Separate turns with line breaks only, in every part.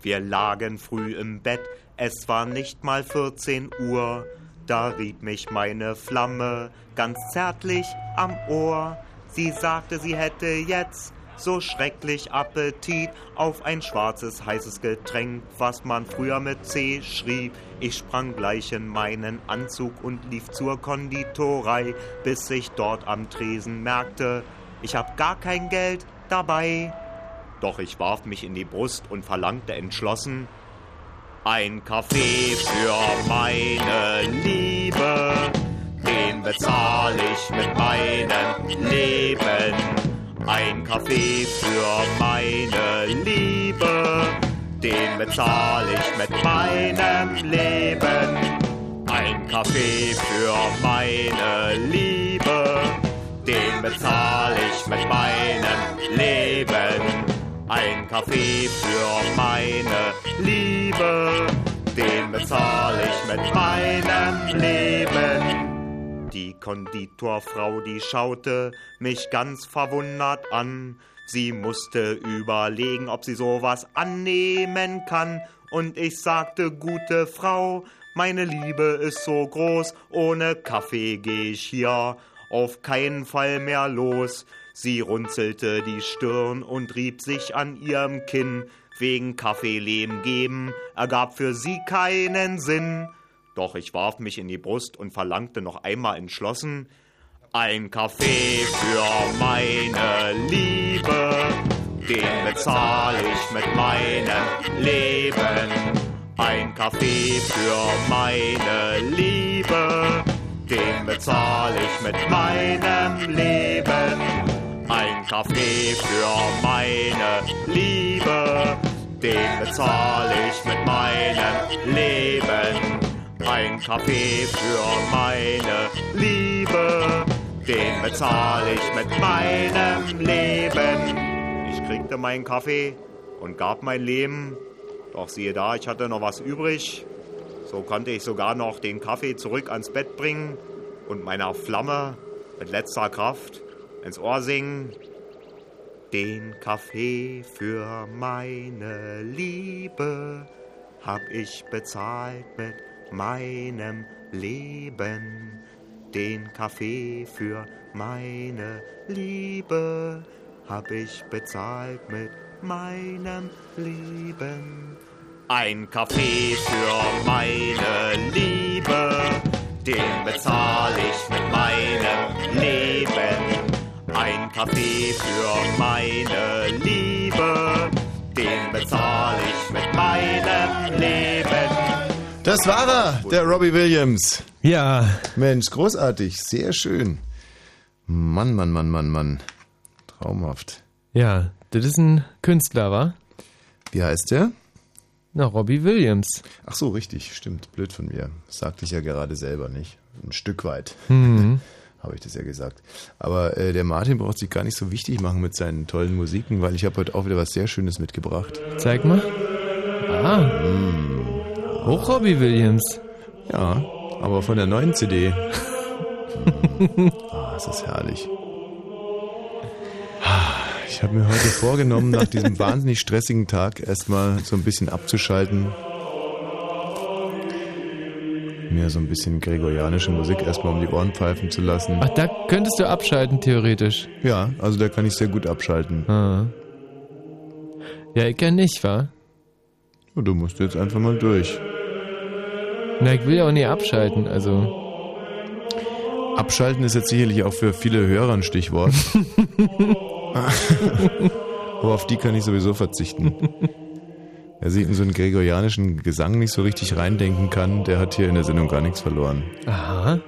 Wir lagen früh im Bett, es war nicht mal 14 Uhr. Da rieb mich meine Flamme ganz zärtlich am Ohr. Sie sagte, sie hätte jetzt so schrecklich Appetit auf ein schwarzes, heißes Getränk, was man früher mit C schrieb. Ich sprang gleich in meinen Anzug und lief zur Konditorei, bis ich dort am Tresen merkte, ich hab gar kein Geld dabei. Doch ich warf mich in die Brust und verlangte entschlossen, ein Kaffee für meine Liebe, den bezahl ich mit meinem Leben. Ein Kaffee für meine Liebe, den bezahl ich mit meinem Leben. Ein Kaffee für meine Liebe, den bezahl ich mit meinem Leben. Ein Kaffee für meine Liebe, den bezahle ich mit meinem Leben. Die Konditorfrau, die schaute mich ganz verwundert an. Sie musste überlegen, ob sie sowas annehmen kann. Und ich sagte, gute Frau, meine Liebe ist so groß, ohne Kaffee geh ich hier auf keinen Fall mehr los. Sie runzelte die Stirn und rieb sich an ihrem Kinn. Wegen Kaffeelehm geben ergab für sie keinen Sinn. Doch ich warf mich in die Brust und verlangte noch einmal entschlossen, ein Kaffee für meine Liebe, den bezahl ich mit meinem Leben. Ein Kaffee für meine Liebe, den bezahl ich mit meinem Leben. Kaffee für meine Liebe, den bezahle ich mit meinem Leben. Ein Kaffee für meine Liebe, den bezahle ich mit meinem Leben. Ich kriegte meinen Kaffee und gab mein Leben. Doch siehe da, ich hatte noch was übrig. So konnte ich sogar noch den Kaffee zurück ans Bett bringen und meiner Flamme mit letzter Kraft ins Ohr singen. Den Kaffee für meine Liebe hab ich bezahlt mit meinem Leben. Den Kaffee für meine Liebe hab ich bezahlt mit meinem Leben. Ein Kaffee für meine Liebe, den bezahl ich mit meinem Leben. Ein Kaffee für meine Liebe, den bezahle ich mit meinem Leben.
Das war er, der Robbie Williams.
Ja.
Mensch, großartig, sehr schön. Mann, Mann, Mann, Mann, Mann. Traumhaft.
Ja, das ist ein Künstler, wa?
Wie heißt der?
Na, Robbie Williams.
Ach so, richtig, stimmt. Blöd von mir. Das sagte ich ja gerade selber nicht. Ein Stück weit.
Mhm.
habe ich das ja gesagt. Aber äh, der Martin braucht sich gar nicht so wichtig machen mit seinen tollen Musiken, weil ich habe heute auch wieder was sehr Schönes mitgebracht.
Zeig mal. Ah.
Mm.
Hoch Robbie Williams.
Ja, aber von der neuen CD. mm. Ah, ist das herrlich. Ich habe mir heute vorgenommen, nach diesem wahnsinnig stressigen Tag erstmal so ein bisschen abzuschalten. Mir so ein bisschen gregorianische Musik erstmal um die Ohren pfeifen zu lassen.
Ach, da könntest du abschalten, theoretisch.
Ja, also da kann ich sehr gut abschalten.
Ah. Ja, ich kann nicht, wa?
Und du musst jetzt einfach mal durch.
Na, ich will ja auch nie abschalten, also.
Abschalten ist jetzt sicherlich auch für viele Hörer ein Stichwort. Aber auf die kann ich sowieso verzichten. Wer sich in so einen gregorianischen Gesang nicht so richtig reindenken kann, der hat hier in der Sendung gar nichts verloren.
Aha.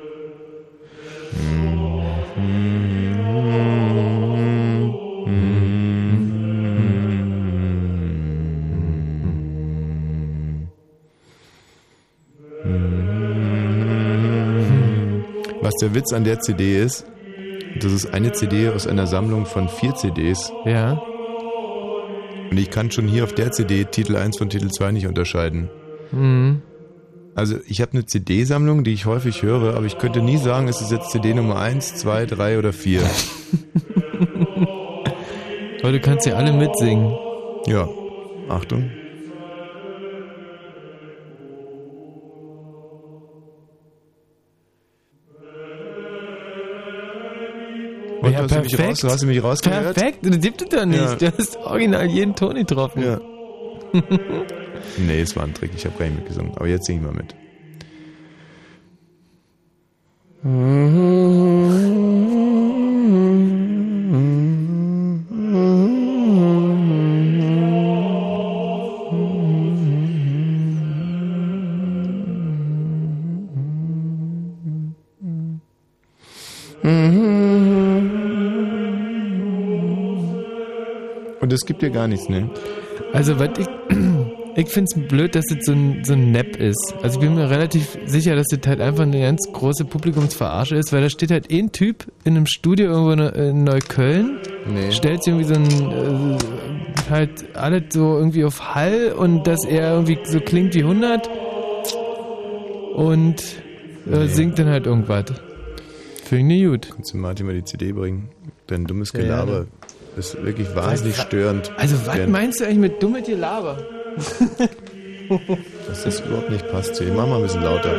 Was der Witz an der CD ist, das ist eine CD aus einer Sammlung von vier CDs.
Ja.
Und ich kann schon hier auf der CD Titel 1 von Titel 2 nicht unterscheiden.
Mhm.
Also ich habe eine CD-Sammlung, die ich häufig höre, aber ich könnte nie sagen, ist es jetzt CD Nummer 1, 2, 3 oder 4.
Aber du kannst ja alle mitsingen.
Ja. Achtung.
Ja,
hast, du mich raus,
perfekt.
hast du mich rausgehört?
Perfekt, du tippst doch nicht.
Ja.
Du hast original jeden Ton getroffen.
Ja. nee, es war ein Trick, ich habe gar nicht mitgesungen. Aber jetzt singe ich mal mit. Und es gibt dir gar nichts, ne?
Also, was ich, ich finde es blöd, dass das so ein, so ein Nap ist. Also, ich bin mir relativ sicher, dass das halt einfach eine ganz große Publikumsverarsche ist, weil da steht halt ein Typ in einem Studio irgendwo in- in Neukölln,
Nee.
stellt sich irgendwie so ein, äh, halt alles so irgendwie auf Hall und dass er irgendwie so klingt wie 100 und äh, singt dann halt irgendwas. Finde ich nicht gut.
Kannst du Martin mal die CD bringen? Dein dummes
Ja,
Gelaber ist wirklich wahnsinnig störend.
Also, was
Während-
meinst du eigentlich mit dummes Gelaber?
Dass das überhaupt nicht passt hier. Mach mal ein bisschen lauter.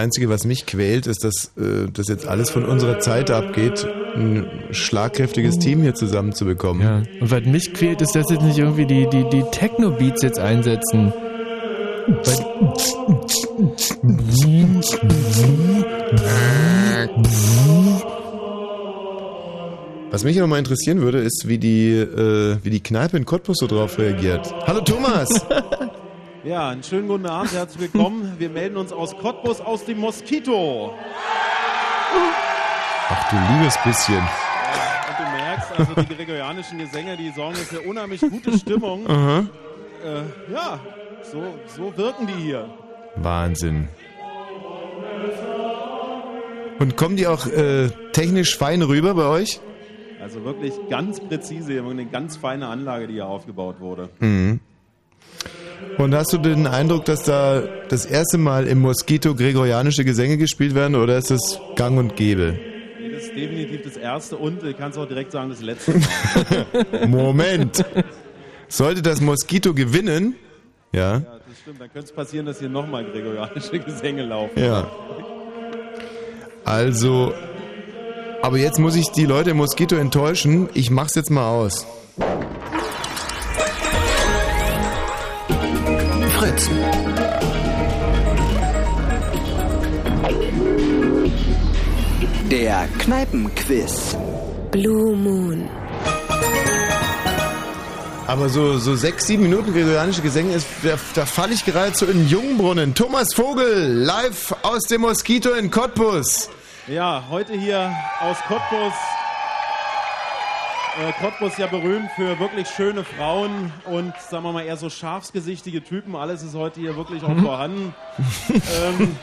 Einzige, was mich quält, ist, dass äh, das jetzt alles von unserer Zeit abgeht, ein schlagkräftiges Team hier zusammenzubekommen.
Ja. Und was mich quält, ist, dass jetzt nicht irgendwie die, die, die Techno-Beats jetzt einsetzen.
Was mich aber mal interessieren würde, ist, wie die, äh, wie die Kneipe in Cottbus so drauf reagiert. Hallo Thomas!
Ja, einen schönen guten Abend, herzlich willkommen. Wir melden uns aus Cottbus aus dem Moskito.
Ach du liebes bisschen.
Und du merkst, also die gregorianischen Gesänge, die sorgen für unheimlich gute Stimmung.
Aha.
Äh, ja, so, so wirken die hier.
Wahnsinn. Und kommen die auch äh, technisch fein rüber bei euch?
Also wirklich ganz präzise, eine ganz feine Anlage, die hier aufgebaut wurde.
Mhm. Und hast du den Eindruck, dass da das erste Mal im Moskito gregorianische Gesänge gespielt werden oder ist es gang und gäbe?
Das ist definitiv das erste und ich kann es auch direkt sagen, das letzte Mal.
Moment. Sollte das Moskito gewinnen, ja,
Ja, das stimmt. Dann könnte es passieren, dass hier nochmal gregorianische Gesänge laufen.
ja. Also, aber jetzt muss ich die Leute im Moskito enttäuschen. Ich mach's jetzt mal aus.
Fritz. Der Kneipenquiz.
Blue Moon.
Aber so, so sechs, sieben Minuten gregorianische Gesänge, ist, da, da falle ich geradezu in den Jungbrunnen. Thomas Vogel, live aus dem Moskito in Cottbus.
Ja, heute hier aus Cottbus. Äh, Cottbus ja berühmt für wirklich schöne Frauen und sagen wir mal eher so scharfsgesichtige Typen. Alles ist heute hier wirklich auch vorhanden. ähm,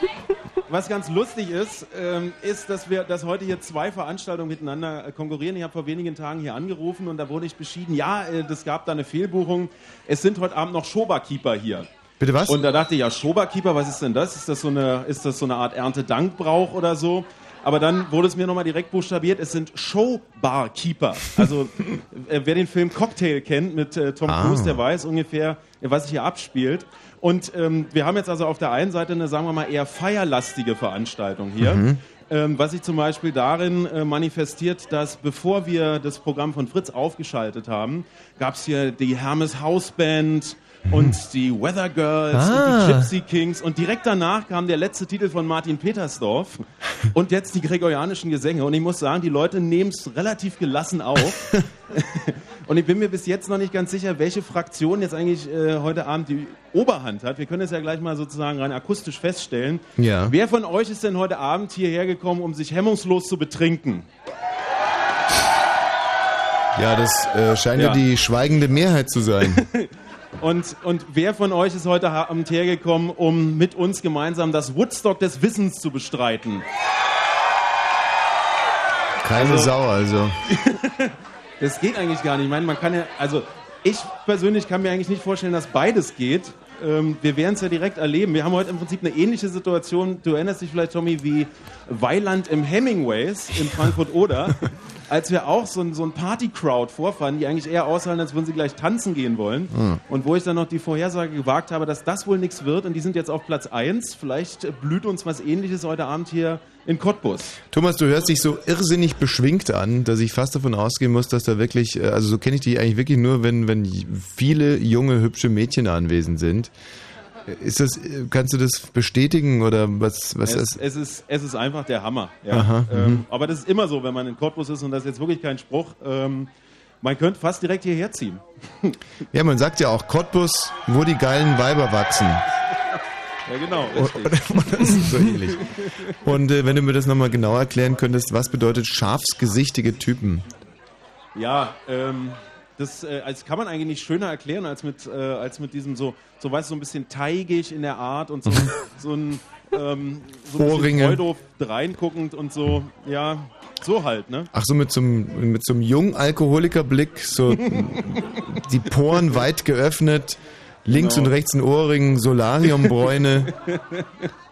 was ganz lustig ist, ähm, ist, dass wir, dass heute hier zwei Veranstaltungen miteinander äh, konkurrieren. Ich habe vor wenigen Tagen hier angerufen und da wurde ich beschieden, ja, äh, das gab da eine Fehlbuchung. Es sind heute Abend noch Schoberkeeper hier.
Bitte was?
Und da dachte ich, ja, Schoberkeeper, was ist denn das? Ist das so eine, ist das so eine Art Erntedankbrauch oder so? Aber dann wurde es mir nochmal direkt buchstabiert, es sind Showbarkeeper. Also äh, wer den Film Cocktail kennt mit äh, Tom
Ah.
Cruise, der weiß ungefähr, äh, was sich hier abspielt. Und ähm, wir haben jetzt also auf der einen Seite eine, sagen wir mal, eher feierlastige Veranstaltung hier.
Mhm.
Ähm, was sich zum Beispiel darin äh, manifestiert, dass bevor wir das Programm von Fritz aufgeschaltet haben, gab es hier die Hermes Und die Weather Girls und
Ah.
die Gypsy Kings und direkt danach kam der letzte Titel von Martin Petersdorf und jetzt die gregorianischen Gesänge und ich muss sagen, die Leute nehmen es relativ gelassen auf und ich bin mir bis jetzt noch nicht ganz sicher, welche Fraktion jetzt eigentlich äh, heute Abend die Oberhand hat. Wir können es ja gleich mal sozusagen rein akustisch feststellen.
Ja.
Wer von euch ist denn heute Abend hierher gekommen, um sich hemmungslos zu betrinken?
Ja, das äh, scheint ja.
Ja.
die schweigende Mehrheit zu sein.
Und, und wer von euch ist heute Abend hergekommen, um mit uns gemeinsam das Woodstock des Wissens zu bestreiten?
Keine
Also-
Sau, also.
Das geht eigentlich gar nicht. Ich meine, man kann ja, also Ich persönlich kann mir eigentlich nicht vorstellen, dass beides geht. Ähm, wir werden es ja direkt erleben. Wir haben heute im Prinzip eine ähnliche Situation. Du erinnerst dich vielleicht, Tommy, wie Weiland im Hemingways in Frankfurt-Oder, als wir auch so, ein- so ein Party-Crowd vorfanden, die eigentlich eher aussahen, als würden sie gleich tanzen gehen wollen.
Hm.
Und wo ich dann noch die Vorhersage gewagt habe, dass das wohl nichts wird und die sind jetzt auf Platz 1. Vielleicht blüht uns was ähnliches heute Abend hier in Cottbus.
Thomas, du hörst dich so irrsinnig beschwingt an, dass ich fast davon ausgehen muss, dass da wirklich, äh, also so kenne ich dich eigentlich wirklich nur, wenn, wenn viele junge, hübsche Mädchen anwesend sind. Ist das, kannst du das bestätigen oder was, was
Es,
ist?
es, ist, es ist einfach der Hammer. Ja.
Aha,
ähm,
mhm.
aber das ist immer so, wenn man in Cottbus ist und das ist jetzt wirklich kein Spruch. Ähm, man könnte fast direkt hierher ziehen.
Ja, man sagt ja auch Cottbus, wo die geilen Weiber wachsen.
Ja, genau. Richtig.
Das ist so ähnlich. Und äh, wenn du mir das nochmal genau erklären könntest, was bedeutet schafsgesichtige Typen?
Ja, ähm, das, äh, das kann man eigentlich nicht schöner erklären als mit, äh, als mit diesem so, so weißt du, so ein bisschen teigig in der Art und so, so ein ähm, so
Ohrringe.
Reinguckend und so, ja, so halt, ne?
Ach so, mit so einem, mit so einem jungen Alkoholikerblick, so die Poren weit geöffnet, links
Genau.
und rechts ein Ohrring, Solariumbräune.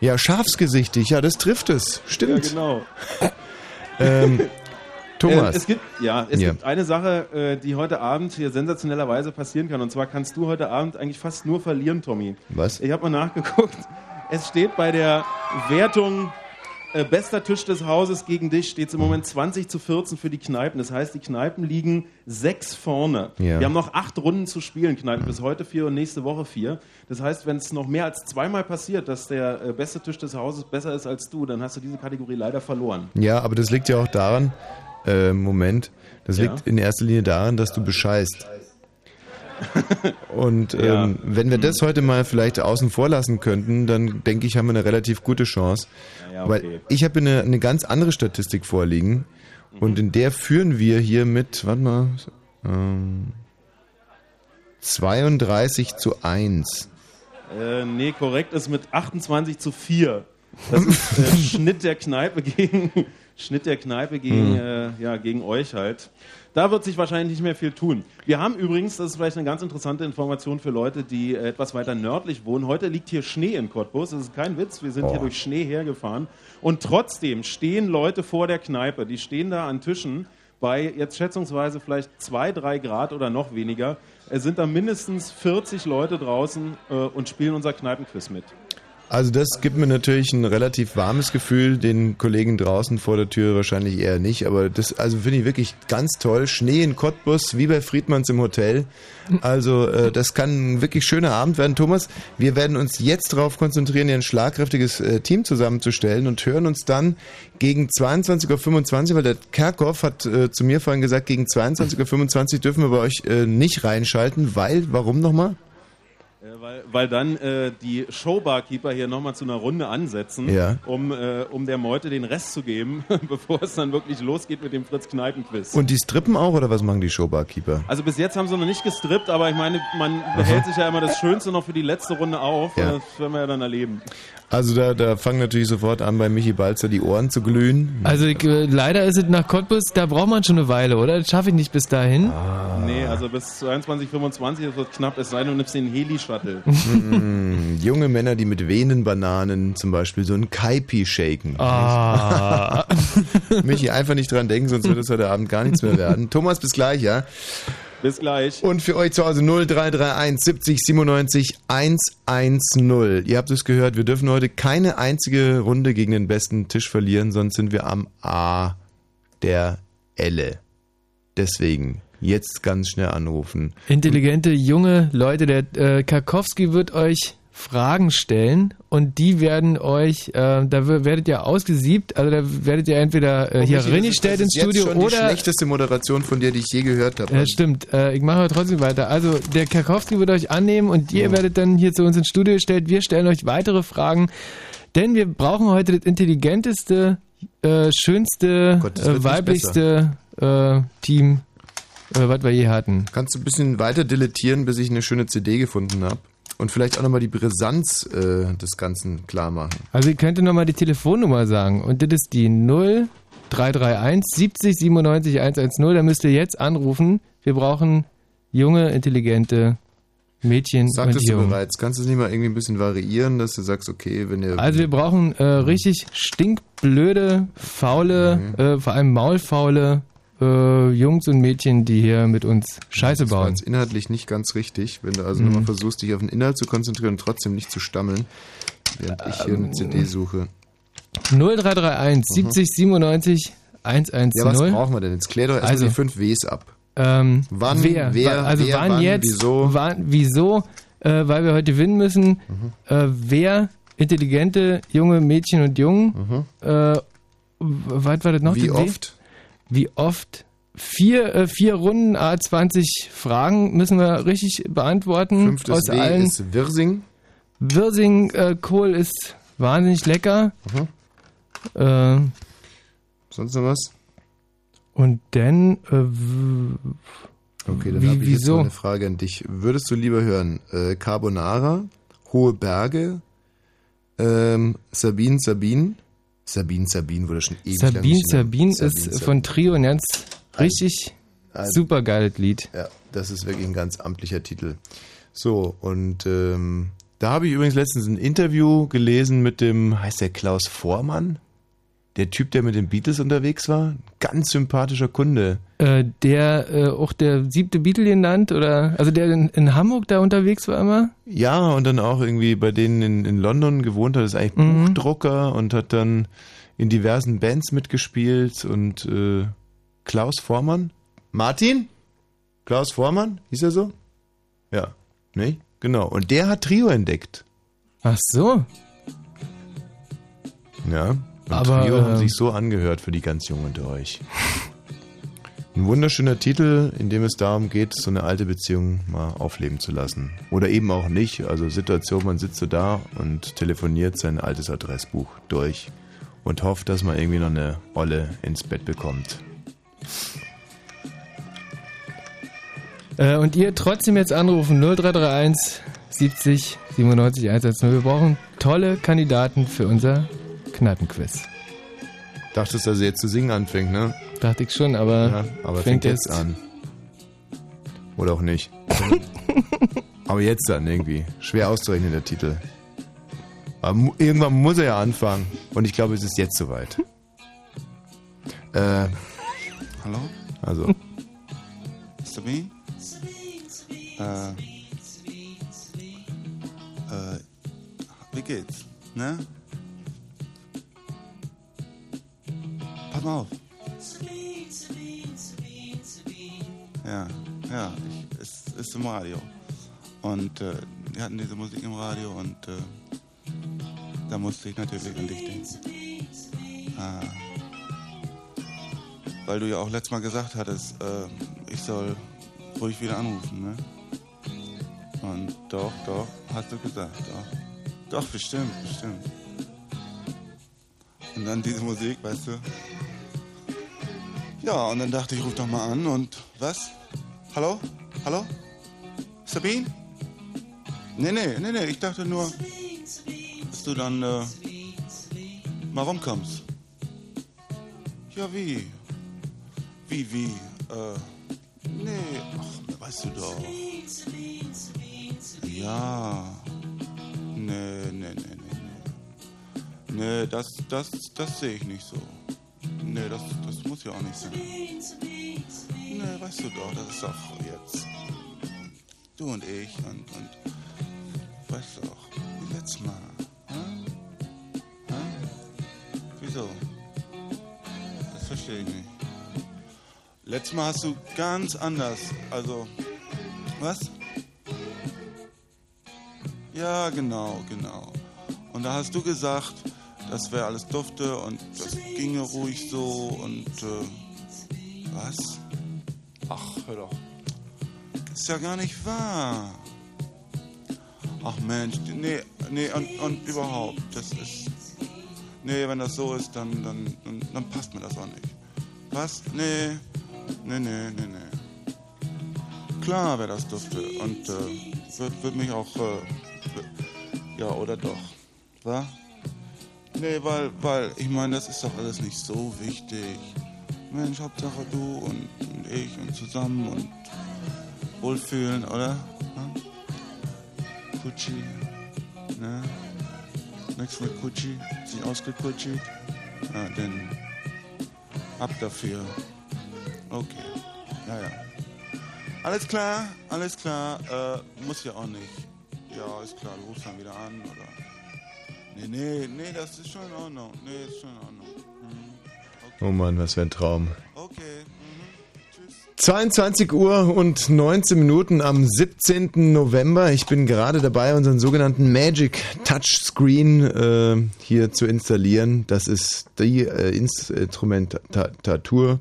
Ja, schafsgesichtig, ja, das trifft es.
Ja,
Stimmt.
genau.
ähm, Thomas.
Äh, es gibt, ja, es
Ja.
gibt eine Sache, äh, die heute Abend hier sensationellerweise passieren kann. Und zwar kannst du heute Abend eigentlich fast nur verlieren, Tommy.
Was?
Ich habe mal nachgeguckt. Es steht bei der Wertung äh, bester Tisch des Hauses gegen dich, steht es im Moment 20 zu 14 für die Kneipen. Das heißt, die Kneipen liegen sechs vorne.
Ja.
Wir haben noch acht Runden zu spielen, Kneipen. Bis heute vier und nächste Woche vier. Das heißt, wenn es noch mehr als zweimal passiert, dass der äh, beste Tisch des Hauses besser ist als du, dann hast du diese Kategorie leider verloren.
Ja, aber das liegt ja auch daran, äh, Moment, das
Ja.
liegt in erster Linie daran, dass du bescheißt. Und ähm,
Ja.
wenn wir das heute mal vielleicht außen vor lassen könnten, dann denke ich, haben wir eine relativ gute Chance.
Ja, okay.
Weil ich habe eine, eine ganz andere Statistik vorliegen und in der führen wir hier mit, warte mal, ähm, 32 zu 1.
Äh, nee, korrekt ist mit 28 zu 4. Das ist äh, Schnitt der Kneipe gegen Schnitt der Kneipe gegen,
Hm.
äh, ja, gegen euch halt. Da wird sich wahrscheinlich nicht mehr viel tun. Wir haben übrigens, das ist vielleicht eine ganz interessante Information für Leute, die äh, etwas weiter nördlich wohnen. Heute liegt hier Schnee in Cottbus. Das ist kein Witz. Wir sind hier
Oh.
durch Schnee hergefahren. Und trotzdem stehen Leute vor der Kneipe. Die stehen da an Tischen bei jetzt schätzungsweise vielleicht zwei, drei Grad oder noch weniger. Es sind da mindestens 40 Leute draußen äh, und spielen unser Kneipenquiz mit.
Also das gibt mir natürlich ein relativ warmes Gefühl, den Kollegen draußen vor der Tür wahrscheinlich eher nicht, aber das also finde ich wirklich ganz toll. Schnee in Cottbus, wie bei Friedmanns im Hotel. Also äh, das kann ein wirklich schöner Abend werden. Thomas, wir werden uns jetzt darauf konzentrieren, hier ein schlagkräftiges äh, Team zusammenzustellen und hören uns dann gegen 22.25 Uhr, weil der Kerkhoff hat äh, zu mir vorhin gesagt, gegen 22.25 Uhr dürfen wir bei euch äh, nicht reinschalten, weil, warum nochmal?
Weil, weil dann äh, die Showbarkeeper hier nochmal zu einer Runde ansetzen,
Ja.
um, äh, um der Meute den Rest zu geben, bevor es dann wirklich losgeht mit dem Fritz-Kneipen-Quiz.
Und die strippen auch oder was machen die Showbarkeeper?
Also bis jetzt haben sie noch nicht gestrippt, aber ich meine, man behält sich ja immer das Schönste noch für die letzte Runde auf.
Ja.
Das werden wir ja dann erleben.
Also da, da fangen natürlich sofort an, bei Michi Balzer die Ohren zu glühen.
Also ich, äh, leider ist es nach Cottbus, da braucht man schon eine Weile, oder? Das schaffe ich nicht bis dahin.
Ah.
Nee, also bis 22.25 das wird knapp, es sei denn, du nimmst den Heli-Shuttle.
Mm, junge Männer, die mit Venenbananen zum Beispiel so ein Kaipi shaken.
Ah.
Michi, einfach nicht dran denken, sonst wird es heute Abend gar nichts mehr werden. Thomas, bis gleich, ja?
Bis gleich.
Und für euch zu Hause 0331 70 97 110. Ihr habt es gehört, wir dürfen heute keine einzige Runde gegen den besten Tisch verlieren, sonst sind wir am A der Elle. Deswegen jetzt ganz schnell anrufen.
Intelligente junge Leute, der äh, Karkowski wird euch Fragen stellen und die werden euch, äh, da werdet ihr ausgesiebt, also da werdet ihr entweder äh, hier
das ist-
reingestellt
das
ins
ist jetzt
Studio
schon die
oder
schlechteste Moderation von dir, die ich je gehört habe.
Ja, stimmt. Äh, ich mache aber trotzdem weiter. Also, der Karkowski wird euch annehmen und ihr werdet dann hier zu uns ins Studio gestellt. Wir stellen euch weitere Fragen, denn wir brauchen heute das intelligenteste, äh, schönste,
Gott, das wird
äh, weiblichste äh, Team, was wir je hatten.
Kannst du ein bisschen weiter dilettieren, bis ich eine schöne CD gefunden habe? Und vielleicht auch nochmal die Brisanz äh, des Ganzen klar machen.
Also, ihr könnt nochmal die Telefonnummer sagen und das ist die 0331 70 97 110. Da müsst ihr jetzt anrufen. Wir brauchen junge, intelligente Mädchen und
Sagtest du
Jungen.
bereits. Kannst du es nicht mal irgendwie ein bisschen variieren, dass du sagst, okay, wenn ihr.
Also wir brauchen äh, richtig stinkblöde, faule,
Mhm.
äh, vor allem maulfaule äh, Jungs und Mädchen, die hier mit uns Scheiße
das
bauen.
jetzt inhaltlich nicht ganz richtig, wenn du also
Mhm.
nochmal versuchst, dich auf den Inhalt zu konzentrieren und trotzdem nicht zu stammeln, während ich hier
Ähm,
eine CD suche.
0331 70 97 110.
Ja, was brauchen wir denn? Jetzt klär doch erstmal
Also.
die fünf Ws ab.
Ähm,
Wann,
wer,
wer,
also
wer,
wann
wann,
jetzt,
wieso?
Wann, wieso, äh, weil wir heute gewinnen müssen,
Mhm.
äh, wer intelligente junge Mädchen und Jungen, äh, w- was war das noch?
Mhm. Wie
das
oft?
Wie oft? Vier, äh, vier Runden, a 20 Fragen müssen wir richtig beantworten.
Fünftes
aus
W
allen.
ist Wirsing.
Wirsing äh, Kohl ist wahnsinnig lecker. Äh,
Sonst noch was?
und dann äh,
Okay, dann
Wie-
habe ich jetzt
wieso?
mal eine Frage an dich. Würdest du lieber hören äh, Carbonara, Hohe Berge, ähm, Sabine Sabine? Sabine Sabine wurde schon ewig
Sabine Sabine ist
Sabine,
von Trio ein ganz richtig
Ein-
super geiles Lied.
Ja, das ist wirklich ein ganz amtlicher Titel. So, und ähm, da habe ich übrigens letztens ein Interview gelesen mit dem, heißt der Klaus Vormann? Der Typ, der mit den Beatles unterwegs war? Ganz sympathischer Kunde.
Äh, der äh, auch der siebte Beatle genannt oder also der in, in Hamburg da unterwegs war immer.
Ja, und dann auch irgendwie bei denen in, in London gewohnt hat, ist eigentlich
Mhm.
Buchdrucker und hat dann in diversen Bands mitgespielt und äh, Klaus Vormann? Martin? Klaus Vormann? Hieß er so? Ja. Ne? Genau. Und der hat Trio entdeckt.
Ach so.
Ja. Und
Aber,
Trio haben
ähm,
sich so angehört für die ganz Jungen unter euch. Ein wunderschöner Titel, in dem es darum geht, so eine alte Beziehung mal aufleben zu lassen. Oder eben auch nicht. Also Situation, man sitzt so da und telefoniert sein altes Adressbuch durch und hofft, dass man irgendwie noch eine Olle ins Bett bekommt.
Äh, und ihr trotzdem jetzt anrufen 0331 70 97 110. Wir brauchen tolle Kandidaten für unser Kneipenquiz.
Dachtest, dass er jetzt zu singen anfängt, ne?
Dachte ich schon, aber,
Ja, aber
fängt
fängt jetzt an. Oder auch nicht. aber jetzt dann irgendwie. Schwer auszurechnen, der Titel. Aber mu- irgendwann muss er ja anfangen. Und ich glaube, es ist jetzt soweit. Äh,
Hallo?
also,
Mr. Bean? Äh, äh, wie geht's? Ne? Pass mal auf. Ja, ja, ich, es ist im Radio. Und äh, wir hatten diese Musik im Radio und äh, da musste ich natürlich an dich denken. Ah. Weil du ja auch letztes Mal gesagt hattest, äh, ich soll ruhig wieder anrufen, ne? Und doch, doch, hast du gesagt, doch. Doch, bestimmt, bestimmt. Und dann diese Musik, weißt du? Ja, und dann dachte ich, ruf doch mal an und was? Hallo? Hallo? Sabine? Nee, nee, nee, nee, ich dachte nur, dass du dann äh, mal rumkommst. Ja, wie? Wie, wie? Äh, nee, ach, weißt du doch. Ja. Nee, nee, nee, nee, nee. Nee, das, das, das sehe ich nicht so. Nee, das, das muss ja auch nicht sein. Nee, weißt du doch, das ist doch jetzt. Du und ich und, und weißt du auch, wie letztes Mal. Hä? Hä? Wieso? Das verstehe ich nicht. Letztes Mal hast du ganz anders, also, was? Ja, genau, genau. Und da hast du gesagt, das wäre alles dufte und das ginge ruhig so und äh, was? Ach, hör doch. Ist ja gar nicht wahr. Ach Mensch, nee, nee, und, und überhaupt, das ist. Nee, wenn das so ist, dann, dann, dann, dann passt mir das auch nicht. Was? Nee, nee, nee, nee, nee. Klar wäre das dufte und äh, wird, wird mich auch. Äh, ja, oder doch. Was? Nee, weil, weil, ich meine, das ist doch alles nicht so wichtig. Mensch, Hauptsache du und, und ich und zusammen und wohlfühlen, oder? Hm? Gucci, ne? Nichts mit Gucci, sich ausgekutscht. Ja, dann ab dafür. Okay, ja, ja. Alles klar, alles klar, äh, muss ja auch nicht. Ja, ist klar, du rufst dann wieder an, oder? Nee, nee, nee, das ist schon in Ordnung. Nee, ist schon in Ordnung.
Oh Mann, was für ein Traum.
Okay.
22 Uhr und 19 Minuten am 17. November. Ich bin gerade dabei, unseren sogenannten Magic Touchscreen äh, hier zu installieren. Das ist die äh, Instrumentatur,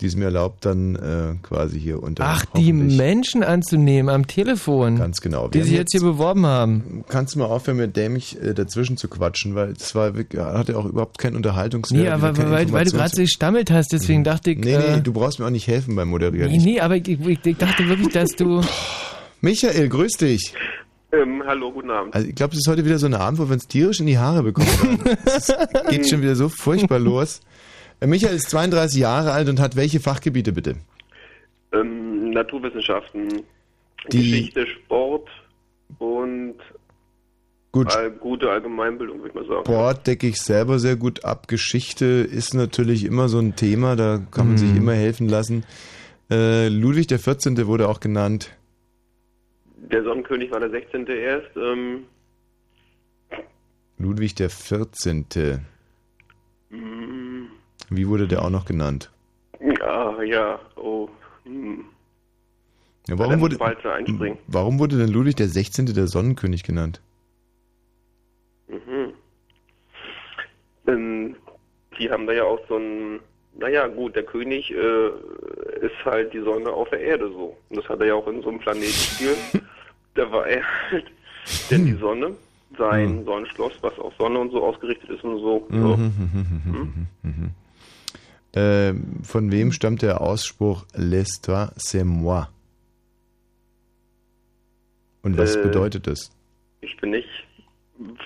die es mir erlaubt, dann äh, quasi hier unter.
Ach, die Menschen anzunehmen am Telefon.
Ganz genau.
Die sich jetzt hier beworben haben.
Kannst du mal aufhören, mit dämlich äh, dazwischen zu quatschen, weil es war wirklich, hatte auch überhaupt keinen Unterhaltungswert.
Nee, aber weil, weil du gerade so gestammelt hast, deswegen dachte ich.
Nee,
äh,
nee, du brauchst mir auch nicht helfen beim Moderieren.
nee, nee, aber ich, ich, ich dachte wirklich, dass du.
Michael, grüß dich.
Ähm, hallo, guten Abend.
Also ich glaube, es ist heute wieder so eine Abend, wo wir uns tierisch in die Haare bekommen. Es geht schon wieder so furchtbar los. Äh, Michael ist 32 Jahre alt und hat welche Fachgebiete bitte?
Ähm, Naturwissenschaften,
Die-
Geschichte, Sport und
Gut.
all, gute Allgemeinbildung, würde ich mal sagen.
Sport decke ich selber sehr gut ab. Geschichte ist natürlich immer so ein Thema, da kann man sich immer helfen lassen. Äh, Ludwig der 14. wurde auch genannt.
Der Sonnenkönig war der 16. erst. Ähm,
Ludwig der 14.
mm,
Wie wurde der auch noch genannt?
ja, ja, oh. Hm.
Ja, warum, wurde, warum wurde denn Ludwig der 16. der Sonnenkönig genannt?
Mhm. Ähm, die haben da ja auch so ein, naja gut, der König äh, ist halt die Sonne auf der Erde so. Und das hat er ja auch in so einem Planetenspiel. da war er halt denn die Sonne, sein Sonnenschloss, was auf Sonne und so ausgerichtet ist und so. so.
Mhm. Äh, von wem stammt der Ausspruch L'histoire c'est moi? Und was
Äh,
bedeutet das?
Ich bin nicht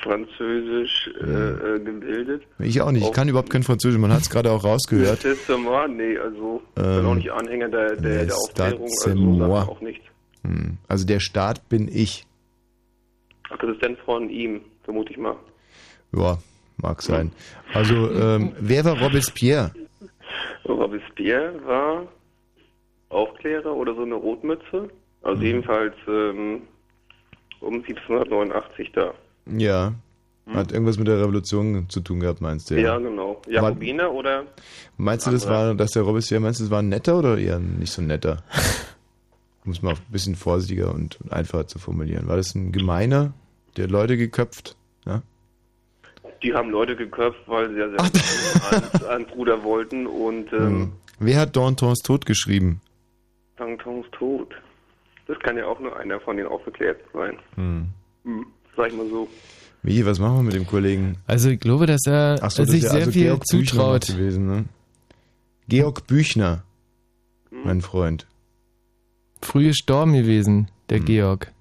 französisch äh, äh, gebildet.
Ich auch nicht, ich kann überhaupt kein Französisch, man hat es gerade auch rausgehört.
Ist moi, nee, also ich bin
Ähm,
auch nicht Anhänger der, der, der Aufklärung,
c'est
also
moi.
Sachen auch nicht.
Hm. Also der Staat bin ich.
Ach, das ist dann von ihm, vermute ich mal.
Ja, mag sein. Also, ähm, wer war Robespierre?
Robespierre war Aufklärer oder so eine Rotmütze. Also
Mhm.
jedenfalls ähm, um 1789 da.
Ja. Hat irgendwas mit der Revolution zu tun gehabt, meinst du?
Ja, genau. Jakobiner oder?
Meinst du, das war, dass der Robespierre, meinst du, das war ein netter oder eher nicht so netter? Um es mal ein bisschen vorsichtiger und einfacher zu formulieren. War das ein gemeiner, der Leute geköpft? Ja?
Die haben Leute geköpft, weil sie ja sehr ans, ans Ruder wollten und ähm,
Hm. Wer hat Dantons Tod geschrieben?
Dantons Tod. Das kann ja auch nur einer von den Aufgeklärten sein.
Hm.
Hm, sag ich mal so.
Wie, was machen wir mit dem Kollegen?
Also ich glaube, dass er
Ach so, das
sich sehr
also
viel
Georg Büchner
zutraut.
gewesen, ne? Georg Büchner,
Hm.
mein Freund.
Früh gestorben gewesen, der
Hm.
Georg.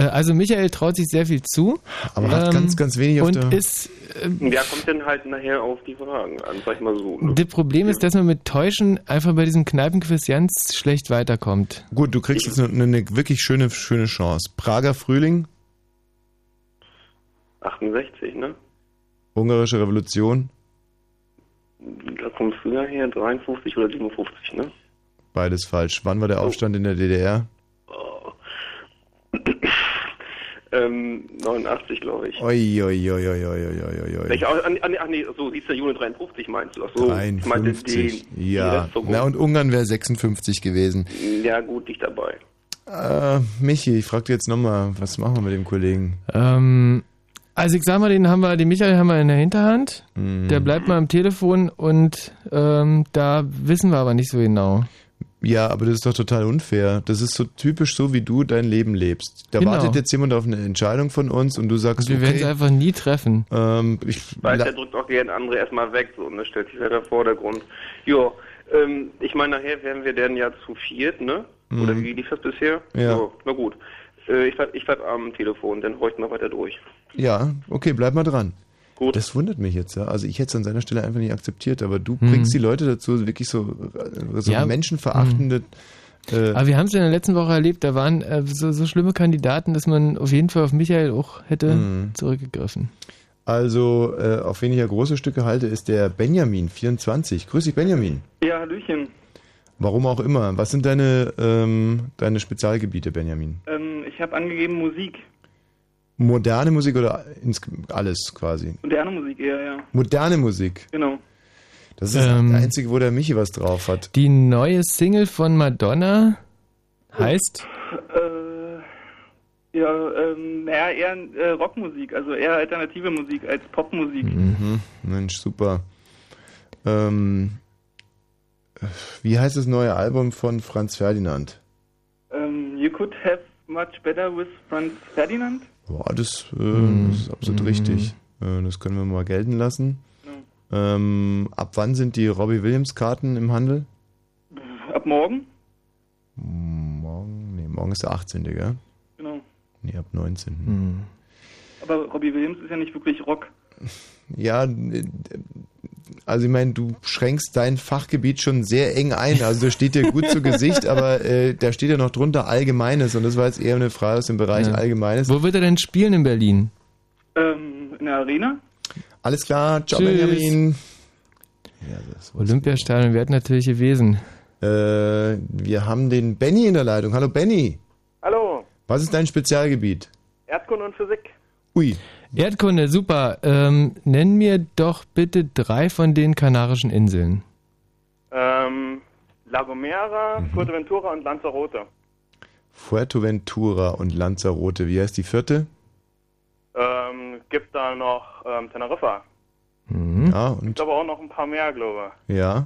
Äh, Also Michael traut sich sehr viel zu.
Aber hat ganz, ganz wenig auf
und
der-
ist äh,
Ja, kommt dann halt nachher auf die Fragen an, sag ich mal so. Ne?
Das Problem ist, dass man mit Täuschen einfach bei diesem Kneipenquiz ganz schlecht weiterkommt.
Gut, du kriegst jetzt eine, eine wirklich schöne, schöne Chance. Prager Frühling,
68, ne?
Ungarische Revolution,
Da kommt früher her, 53 oder 57, ne?
beides falsch. Wann war der Aufstand in der DDR?
Ähm, 89, glaube ich.
Oi, oi, oi, oi, oi, oi, oi, oi.
Welche, ach, ach, nee, so 17. Juni 53 meinst du? Ach so, ich meinte
53.
den,
ja.
Restvergund.
Na, und Ungarn wäre 56 gewesen.
Ja, gut, nicht dabei.
Äh, Michi, ich frag dich jetzt nochmal, was machen wir mit dem Kollegen?
Ähm, also ich sag mal, den haben wir, den Michael haben wir in der Hinterhand.
Mhm.
Der bleibt mal am Telefon und ähm, da wissen wir aber nicht so genau.
Ja, aber das ist doch total unfair. Das ist so typisch so, wie du dein Leben lebst. Da
Genau.
wartet jetzt jemand auf eine Entscheidung von uns und du sagst,
Wir werden es
okay,
einfach nie treffen.
ähm, ich,
Weil der drückt auch gerne andere erstmal weg, so, und das stellt sich halt der Vordergrund. Jo, ähm, ich meine, nachher werden wir dann ja zu viert, ne? Oder
Mhm.
wie lief das bisher?
Ja.
So, na gut. Äh, ich bleib, ich bleib am Telefon, dann horcht mal weiter durch.
ja, okay, bleib mal dran.
Gut.
Das wundert mich jetzt, ja. Also ich hätte es an seiner Stelle einfach nicht akzeptiert, aber du
Mhm.
bringst die Leute dazu, wirklich so, äh, so
Ja.
menschenverachtende Äh,
Aber wir haben es ja in der letzten Woche erlebt, da waren äh, so, so schlimme Kandidaten, dass man auf jeden Fall auf Michael auch hätte
Mhm.
zurückgegriffen.
also, äh, auf wen ich ja große Stücke halte, ist der Benjamin, 24. Grüß dich, Benjamin.
Ja, Hallöchen.
Warum auch immer. Was sind deine, ähm, deine Spezialgebiete, Benjamin?
Ähm, ich habe angegeben Musik.
Moderne Musik oder ins, alles quasi?
Moderne Musik eher, ja.
Moderne Musik.
Genau.
Das ist
Ähm,
der einzige, wo der Michi was drauf hat.
Die neue Single von Madonna heißt
Äh, ja, ähm, naja, eher äh, Rockmusik, also eher alternative Musik als Popmusik.
Mhm. Mensch, super. Ähm, wie heißt das neue Album von Franz Ferdinand?
Ähm, you could have much better with Franz Ferdinand.
Boah, das, äh,
Mhm.
das ist absolut richtig. Äh, das können wir mal gelten lassen. Ähm, ab wann sind die Robbie Williams Karten im Handel?
Ab morgen?
Morgen, nee, morgen ist der 18. gell?
Genau.
Nee, ab 19.
Hm.
Aber Robbie Williams ist ja nicht wirklich Rock.
Ja, also ich meine, du schränkst dein Fachgebiet schon sehr eng ein. Also da steht dir gut zu Gesicht, aber äh, da steht ja noch drunter Allgemeines und das war jetzt eher eine Frage aus dem Bereich
Ja.
Allgemeines.
Wo wird er denn spielen in Berlin?
Ähm, in der Arena?
Alles klar, ciao
Tschüss.
Benjamin.
Olympiastadion wäre natürlich gewesen.
Äh, wir haben den Benny in der Leitung. Hallo Benny.
Hallo,
Was ist dein Spezialgebiet?
Erdkunde und Physik.
Ui.
Erdkunde, super. Ähm, nenn mir doch bitte drei von den Kanarischen Inseln.
Ähm, La Gomera,
Mhm.
Fuerteventura und Lanzarote.
Fuerteventura und Lanzarote. Wie heißt die vierte?
Ähm, gibt da noch ähm, Teneriffa.
Ja, und
Gibt aber auch noch ein paar mehr, glaube
ja.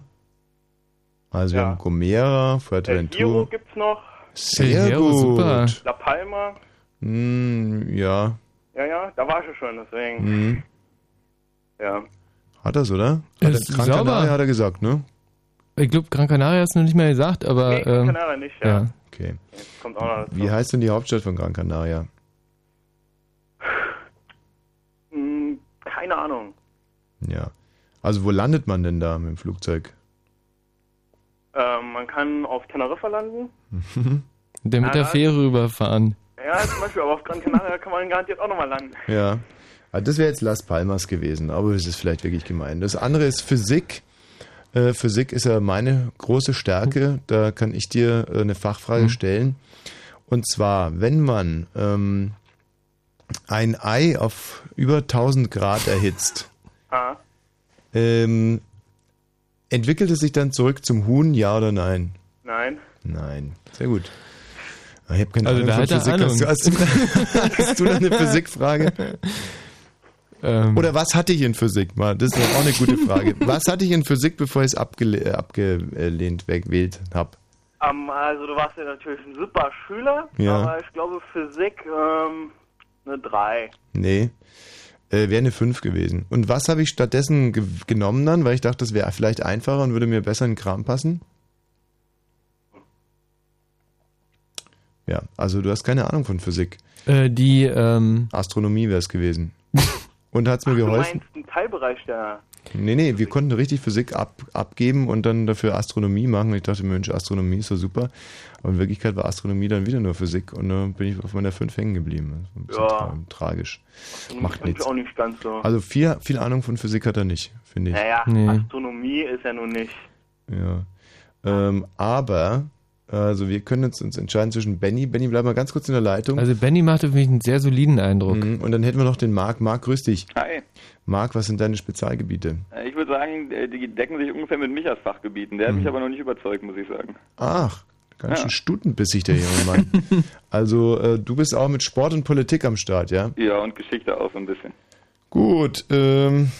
Also wir
Ja.
haben Gomera,
ich. El Hierro
Fuerteventura.
gibt's noch.
Sehr
Hierro,
gut.
super.
La Palma.
Hm, ja.
Ja, ja, da war ich schon, deswegen.
Hm.
Ja.
Hat er's, oder?
Das
Hat
ist
er, Gran
sauber.
Canaria hat er gesagt, ne?
Ich glaube, Gran Canaria hast du noch nicht mehr gesagt, aber.
Nee, Gran
ähm,
Canaria nicht, ja.
ja.
Okay.
Kommt auch noch dazu.
Wie heißt denn die Hauptstadt von Gran Canaria?
Hm, keine Ahnung.
Ja. Also wo landet man denn da mit dem Flugzeug?
Ähm, man kann auf Teneriffa landen.
Der mit der Fähre rüberfahren.
Ja, zum Beispiel, aber auf Gran Canaria kann man garantiert auch nochmal landen.
Ja. Also das wäre jetzt Las Palmas gewesen, aber es ist vielleicht wirklich gemein. Das andere ist Physik. Äh, Physik ist ja meine große Stärke. Da kann ich dir äh, eine Fachfrage
Mhm.
stellen. Und zwar, wenn man ähm, ein Ei auf über 1000 Grad erhitzt,
Ah,
ähm, entwickelt es sich dann zurück zum Huhn, ja oder nein?
nein.
Nein. Sehr gut. Ich habe keine
Also
Ahnung von Physik.
Ahnung.
Hast du, hast, du, hast du noch eine Physikfrage?
Ähm,
Oder was hatte ich in Physik? Mal, das ist auch eine gute Frage. Was hatte ich in Physik, bevor ich es abgele äh, abgelehnt weggewählt habe?
Ähm, also du warst ja natürlich ein super Schüler,
Ja.
aber ich glaube Physik ähm, eine 3.
Nee. Äh, wäre eine 5 gewesen. Und was habe ich stattdessen ge genommen dann? Weil ich dachte, das wäre vielleicht einfacher und würde mir besser in den Kram passen. Ja, also du hast keine Ahnung von Physik.
äh, die, ähm,
Astronomie wäre es gewesen. Und hat es mir
Du
geholfen?
meinst einen Teilbereich der...
Nee, nee, wir konnten richtig Physik ab, abgeben und dann dafür Astronomie machen. Und ich dachte, Mensch, Astronomie ist so super. Aber in Wirklichkeit war Astronomie dann wieder nur Physik und dann bin ich auf meiner 5 hängen geblieben.
Ja.
tra tragisch. Macht
fand ich
nichts.
auch nicht ganz so.
Also viel, viel Ahnung von Physik hat er nicht, finde ich.
naja,
Nee.
Astronomie ist ja nun nicht.
Ja. Ähm, aber, also wir können jetzt uns entscheiden zwischen Benny. Benny, bleib mal ganz kurz in der Leitung.
also Benny macht auf mich einen sehr soliden Eindruck.
Mhm, und dann hätten wir noch den Marc. Marc, grüß dich.
Hi.
Marc, was sind deine Spezialgebiete?
Äh, Ich würde sagen, äh, die decken sich ungefähr mit Michas Fachgebieten. Der hat
Mhm.
mich aber noch nicht überzeugt, muss ich sagen.
Ach, ganz
Ja.
schön stutenbissig, der junge Mann. also, äh, du bist auch mit Sport und Politik am Start, ja?
Ja, und Geschichte auch so ein bisschen.
Gut, ähm,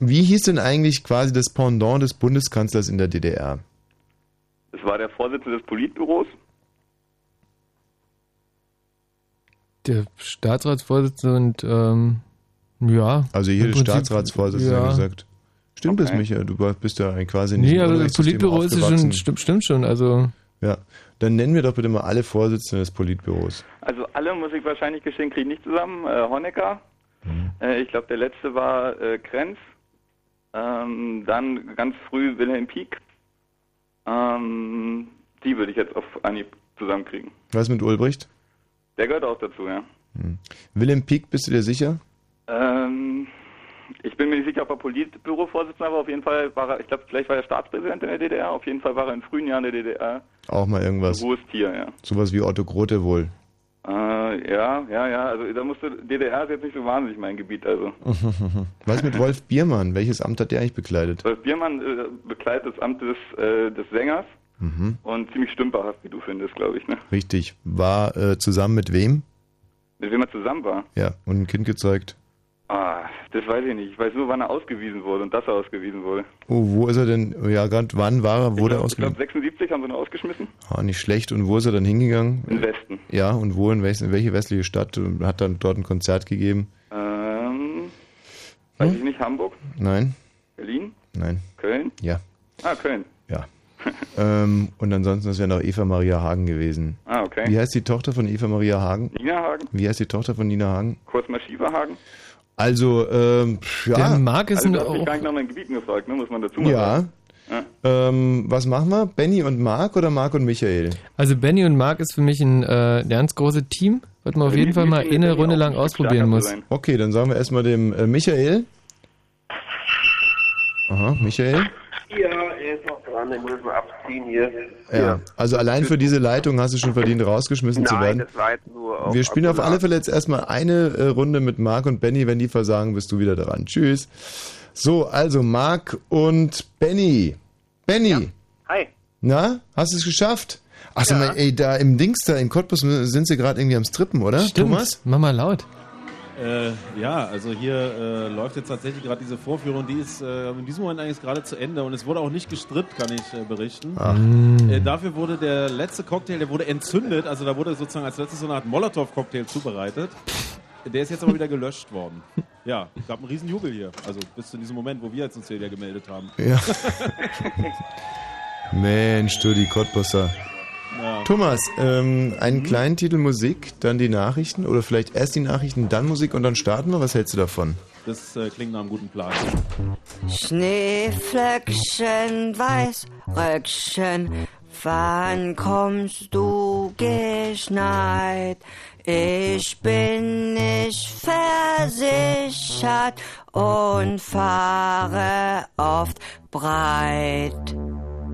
wie hieß denn eigentlich quasi das Pendant des Bundeskanzlers in der DDR?
Es war der Vorsitzende des Politbüros.
Der Staatsratsvorsitzende und, ähm, ja.
Also hier der Staatsratsvorsitzende
ja.
gesagt. Stimmt das,
Okay.
Michael? Du bist ja quasi nicht
Nee,
im
also das Politbüro ist schon, stimmt, stimmt schon, also.
Ja, dann nennen wir doch bitte mal alle Vorsitzenden des Politbüros.
Also alle muss ich wahrscheinlich gestehen, kriege ich nicht zusammen. Äh, Honecker.
Mhm.
Äh, ich glaube, der letzte war äh, Krenz. Ähm, dann ganz früh Wilhelm Pieck. Ähm, Die würde ich jetzt auf Anhieb zusammenkriegen.
Was mit Ulbricht?
Der gehört auch dazu, ja.
Hm. Willem Pieck, bist du dir sicher?
Ähm, ich bin mir nicht sicher, ob er Politbürovorsitzender war. Auf jeden Fall war er, ich glaube, vielleicht war er Staatspräsident in der DDR. Auf jeden Fall war er in frühen Jahren der DDR.
Auch mal irgendwas.
Hohes Tier, ja.
Sowas wie Otto Grote wohl.
Äh, ja, ja, ja. Also da musste DDR ist jetzt nicht so wahnsinnig mein Gebiet. Also
Was mit Wolf Biermann? Welches Amt hat der eigentlich bekleidet?
Wolf Biermann äh, bekleidet das Amt des, äh, des Sängers
Mhm.
und ziemlich stümperhaft, wie du findest, glaube ich. Ne?
Richtig. War äh, zusammen mit wem?
Mit wem er zusammen war.
Ja, und ein Kind gezeugt.
Ah, das weiß ich nicht. Ich weiß nur, wann er ausgewiesen wurde und dass er ausgewiesen wurde.
Oh, wo ist er denn? Ja, gerade wann war er? Wurde er
Ich glaube,
ausgewiesen?
76 haben sie ihn ausgeschmissen.
Ah, nicht schlecht. Und wo ist er dann hingegangen?
Im Westen.
Ja, und wo, in, welch, in welche westliche Stadt? Hat dann dort ein Konzert gegeben?
Ähm, weiß
Hm?
ich nicht, Hamburg,
Nein?
Berlin,
Nein.
Köln?
Ja.
Ah, Köln.
Ja. ähm, und ansonsten, das wäre noch Eva Maria Hagen gewesen.
Ah, okay.
Wie heißt die Tochter von Eva Maria Hagen?
Nina Hagen,
Wie heißt die Tochter von Nina Hagen?
kurz mal Schieberhagen.
Also, ähm, ja.
Der Marc ist
Also, du hast mich
auch,
gar nicht nach meinen Gebieten gefragt, ne? muss man dazu mal
Ja.
sagen. Ja.
Ähm, was machen wir? Benny und Marc oder Marc und Michael?
also Benny und Marc ist für mich ein äh, ganz großes Team, was man auf jeden Fall mal eine Runde lang ausprobieren muss.
Okay, dann sagen wir erstmal dem äh, Michael. Aha, Michael.
Ja, dran, den muss ich mal abziehen hier.
Ja. Also allein für diese Leitung hast du schon verdient, rausgeschmissen zu
Nein,
werden.
das war jetzt nur auf
Wir spielen auf alle Fälle jetzt erstmal eine äh, Runde mit Marc und Benny. Wenn die versagen, bist du wieder dran. Tschüss. So, also Marc und Benny. Benny,
Hi.
na, hast du es geschafft? Ach, sag mal, ey, da im Dings da, im Cottbus sind sie gerade irgendwie am Strippen, oder?
Stimmt.
Thomas?
Mach mal laut.
Äh, ja, also hier äh, läuft jetzt tatsächlich gerade diese Vorführung, die ist äh, in diesem Moment eigentlich gerade zu Ende und es wurde auch nicht gestrippt, kann ich äh, berichten.
Ach.
Äh, dafür wurde der letzte Cocktail, der wurde entzündet, also da wurde sozusagen als letztes so eine Art Molotow-Cocktail zubereitet. Der ist jetzt aber wieder gelöscht worden. Ja, gab einen riesen Jubel hier, also bis zu diesem Moment, wo wir jetzt uns hier wieder gemeldet haben.
Ja. Mensch, du, die Cottbusser.
Ja.
Thomas, ähm, einen kleinen Titel Musik, dann die Nachrichten oder vielleicht erst die Nachrichten, dann Musik und dann starten wir. Was hältst du davon?
Das äh, klingt nach einem guten Plan.
Schneeflöckchen, Weißröckchen, wann kommst du geschneit? Ich bin nicht versichert und fahre oft breit.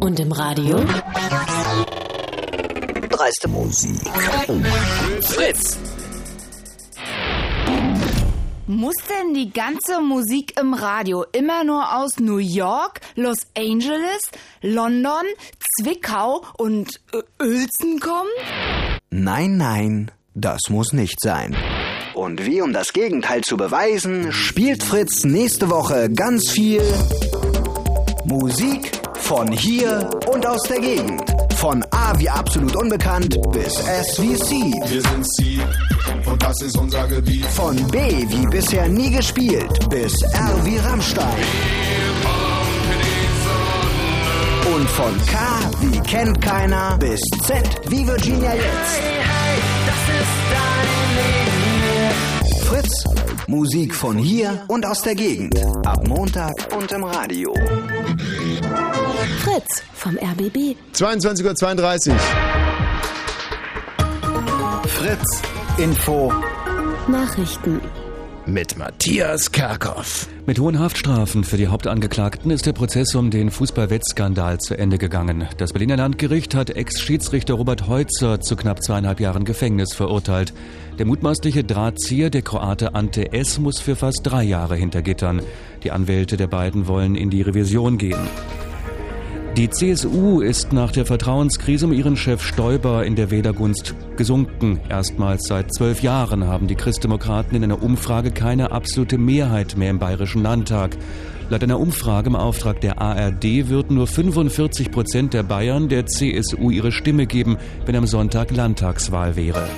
Und im Radio?
Dreiste Musik.
Fritz.
Muss denn die ganze Musik im Radio immer nur aus New York, Los Angeles, London, Zwickau und äh, Uelzen kommen?
Nein, nein, das muss nicht sein. Und wie um das Gegenteil zu beweisen, spielt Fritz nächste Woche ganz viel Musik von hier und aus der Gegend. Von A wie absolut unbekannt bis S wie C.
Wir sind Sie und das ist unser Gebiet.
Von B wie bisher nie gespielt bis R wie Rammstein. Und von K wie kennt keiner bis Z wie Virginia jetzt. Fritz, Musik von hier und aus der Gegend. Ab Montag und im Radio.
Fritz vom RBB.
22.32 Uhr.
Fritz, Info.
Nachrichten.
Mit Matthias Kerkhoff.
Mit hohen Haftstrafen für die Hauptangeklagten ist der Prozess um den Fußballwettskandal zu Ende gegangen. Das Berliner Landgericht hat Ex-Schiedsrichter Robert Heutzer zu knapp zweieinhalb Jahren Gefängnis verurteilt. Der mutmaßliche Drahtzieher, der Kroate Ante S., muss für fast drei Jahre hinter Gittern. Die Anwälte der beiden wollen in die Revision gehen. Die CSU ist nach der Vertrauenskrise um ihren Chef Stoiber in der Wählergunst gesunken. Erstmals seit zwölf Jahren haben die Christdemokraten in einer Umfrage keine absolute Mehrheit mehr im Bayerischen Landtag. Laut einer Umfrage im Auftrag der ARD würden nur 45 Prozent der Bayern der CSU ihre Stimme geben, wenn am Sonntag Landtagswahl wäre.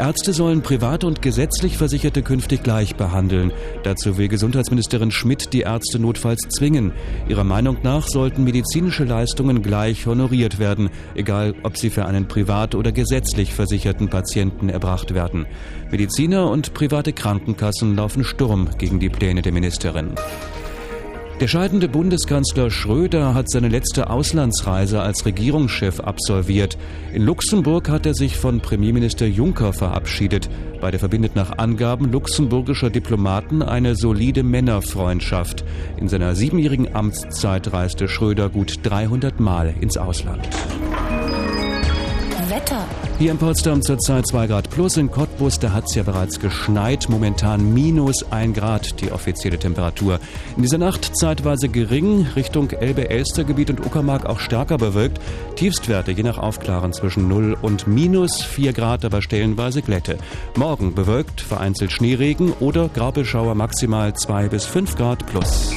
Ärzte sollen privat und gesetzlich Versicherte künftig gleich behandeln. Dazu will Gesundheitsministerin Schmidt die Ärzte notfalls zwingen. Ihrer Meinung nach sollten medizinische Leistungen gleich honoriert werden, egal ob sie für einen privat oder gesetzlich versicherten Patienten erbracht werden. Mediziner und private Krankenkassen laufen Sturm gegen die Pläne der Ministerin. Der scheidende Bundeskanzler Schröder hat seine letzte Auslandsreise als Regierungschef absolviert. In Luxemburg hat er sich von Premierminister Juncker verabschiedet. Beide verbindet nach Angaben luxemburgischer Diplomaten eine solide Männerfreundschaft. In seiner siebenjährigen Amtszeit reiste Schröder gut 300 Mal ins Ausland. Hier in Potsdam zurzeit 2 Grad plus, in Cottbus, da hat es ja bereits geschneit, momentan minus 1 Grad die offizielle Temperatur. In dieser Nacht zeitweise gering, Richtung Elbe-Elster-Gebiet und Uckermark auch stärker bewölkt. Tiefstwerte je nach Aufklaren zwischen 0 und minus 4 Grad, aber stellenweise Glätte. Morgen bewölkt, vereinzelt Schneeregen oder Graupelschauer maximal 2 bis 5 Grad plus.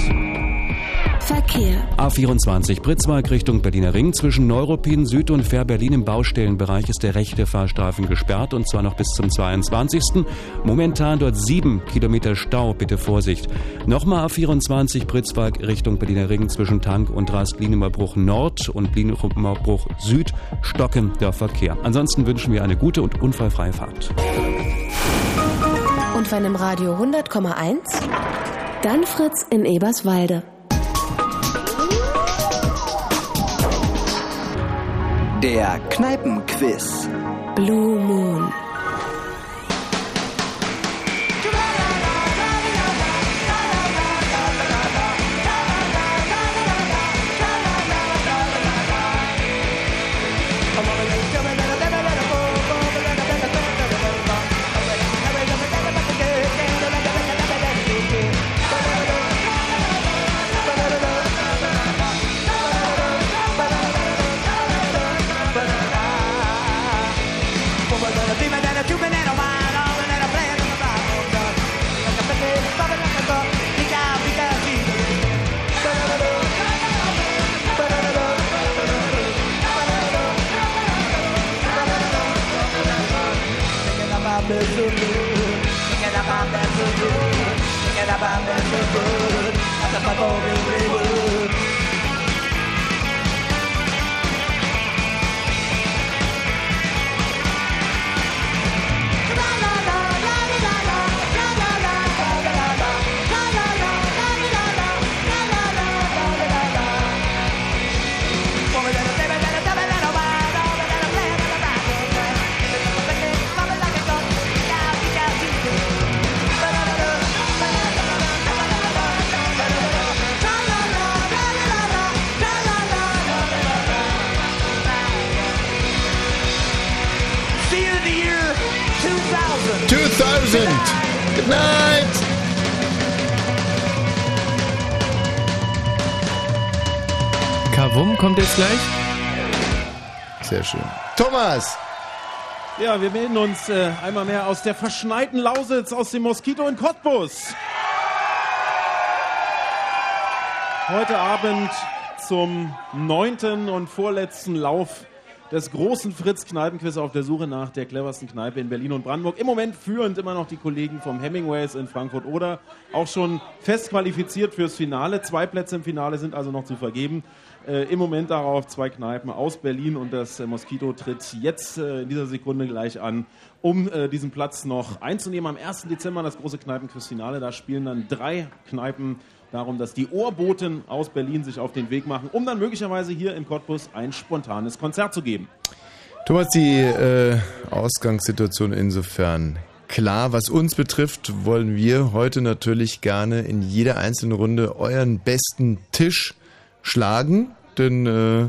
Verkehr.
A24 Pritzwalk Richtung Berliner Ring. Zwischen Neuruppin Süd und Fair-Berlin im Baustellenbereich ist der rechte Fahrstreifen gesperrt und zwar noch bis zum 22. Momentan dort sieben Kilometer Stau. Bitte Vorsicht. Nochmal A24 Pritzwalk Richtung Berliner Ring zwischen Tank und Rast Lienemerbruch Nord und Lienemerbruch Süd stocken der Verkehr. Ansonsten wünschen wir eine gute und unfallfreie Fahrt.
Und wenn im Radio 100,1, dann Fritz in Eberswalde.
Der Kneipenquiz.
Blue Moon.
See 2000.
Good night.
Kavum kommt jetzt gleich.
Sehr schön. Thomas!
Ja, wir melden uns äh, einmal mehr aus der verschneiten Lausitz, aus dem Moskito in Cottbus. Heute Abend zum neunten und vorletzten Lauf des großen Fritz-Kneipenquiz auf der Suche nach der cleversten Kneipe in Berlin und Brandenburg. Im Moment führend immer noch die Kollegen vom Hemingways in Frankfurt oder auch schon fest qualifiziert fürs Finale. Zwei Plätze im Finale sind also noch zu vergeben. Äh, Im Moment darauf zwei Kneipen aus Berlin und das äh, Moskito tritt jetzt äh, in dieser Sekunde gleich an, um äh, diesen Platz noch einzunehmen. Am 1. Dezember das große Kneipenquiz-Finale. Da spielen dann drei Kneipen darum, dass die Ohrboten aus Berlin sich auf den Weg machen, um dann möglicherweise hier in Cottbus ein spontanes Konzert zu geben.
Thomas, die äh, Ausgangssituation insofern klar. Was uns betrifft, wollen wir heute natürlich gerne in jeder einzelnen Runde euren besten Tisch schlagen, denn äh,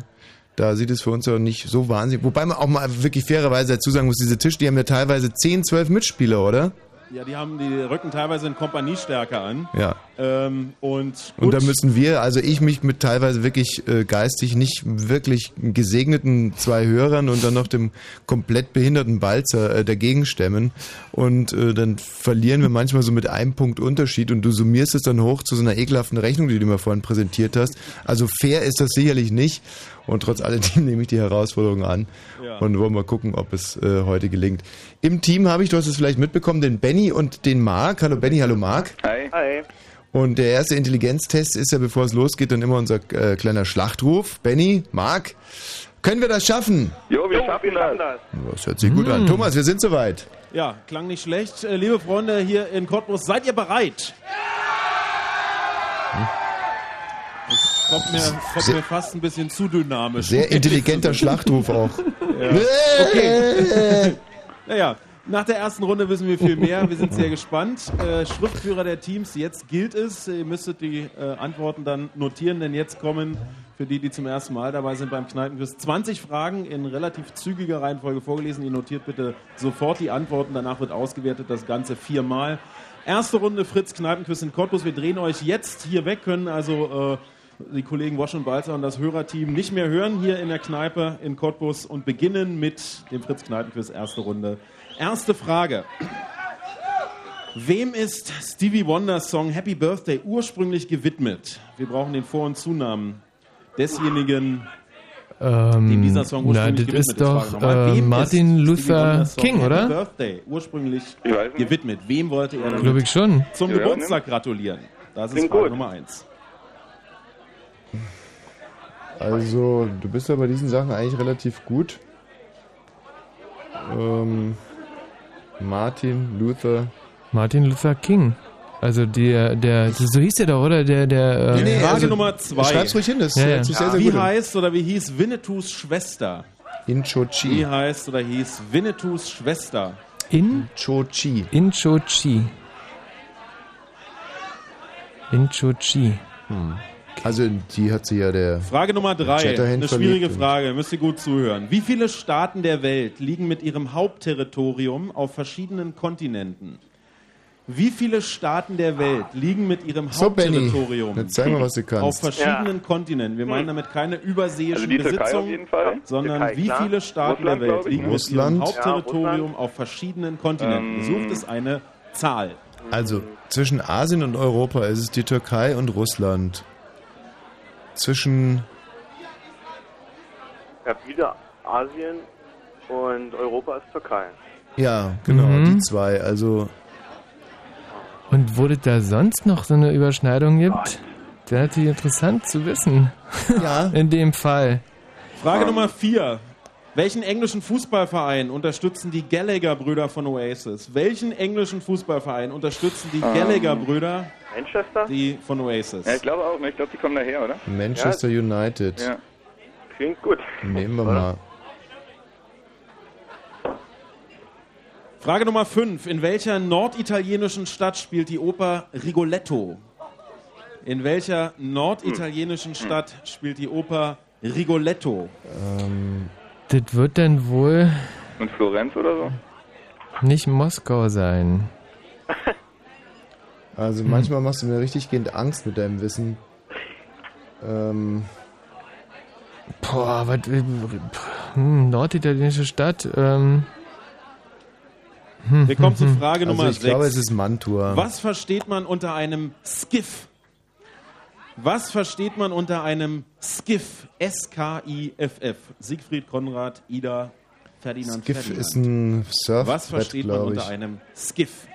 da sieht es für uns ja nicht so wahnsinnig. Wobei man auch mal wirklich fairerweise dazu sagen muss, diese Tische, die haben ja teilweise 10, 12 Mitspieler, oder?
Ja, die haben die rücken teilweise in Kompaniestärke an.
Ja.
Ähm, und
Und da müssen wir, also ich mich mit teilweise wirklich äh, geistig nicht wirklich gesegneten zwei Hörern und dann noch dem komplett behinderten Balzer äh, dagegen stemmen. Und äh, dann verlieren wir manchmal so mit einem Punkt Unterschied und du summierst es dann hoch zu so einer ekelhaften Rechnung, die du mir vorhin präsentiert hast. Also fair ist das sicherlich nicht. Und trotz alledem nehme ich die Herausforderung an
Ja.
und wollen mal gucken, ob es äh, heute gelingt. Im Team habe ich, du hast es vielleicht mitbekommen, den Benny und den Marc. Hallo Benny, hallo Marc.
Hi. Hi.
Und der erste Intelligenztest ist ja, bevor es losgeht, dann immer unser äh, kleiner Schlachtruf. Benny, Marc, können wir das schaffen?
Jo, wir schaffen das.
Das hört sich gut an. Thomas, wir sind soweit.
Ja, klang nicht schlecht. Äh, liebe Freunde hier in Cottbus, seid ihr bereit? Kommt mir, kommt mir fast ein bisschen zu dynamisch.
Sehr intelligenter Schlachtruf auch.
Ja. Okay. naja, nach der ersten Runde wissen wir viel mehr. Wir sind sehr gespannt. Äh, Schriftführer der Teams, jetzt gilt es. Ihr müsstet die äh, Antworten dann notieren, denn jetzt kommen für die, die zum ersten Mal dabei sind beim Kneipenquiz, 20 Fragen in relativ zügiger Reihenfolge vorgelesen. Ihr notiert bitte sofort die Antworten. Danach wird ausgewertet das Ganze viermal. Erste Runde Fritz Kneipenquiz in Cottbus. Wir drehen euch jetzt hier weg, können also äh, die Kollegen Wosch und Balzer und das Hörerteam nicht mehr hören hier in der Kneipe in Cottbus und beginnen mit dem Fritz Kneipenquiz erste Runde. Erste Frage. Wem ist Stevie Wonders Song Happy Birthday ursprünglich gewidmet? Wir brauchen den Vor- und Zunamen desjenigen,
Ähm,
dem dieser Song
na,
ursprünglich
das ist
gewidmet
doch
Frage nochmal.
äh, Martin
ist
Luther King,
Happy
oder?
Birthday ursprünglich gewidmet. Wem wollte er
Glaub ich schon.
zum
Ja,
Geburtstag gratulieren? Das ist
Klingt
Frage
gut.
Nummer eins.
Also, du bist ja bei diesen Sachen eigentlich relativ gut. Ähm, Martin Luther.
Martin Luther King. Also der, der, so hieß der doch, oder? Der, der. ähm,
Frage Nummer zwei.
schreib's ruhig hin, das
Ja, ja.
sehr, sehr
wie
gut
heißt oder wie hieß Winnetous Schwester?
Inchochi.
Wie heißt oder hieß Winnetous Schwester?
In
Chochi.
Inchochi. Inchochi.
Also, die hat sie ja der.
Frage Nummer drei. Eine schwierige. Frage. Müsst ihr gut zuhören. Wie viele Staaten der Welt liegen mit ihrem Hauptterritorium auf verschiedenen Kontinenten? Wie viele Staaten der Welt liegen mit ihrem
So,
Hauptterritorium
mal, was du kannst.
auf verschiedenen Kontinenten? Wir meinen damit keine überseeischen
Also
Besitzungen, sondern
Türkei,
wie viele Staaten
Russland,
der Welt liegen mit ihrem
Ja,
Hauptterritorium
Russland.
auf verschiedenen Kontinenten?
Ähm,
Sucht es eine Zahl.
Also, zwischen Asien und Europa ist es die Türkei und Russland. Zwischen.
Habe wieder Asien und Europa ist Türkei.
Ja, genau,
Mhm.
die zwei. Also,
Und wo es da sonst noch so eine Überschneidung gibt, wäre natürlich interessant zu wissen.
Ja.
In dem Fall.
Frage Nummer vier. Welchen englischen Fußballverein unterstützen die Gallagher-Brüder von Oasis? Welchen englischen Fußballverein unterstützen die
Ähm,
Gallagher-Brüder
Manchester?
die von Oasis?
Ja, ich glaube auch, ne? ich glaube, die kommen daher, oder?
Manchester United.
Ja.
Klingt gut.
Nehmen wir mal.
Frage Nummer 5. In welcher norditalienischen Stadt spielt die Oper Rigoletto? In welcher norditalienischen Stadt spielt die Oper Rigoletto?
Ähm,
Das wird dann wohl
Und Florenz oder so?
nicht Moskau sein.
Also, manchmal machst du mir richtig gehend Angst mit deinem Wissen. Ähm,
Boah, was. Hm, norditalienische Stadt. Ähm, hm,
Wir kommen zu
hm,
Frage
also,
Nummer
ich glaube,
6.
es ist Mantua.
Was versteht man unter einem Skiff? Was versteht man unter einem Skiff? S-K-I-F-F. Siegfried, Konrad, Ida, Ferdinand,
Skiff
Ferdinand.
ist ein
Was
Surfbrett,
versteht man
glaube
unter
ich.
einem Skiff?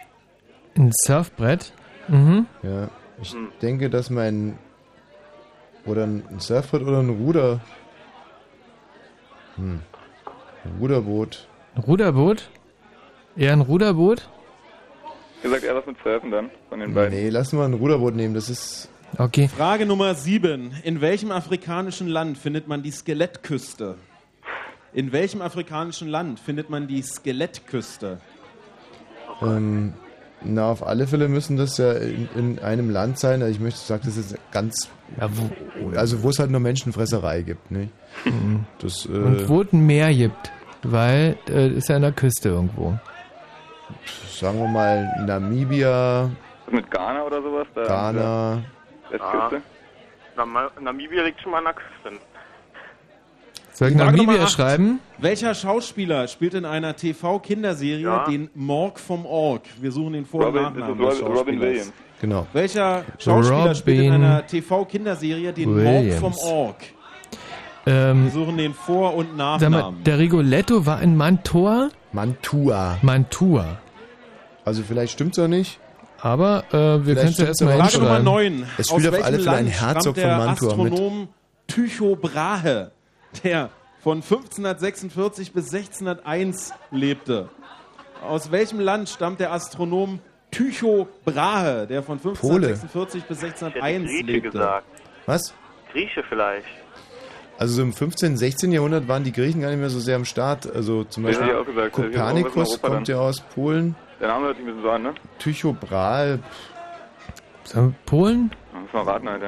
Ein Surfbrett. Mhm.
Ja, ich denke, dass mein. Oder ein Surfbrett oder ein Ruder. Hm. Ein Ruderboot.
Ein Ruderboot? Eher ein Ruderboot?
Ihr sagt eher was mit Surfen dann, von den beiden.
Nee, lass mal ein Ruderboot nehmen, das ist.
Okay.
Frage Nummer 7. In welchem afrikanischen Land findet man die Skelettküste? In welchem afrikanischen Land findet man die Skelettküste?
Ähm, na, auf alle Fälle müssen das ja in, in einem Land sein. Also ich möchte sagen, das ist ganz. also, wo es halt nur Menschenfresserei gibt, ne? Das, äh,
Und wo es ein Meer gibt. Weil äh, ist ja an der Küste irgendwo.
sagen wir mal Namibia,
Mit Ghana oder sowas? Da
Ghana.
Westküste?
Nam Namibia liegt schon mal an der Küste.
Soll ich
Frage
Namibia schreiben?
Welcher Schauspieler spielt in einer TV-Kinderserie
Ja.
den Morg vom Org? Wir suchen den Vor- und
Robin-
Nachnamen
Robin- Robin. Williams.
Genau.
Welcher Schauspieler spielt in
Robin
einer TV-Kinderserie den
Williams.
Morg vom Org?
Ähm,
Wir suchen den Vor- und
sag mal,
Nachnamen.
der Rigoletto war in Mantua?
Mantua.
Mantua.
Also vielleicht stimmt's auch nicht.
Aber äh, wir können es ja erstmal
Frage Nummer
hinschreiben.
9.
Es spielt auf alle Fälle ein Herzog von
der
Mantua mit.
Astronom Tycho Brahe, der von 1546 bis 1601 lebte. Aus welchem Land stammt der Astronom Tycho Brahe, der von 1546 bis 1601
Grieche
lebte?
gesagt.
Was?
Grieche vielleicht.
Also so im 15., 16. Jahrhundert waren die Griechen gar nicht mehr so sehr am Start. Also zum
Hätte
Beispiel
ich auch gesagt. Hätte ich
Kopernikus kommt
dann.
ja aus Polen.
Der Name hört sich ein bisschen so an, ne?
Tycho Brahe.
Polen?
Da müssen wir raten halt,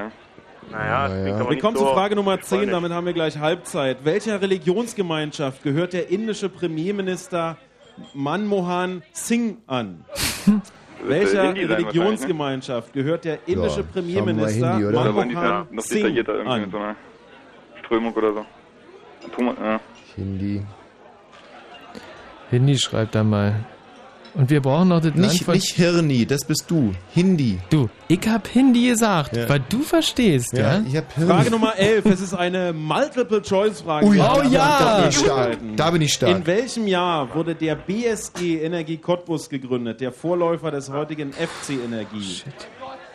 ja.
Naja, aber
Wir kommen
so
zu Frage Nummer 10,
freundlich.
damit haben wir gleich Halbzeit. Welcher Religionsgemeinschaft gehört der indische Premierminister Manmohan Singh an? Welcher
Hindi sein
Religionsgemeinschaft gehört der indische
Ja,
Premierminister
Hindi, oder? Oder
Manmohan
noch
Singh
detaillierter irgendwie mit
an?
so einer Strömung oder so? Thomas, ja.
Hindi.
Hindi schreibt da mal. Und wir brauchen noch das Land
Nicht,
von...
nicht Hirni, das bist du. Hindi.
Du, ich hab Hindi gesagt,
Ja.
weil du verstehst, ja?
Ja, ich hab Hirni.
Frage Nummer 11. Es ist eine Multiple-Choice-Frage.
Oh ja!
da
bin ich stark. Da bin ich stark.
In welchem Jahr wurde der BSE Energie Cottbus gegründet, der Vorläufer des heutigen FC Energie?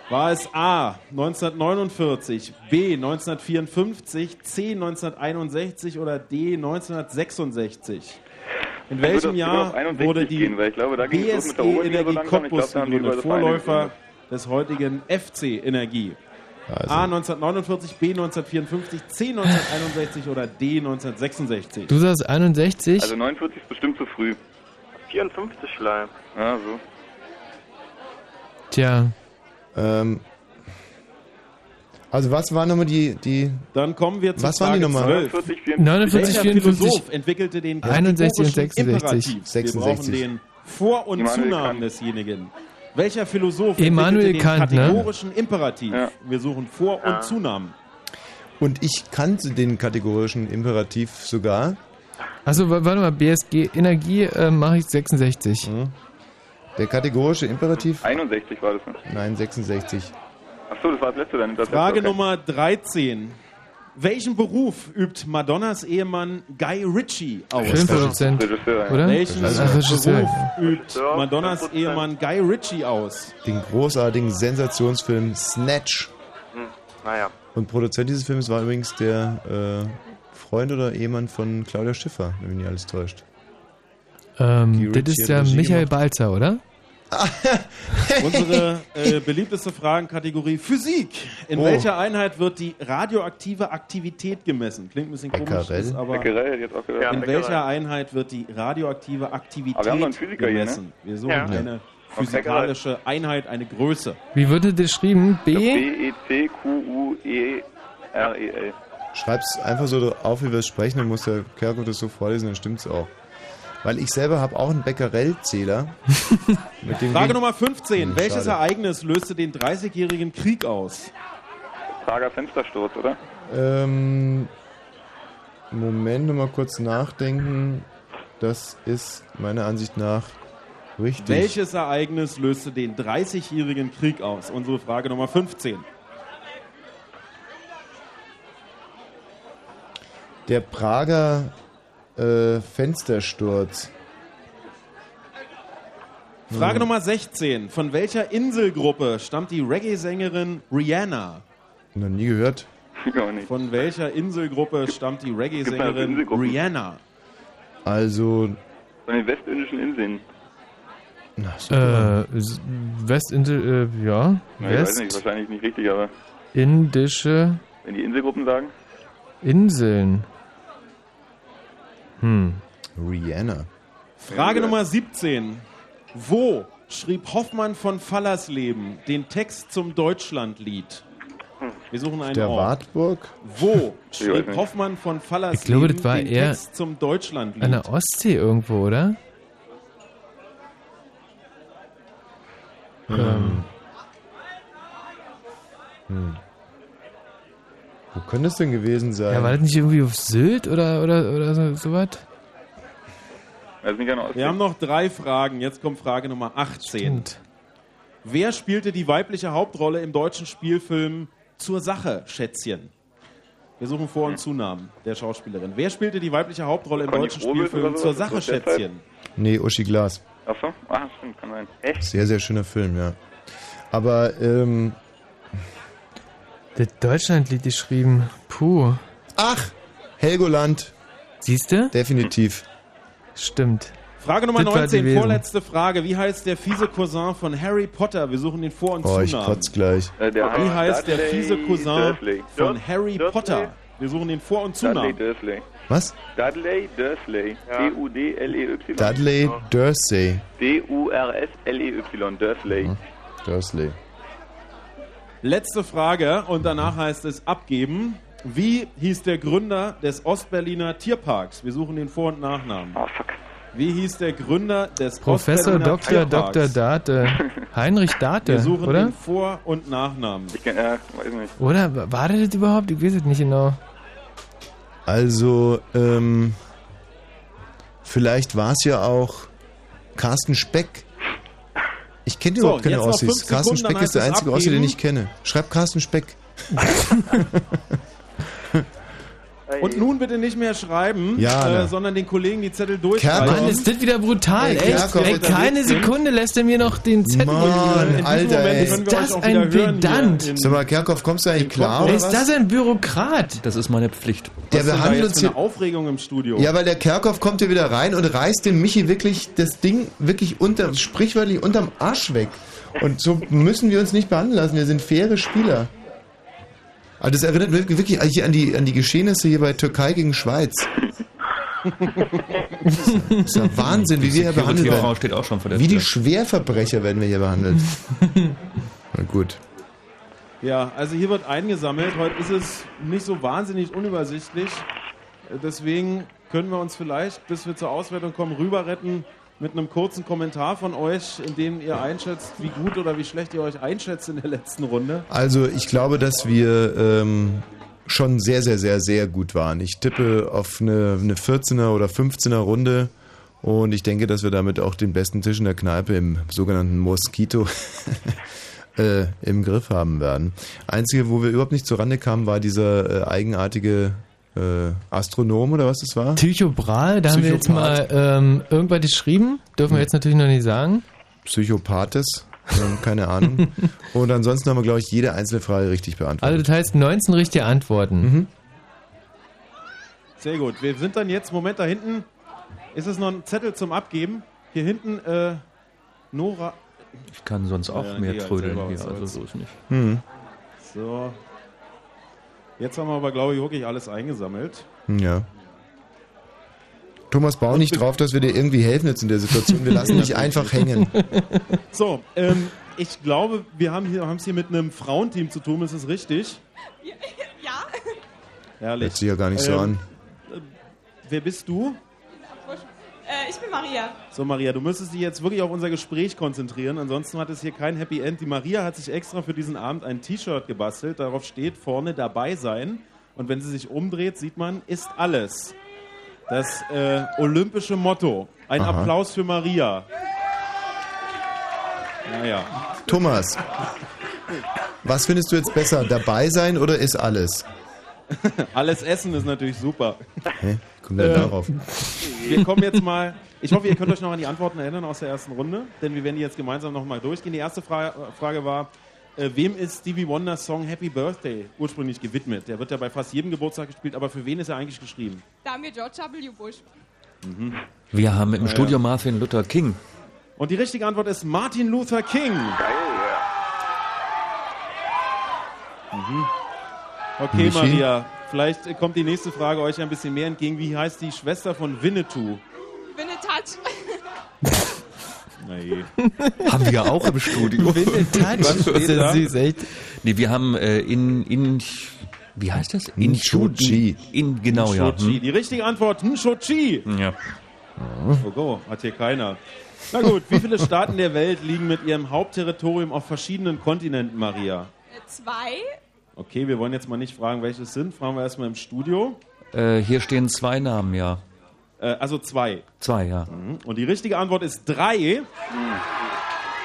War es A 1949, B 1954, C 1961 oder D 1966? In welchem Jahr
auf 61
wurde die
gehen, weil ich glaube,
BSE
so
Energie
glaube,
Cottbus gegründet, Vorläufer des heutigen FC Energie?
Also.
A 1949, B 1954, C 1961 oder D 1966?
Du sagst 61?
Also 49 ist bestimmt zu früh.
54 vielleicht.
Ja, so.
Tja.
Ähm, also was waren nochmal die, die...
Dann kommen wir zu
Was waren die
Frage
nochmal?
12.
49,
Welcher
54,
Philosoph entwickelte den
61 und
kategorischen
66.
Imperativ? Wir brauchen
66.
den Vor- und
Immanuel
Zunamen
Kant.
desjenigen. Welcher Philosoph
Immanuel
entwickelte den
Kant, ne?
kategorischen Imperativ? Wir suchen Vor-
Ja.
und Zunamen.
Und ich kannte den kategorischen Imperativ sogar.
Also wa- warte mal, BSG Energie äh, mache ich 66.
Der kategorische Imperativ?
61 war das, ne?
Nein, 66.
Achso, das war das letzte dann. Das
Frage
okay.
Nummer 13. Welchen Beruf übt Madonnas Ehemann Guy Ritchie aus?
Filmproduzent,
Regisseur, ja.
oder?
Welchen
Also
Regisseur.
Beruf übt Madonnas Ehemann Guy Ritchie aus?
Den großartigen Sensationsfilm Snatch.
Hm, naja.
Und Produzent dieses Films war übrigens der äh, Freund oder Ehemann von Claudia Schiffer, wenn mich nicht alles täuscht.
Ähm, das ist ja Michael
gemacht.
Balzer, oder?
Unsere äh, beliebteste Fragenkategorie Physik. In
Oh.
welcher Einheit wird die radioaktive Aktivität gemessen? Klingt ein bisschen komisch, ist aber
Becquerel hätte ich jetzt auch gesagt.
Ja,
in
Becquerel.
welcher Einheit wird die radioaktive Aktivität
Aber wir haben noch einen Physiker hier, ne?
gemessen? Wir suchen
Ja.
eine physikalische Einheit, eine Größe.
Wie wird das geschrieben? B?
B-E-C-Q-U-E-R-E-L.
Schreib's einfach so auf, wie wir es sprechen, dann muss der Kerko das so vorlesen, dann stimmt's auch. Weil ich selber habe auch einen Becquerel-Zähler.
Frage Nummer 15.
Hm,
Welches
schade.
Ereignis löste den 30-jährigen Krieg aus?
Prager Fenstersturz, oder?
Ähm, Moment, nochmal kurz nachdenken. Das ist meiner Ansicht nach richtig.
Welches Ereignis löste den 30-jährigen Krieg aus? Unsere Frage Nummer 15.
Der Prager äh, Fenstersturz.
Frage
Hm.
Nummer 16. Von welcher Inselgruppe stammt die Reggae-Sängerin Rihanna?
Noch nie gehört.
Gar nicht.
Von welcher Inselgruppe stammt die Reggae-Sängerin? Rihanna?
Also,
Von den westindischen Inseln.
na, super.
Äh, Westinsel, äh, ja.
Na, ich weiß nicht, wahrscheinlich nicht richtig, aber
Westindische
wenn die Inselgruppen sagen.
Inseln. Hm.
Rihanna.
Frage Nummer 17. Wo schrieb Hoffmann von Fallersleben den Text zum Deutschlandlied? Wir suchen einen
Der
Ort.
Wartburg?
Wo schrieb. Hoffmann von Fallersleben
Ich glaube, das war
den
eher
Text zum Deutschlandlied?
An der Ostsee irgendwo, oder? Ähm,
Hm. Wo könnte es denn gewesen sein?
ja, war das nicht irgendwie auf Sylt oder, oder, oder so, sowas?
Also nicht Ostsee.
Wir haben noch drei Fragen. Jetzt kommt Frage Nummer 18.
Stimmt.
Wer spielte die weibliche Hauptrolle im deutschen Spielfilm Zur Sache, Schätzchen? Wir suchen Vor- und Zunamen der Schauspielerin. Wer spielte die weibliche Hauptrolle im
Conny
deutschen
Frobel
Spielfilm
oder
Zur
sowas?
Sache,
Ist das derzeit?
Schätzchen?
Nee, Uschi Glas.
Achso? Ah, stimmt, kann sein. Echt?
Sehr, sehr schöner Film, ja. Aber, ähm,
Das Deutschlandlied geschrieben. Puh.
ach, Helgoland.
Siehst du?
Definitiv.
Stimmt.
Frage Nummer
Das war
19,
gewesen.
vorletzte Frage. Wie heißt der fiese Cousin von Harry Potter? Wir suchen den Vor- und
Oh, ich
Zunamen.
kotz gleich.
Äh,
Wie
heißt
der
Dudley
fiese Cousin von Harry? Potter? Wir suchen den Vor- und
Dudley
Zunamen.
Dursley.
Was?
Dudley Dursley. D-U-D-L-E-Y.
Dudley Dursley.
D-U-R-S-L-E-Y. Dursley.
Letzte Frage und danach heißt es abgeben. Wie hieß der Gründer des Ostberliner Tierparks? Wir suchen den Vor- und Nachnamen.
Oh, fuck.
Wie hieß der Gründer des
Professor
Ostberliner
Dr.
Tierparks?
Dr. Date. Heinrich Date,
Wir suchen
oder?
den Vor- und Nachnamen.
Ich kenn, äh, weiß nicht.
Oder war der das überhaupt? Ich weiß es nicht genau.
Also, ähm, vielleicht war es ja auch Carsten Speck. Ich kenne
So,
überhaupt keine
jetzt noch
Ossis. Carsten Speck ist der einzige Ossi, den
abgeben.
ich kenne. Schreib Carsten Speck.
Und nun bitte nicht mehr schreiben,
Ja,
äh, sondern den Kollegen die Zettel
Mann,
durchreichen.
ist das wieder brutal,
Ey,
echt? Ey, keine. Sekunde lässt er mir noch den Zettel
Mann,
durchgehen.
In diesem
Alter,
Moment
ey.
Ist das ein Pedant?
in-
Sag mal, Kerkhoff, kommst du eigentlich klar, oder
Ist das ein Bürokrat?
Das ist meine Pflicht.
Der
Was
behandelt
jetzt
uns hier...
eine Aufregung im Studio.
Ja, weil der Kerkhoff kommt hier wieder rein und reißt dem Michi wirklich das Ding wirklich unter, sprichwörtlich unterm Arsch weg. Und so müssen wir uns nicht behandeln lassen. Wir sind faire Spieler. Aber das erinnert mich wirklich eigentlich an die, an die Geschehnisse hier bei Türkei gegen Schweiz. Das ist ja Wahnsinn, wie wir hier behandelt werden.
steht auch schon vor der
Wie die. Schwerverbrecher werden wir hier behandelt. Na gut.
Ja, also hier wird eingesammelt. Heute ist es nicht so wahnsinnig unübersichtlich. Deswegen können wir uns vielleicht, bis wir zur Auswertung kommen, rüber retten mit einem kurzen Kommentar von euch, in dem ihr einschätzt, wie gut oder wie schlecht ihr euch einschätzt in der letzten Runde.
Also ich glaube, dass wir ähm, schon sehr, sehr, sehr, sehr gut waren. Ich tippe auf eine, eine 14er oder 15er Runde und ich denke, dass wir damit auch den besten Tisch in der Kneipe im sogenannten Mosquito äh, im Griff haben werden. Einzige, wo wir überhaupt nicht zurande kamen, war dieser äh, eigenartige äh, Astronom oder was das war?
Tycho Brahe, da haben wir jetzt mal ähm, irgendwas geschrieben. Dürfen wir jetzt natürlich noch nicht sagen.
Psychopathes, ähm, keine Ahnung. und ansonsten haben wir, glaube ich, jede einzelne Frage richtig beantwortet.
Also das heißt 19 richtige Antworten.
Sehr gut. Wir sind dann jetzt, Moment, da hinten ist es noch ein Zettel zum Abgeben. Hier hinten, äh, Nora.
Ich kann sonst auch
Ja,
mehr trödeln hier, also so ist nicht.
Hm.
So. Jetzt haben wir aber, glaube ich, wirklich alles eingesammelt.
Ja. Thomas, bau nicht drauf, dass wir dir irgendwie helfen jetzt in der Situation. Wir lassen dich einfach hängen.
So, ähm, ich glaube, wir haben hier haben es hier mit einem Frauenteam zu tun, ist es richtig?
Ja.
Herrlich.
Hört sich ja gar nicht so
Ähm,
an.
äh, Wer bist du?
Äh, ich bin Maria.
So, Maria, du müsstest dich jetzt wirklich auf unser Gespräch konzentrieren. Ansonsten hat es hier kein Happy End. Die Maria hat sich extra für diesen Abend ein T-Shirt gebastelt. Darauf steht vorne dabei sein. Und wenn sie sich umdreht, sieht man, ist alles. Das äh, olympische Motto. Ein
Aha.
Applaus für Maria. Naja.
Thomas, was findest du jetzt besser? Dabei sein oder ist alles?
Alles Essen ist natürlich super.
Hä? Kommt denn
Äh,
darauf?
Wir kommen jetzt mal. Ich hoffe, ihr könnt euch noch an die Antworten erinnern aus der ersten Runde, denn wir werden die jetzt gemeinsam nochmal durchgehen. Die erste Frage, Frage war, äh, wem ist Stevie Wonders Song Happy Birthday ursprünglich gewidmet? Der wird ja bei fast jedem Geburtstag gespielt, aber für wen ist er eigentlich geschrieben?
Da haben wir George W. Bush.
Mhm.
Wir haben im
Ja,
Studio
ja.
Martin Luther King.
Und die richtige Antwort ist Martin Luther King. Mhm. Okay,
Michi?
Maria, vielleicht kommt die nächste Frage euch ein bisschen mehr entgegen. Wie heißt die Schwester von Winnetou?
Winnetou.
Na je.
Haben wir auch im Studio.
Winnetou.
Was
Das ist süß, echt.
Nee, wir haben äh, in, in, wie heißt das? In
Nshoji.
In, genau, ja.
Nshoji. Die richtige Antwort, Nshoji.
Hm. Ja.
Oh, go, hat hier keiner. Na gut, wie viele Staaten der Welt liegen mit ihrem Hauptterritorium auf verschiedenen Kontinenten, Maria?
Äh, Zwei.
Okay, wir wollen jetzt mal nicht fragen, welche es sind. Fragen wir erstmal im Studio.
Äh, hier stehen zwei Namen, ja.
Äh, also zwei.
Zwei, ja.
Mhm. Und die richtige Antwort ist drei.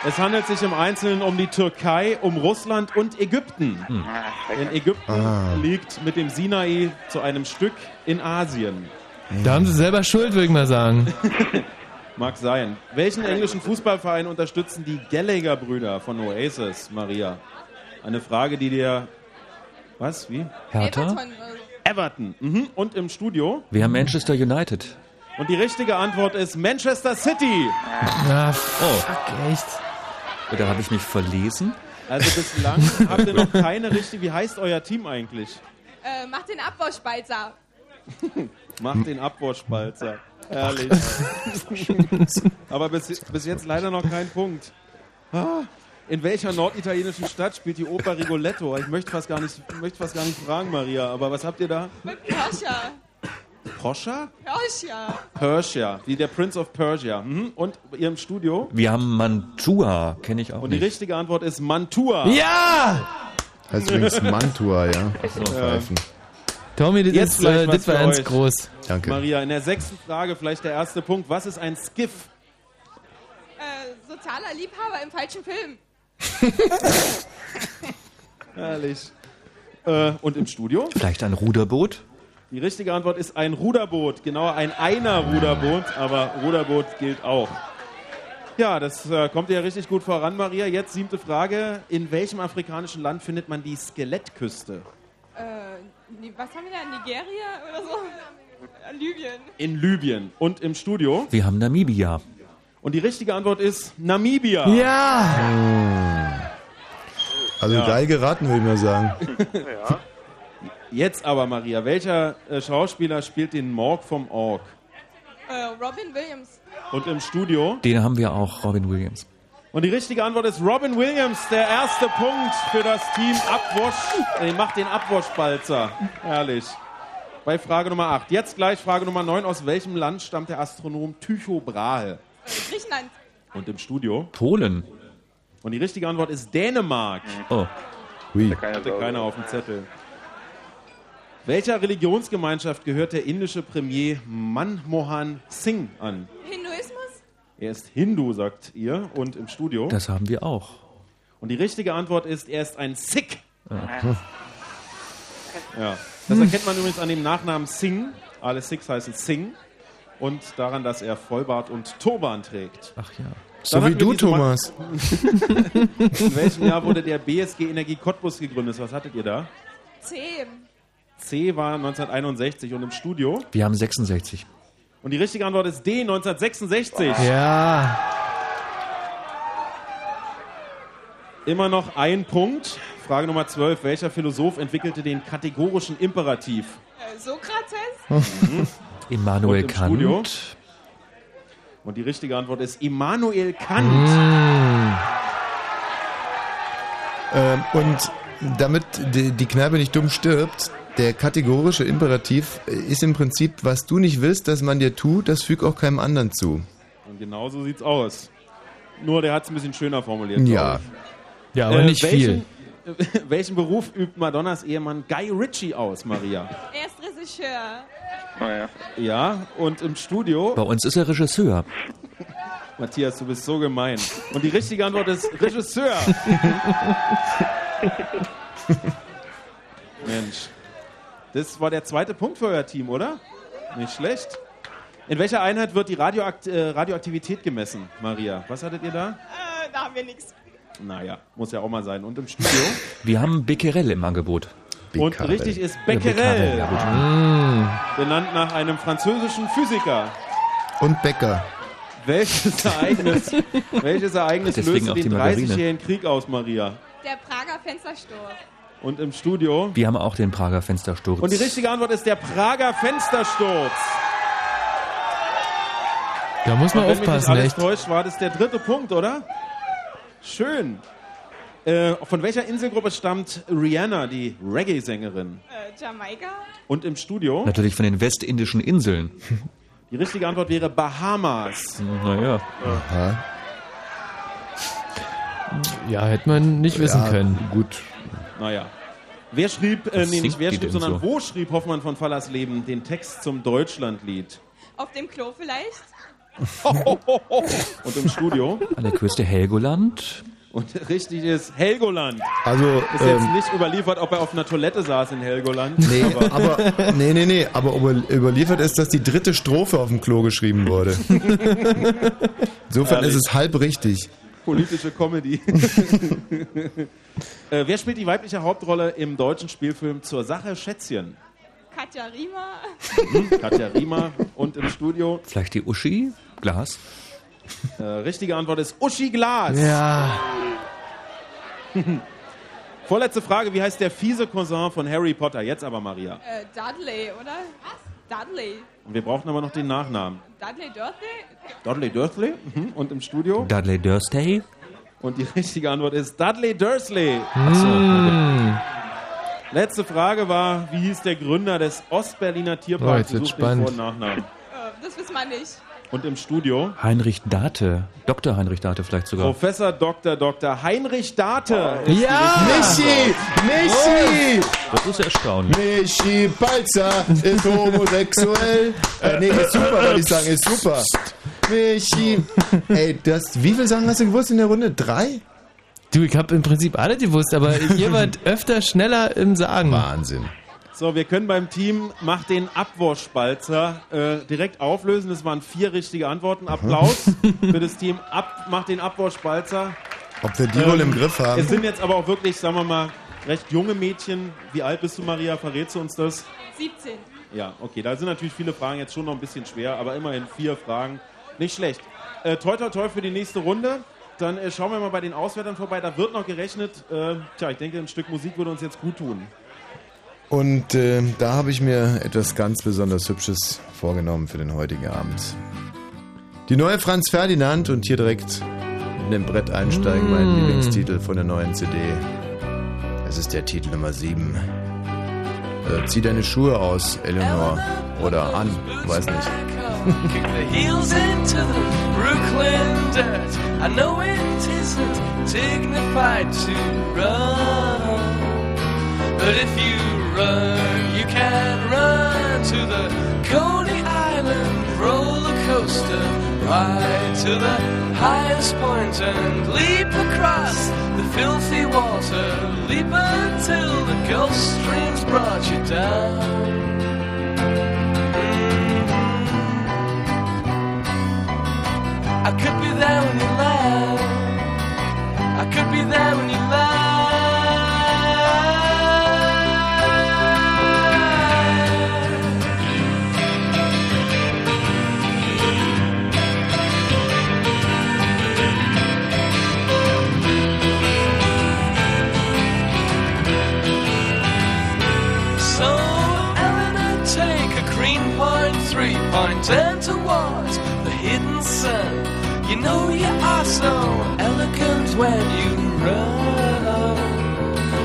Es handelt sich im Einzelnen um die Türkei, um Russland und Ägypten.
Hm.
Denn Ägypten
Ah.
liegt mit dem Sinai zu einem Stück in Asien.
Da haben sie selber Schuld, würde ich mal sagen.
Mag sein. Welchen englischen Fußballverein unterstützen die Gallagher-Brüder von Oasis, Maria? Eine Frage, die dir. Was? Wie?
Hertha?
Everton.
Everton. Mhm. Und im Studio?
Wir haben Manchester United.
Und die richtige Antwort ist Manchester City.
Na,
Oh.
fuck, echt.
Oder habe ich mich verlesen?
Also bislang habt ihr noch keine richtige. Wie heißt euer Team eigentlich?
Äh, mach den Abwaschspalzer.
Macht den Abwurfspalzer. Herrlich. Aber bis, bis jetzt leider noch kein Punkt. Ah, In welcher norditalienischen Stadt spielt die Oper Rigoletto? Ich möchte fast gar nicht, möchte fast gar nicht fragen, Maria, aber was habt ihr da?
Persia.
Proscha?
Persia.
Persia, wie der Prince of Persia. Mhm. Und ihr im Studio?
Wir haben Mantua, kenne ich auch
Und die
nicht.
richtige Antwort ist Mantua.
Ja!
Heißt übrigens Mantua, ja.
so.
Pfeifen.
Tommy, das,
Jetzt
ist, äh, das war ganz groß.
Danke.
Maria, in der sechsten Frage vielleicht der erste Punkt. Was ist ein Skiff?
Äh, sozialer Liebhaber im falschen Film.
Herrlich. Äh, und im Studio?
Vielleicht ein Ruderboot?
Die richtige Antwort ist ein Ruderboot, genauer ein Einer-Ruderboot, aber Ruderboot gilt auch. Ja, das äh, kommt ja richtig gut voran, Maria. Jetzt siebte Frage. In welchem afrikanischen Land findet man die Skelettküste?
Äh, was haben wir da? Nigeria oder so? Äh, Libyen.
In Libyen. Und im Studio?
Wir haben Namibia.
Und die richtige Antwort ist Namibia.
Ja!
Also
Ja.
geil geraten, würde ich mal sagen.
Ja.
Jetzt aber, Maria, welcher äh, Schauspieler spielt den Morg vom Org?
Äh, Robin Williams.
Und im Studio?
Den haben wir auch, Robin Williams.
Und die richtige Antwort ist Robin Williams, der erste Punkt für das Team Abwasch. Äh, macht den Abwaschbalzer. Herrlich. Bei Frage Nummer 8. Jetzt gleich Frage Nummer 9. Aus welchem Land stammt der Astronom Tycho Brahe?
Griechenland.
Und im Studio?
Polen.
Und die richtige Antwort ist Dänemark.
Oh.
Hui.
Hatte keiner auf dem Zettel. Welcher Religionsgemeinschaft gehört der indische Premier Manmohan Singh an?
Hinduismus?
Er ist Hindu, sagt ihr. Und im Studio?
Das haben wir auch.
Und die richtige Antwort ist, er ist ein Sikh.
Ja.
Ja. Das erkennt man übrigens an dem Nachnamen Singh. Alle Sikhs heißen Singh. Und daran, dass er Vollbart und Turban trägt.
Ach ja.
So wie du, Thomas.
In welchem Jahr wurde der BSG Energie Cottbus gegründet? Was hattet ihr da?
C.
C war 1961 und im Studio.
Wir haben 66.
Und die richtige Antwort ist D, 1966.
Ja.
Immer noch ein Punkt. Frage Nummer 12. Welcher Philosoph entwickelte den kategorischen Imperativ?
Äh, Sokrates?
Mhm.
Immanuel Kant.
Studio? Und die richtige Antwort ist Immanuel Kant.
Mm. Ähm, und damit die, die Kneipe nicht dumm stirbt, der kategorische Imperativ ist im Prinzip, was du nicht willst, dass man dir tut, das füg auch keinem anderen zu.
Und genau so sieht's aus. Nur der hat es ein bisschen schöner formuliert.
Ja.
Ja, aber nicht
welchen, Welchen Beruf übt Madonnas Ehemann Guy Ritchie aus, Maria?
Er ist Regisseur.
Naja.
Ja, und im Studio,
Bei uns ist er Regisseur.
Matthias, du bist so gemein. Und die richtige Antwort ist Regisseur. Mensch. Das war der zweite Punkt für euer Team, oder? Nicht schlecht. In welcher Einheit wird die Radioakt äh, Radioaktivität gemessen, Maria? Was hattet ihr da?
Äh, da haben wir nichts.
Naja, muss ja auch mal sein. Und im Studio?
Wir haben Becquerel im Angebot.
Und richtig ist
Oder
Becquerel.
ja, gut.
Benannt nach einem französischen Physiker.
Und Bäcker.
Welches Ereignis, welches Ereignis
Deswegen
löste den
die Margarine.
30-jährigen Krieg aus, Maria?
Der Prager Fenstersturm.
Und im Studio?
Wir haben auch den Prager Fenstersturz.
Und die richtige Antwort ist der Prager Fenstersturz.
Da muss man
Und wenn mich nicht
aufpassen,
alles
echt.
täuscht, war das der dritte Punkt, oder? Schön. Äh, von welcher Inselgruppe stammt Rihanna, die Reggae-Sängerin?
Äh, Jamaika.
Und im Studio?
Natürlich von den westindischen Inseln.
Die richtige Antwort wäre Bahamas.
Naja.
Aha.
Ja, hätte man nicht wissen
Ja,
können.
Gut.
Naja. Wer schrieb, äh, nee, nicht wer schrieb, sondern
so?
wo schrieb Hoffmann von Fallersleben den Text zum Deutschlandlied?
Auf dem Klo vielleicht?
Und im Studio?
An der Küste Helgoland.
Und richtig ist Helgoland.
Also,
Ist jetzt
ähm,
nicht überliefert, ob er auf einer Toilette saß in Helgoland.
Nee, aber, nee, nee, nee, aber über, überliefert ist, dass die dritte Strophe auf dem Klo geschrieben wurde. Insofern
Ehrlich.
ist es halb richtig.
Politische Comedy. äh, wer spielt die weibliche Hauptrolle im deutschen Spielfilm Zur Sache Schätzchen?
Katja Riemer.
Mhm, Katja Riemer und im Studio.
Vielleicht die Uschi? Glas?
Äh, richtige Antwort ist Uschi Glas.
Ja.
Vorletzte Frage, wie heißt der fiese Cousin von Harry Potter? Jetzt aber Maria.
Äh, Dudley, oder? Was? Dudley.
Und wir brauchen aber noch den Nachnamen.
Dudley Dursley?
Dudley Dursley mhm. und im Studio.
Dudley Dursley?
Und die richtige Antwort ist Dudley Dursley.
Achso,
Hm.
Letzte Frage war, wie hieß der Gründer des Ostberliner
Oh,
Tierparks?
jetzt wird's
Sucht den Vor-
spannend.
und Nachnamen.
Äh, das wissen wir nicht.
Und im Studio
Heinrich Date. Dr. Heinrich Date vielleicht sogar.
Professor Dr. Dr. Heinrich Date.
Ja!
Michi! Michi!
Das ist erstaunlich.
Michi Balzer ist homosexuell. Äh, nee, ist super, wollte ich sagen, ist super. Michi. Ey, das, wie viele Sachen hast du gewusst in der Runde? Drei?
Du, ich habe im Prinzip alle gewusst, aber ihr wart öfter schneller im Sagen.
Wahnsinn.
So, wir können beim Team Mach den Abwurfspalzer äh, direkt auflösen. Das waren vier richtige Antworten. Applaus für das Team Ab Mach den Abwurfspalzer.
Ob wir die wohl im Griff haben?
Ähm, Es sind jetzt aber auch wirklich, sagen wir mal, recht junge Mädchen. Wie alt bist du, Maria? Verrätst du uns das?
17.
Ja, okay. Da sind natürlich viele Fragen jetzt schon noch ein bisschen schwer, aber immerhin vier Fragen. Nicht schlecht. Äh, toi, toi, toi für die nächste Runde. Dann äh, schauen wir mal bei den Auswertern vorbei. Da wird noch gerechnet. Äh, tja, ich denke, ein Stück Musik würde uns jetzt gut tun.
Und äh, da habe ich mir etwas ganz besonders Hübsches vorgenommen für den heutigen Abend. Die neue Franz Ferdinand und hier direkt in dem Brett einsteigen, mein
Mm.
Lieblingstitel von der neuen CD. Es ist der Titel Nummer 7. Äh, zieh deine Schuhe aus, Eleanor. Oder an, weiß nicht.
Dirt. I know it isn't dignified to run, but if you run, you can run to the Coney Island roller coaster, ride to the highest point and leap across the filthy water, leap until the Gulf Stream's brought you down. Could be there when you land. I could be there when you know you are so elegant when you run.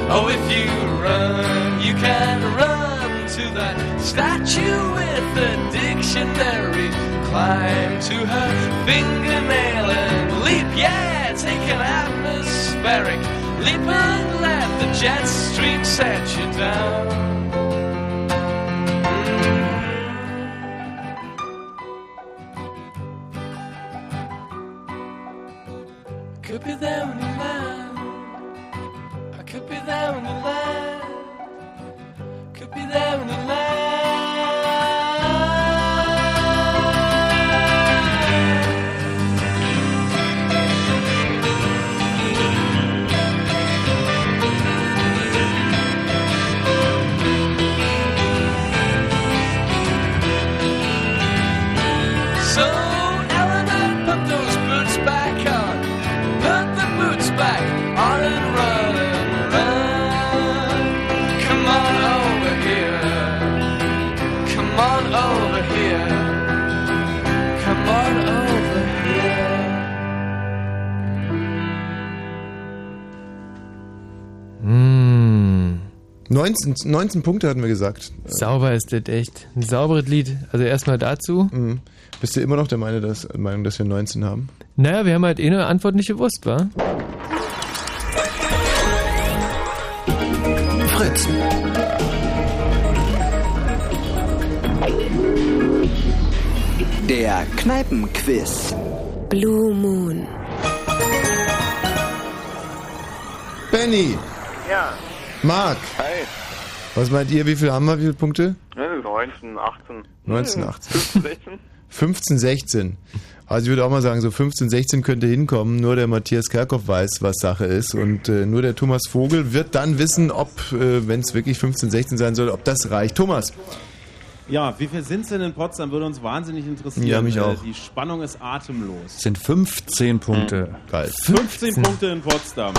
Oh, if you run, you can run to that statue with the dictionary. Climb to her fingernail and leap, yeah, take an atmospheric leap and let the jet stream set you down.
19, 19 Punkte hatten wir gesagt.
Sauber ist das echt. Ein sauberes Lied. Also erstmal dazu.
Mhm. Bist du immer noch der Meinung dass, Meinung, dass wir 19 haben?
Naja, wir haben halt eh eine Antwort nicht gewusst, wa?
Fritz. Der Kneipenquiz.
Blue Moon.
Benny,
Ja.
Marc,
Hi.
was meint ihr, wie viel haben wir, wie viele Punkte?
Ja, 19, 18.
19, 18.
16?
15, 16. Also ich würde auch mal sagen, so 15, 16 könnte hinkommen. Nur der Matthias Kerkhoff weiß, was Sache ist. Und äh, nur der Thomas Vogel wird dann wissen, ob, äh, wenn es wirklich 15, 16 sein soll, ob das reicht. Thomas,
Ja, wie viel sind es denn in Potsdam? Würde uns wahnsinnig interessieren.
Ja, mich
Äh,
auch.
Die Spannung ist atemlos.
Es sind 15 Punkte.
Geil.
15 Punkte in Potsdam.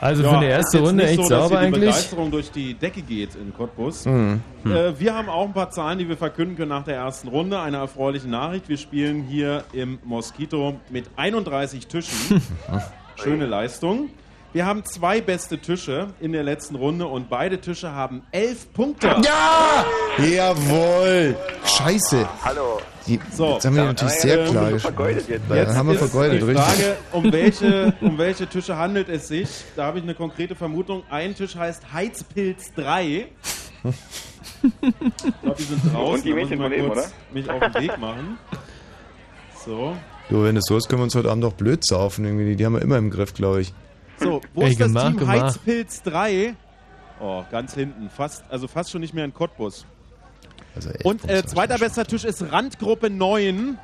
Also für eine erste Runde echt
so, dass
sauber
hier die
eigentlich.
Begeisterung durch die Decke geht in Cottbus.
Mhm.
Äh, wir haben auch ein paar Zahlen, die wir verkünden können nach der ersten Runde. Eine erfreuliche Nachricht. Wir spielen hier im Moskito mit 31 Tischen. Schöne Leistung. Wir haben zwei beste Tische in der letzten Runde und beide Tische haben elf Punkte.
Ja! Jawohl! Scheiße.
Hallo.
Die,
So,
jetzt haben wir
ja,
natürlich sehr
ähm,
klar
vergeudet jetzt.
Ja,
Jetzt
haben wir
ist
vergeudet,
die
richtig.
Frage, um welche, um welche Tische handelt es sich? Da habe ich eine konkrete Vermutung. Ein Tisch heißt Heizpilz 3. Ich glaube, die sind draußen.
Und die Mädchen
mal
daneben,
kurz
oder?
mich auf den Weg machen. So.
Du, wenn es so ist, können wir uns heute Abend auch blöd saufen. Irgendwie. Die haben wir immer im Griff, glaube ich.
So, wo
Ey,
ist das
gemacht,
Team
gemacht.
Heizpilz 3? Oh, ganz hinten. Fast, also fast schon nicht mehr in Cottbus.
Also
Und äh, zweiter bester Tisch ist Randgruppe 9.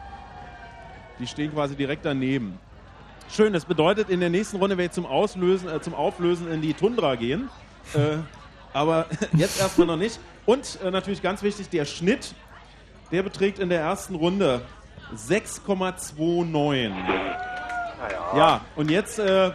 Die stehen quasi direkt daneben. Schön, das bedeutet, in der nächsten Runde werde ich zum, Auslösen, äh, zum Auflösen in die Tundra gehen. Äh, aber jetzt erstmal noch nicht. Und äh, natürlich ganz wichtig, der Schnitt, der beträgt in der ersten Runde 6,29. Ja, und jetzt äh,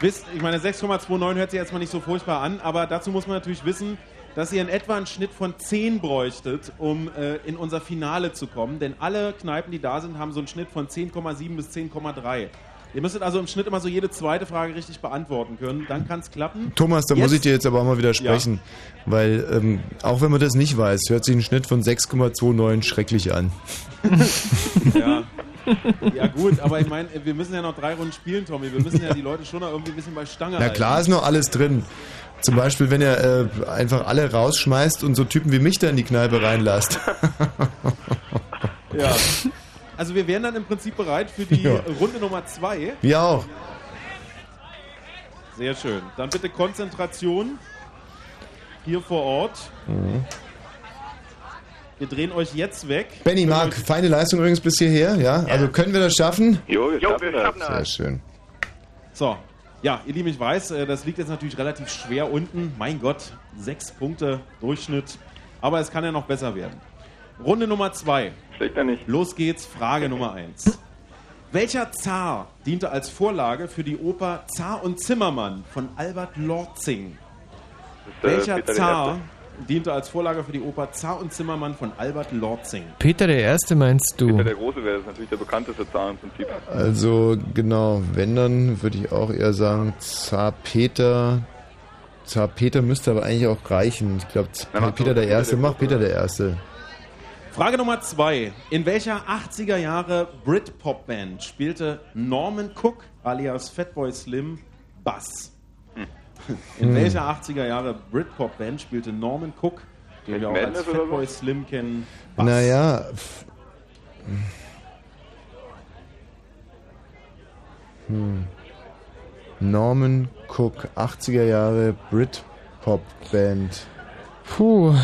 wisst, ich meine, 6,29 hört sich erstmal nicht so furchtbar an, aber dazu muss man natürlich wissen, dass ihr in etwa einen Schnitt von 10 bräuchtet, um äh, in unser Finale zu kommen. Denn alle Kneipen, die da sind, haben so einen Schnitt von 10,7 bis 10,3. Ihr müsstet also im Schnitt immer so jede zweite Frage richtig beantworten können. Dann kann es klappen.
Thomas, da muss ich dir jetzt aber auch mal widersprechen.
Ja.
Weil, ähm, auch wenn man das nicht weiß, hört sich ein Schnitt von 6,29 schrecklich an.
Ja. ja gut, aber ich meine, wir müssen ja noch drei Runden spielen, Tommy. Wir müssen ja die Leute schon noch irgendwie ein bisschen bei Stange
Na
halten.
klar ist noch alles drin. Zum Beispiel, wenn ihr äh, einfach alle rausschmeißt und so Typen wie mich da in die Kneipe reinlasst.
Ja. Also wir wären dann im Prinzip bereit für die
Ja.
Runde Nummer zwei.
Wir auch.
Sehr schön. Dann bitte Konzentration hier vor Ort.
Mhm.
Wir drehen euch jetzt weg.
Benny, Marc, feine Leistung übrigens bis hierher, ja? Also können wir das schaffen?
Jo, wir
schaffen das.
Sehr schön.
So. Ja, ihr Lieben, ich weiß, äh, das liegt jetzt natürlich relativ schwer unten. Mein Gott, sechs Punkte Durchschnitt. Aber es kann ja noch besser werden. Runde Nummer zwei.
Schlechter nicht.
Los geht's, Frage Nummer eins. Welcher Zar diente als Vorlage für die Oper Zar und Zimmermann von Albert Lorzing?
äh,
Welcher
Peter
Zar
Erste.
Diente als Vorlage für die Oper Zar und Zimmermann von Albert Lorzing?
Peter der Erste meinst du?
Peter der Große wäre das natürlich der bekannteste Zar im Prinzip.
Also, genau, wenn dann würde ich auch eher sagen, Zar Peter. Zar Peter müsste aber eigentlich auch reichen. Ich glaube, Peter
doch
der
Peter
Erste, mach Peter der Erste.
Frage Nummer zwei. In welcher 80er Jahre Britpop-Band spielte Norman Cook alias Fatboy Slim Bass? In
Hm.
welcher 80er Jahre Britpop-Band spielte Norman Cook, den wir auch als
Madness so?
Fatboy Slim kennen, Bass?
Naja. Hm. Norman Cook, 80er Jahre Britpop-Band.
Puh.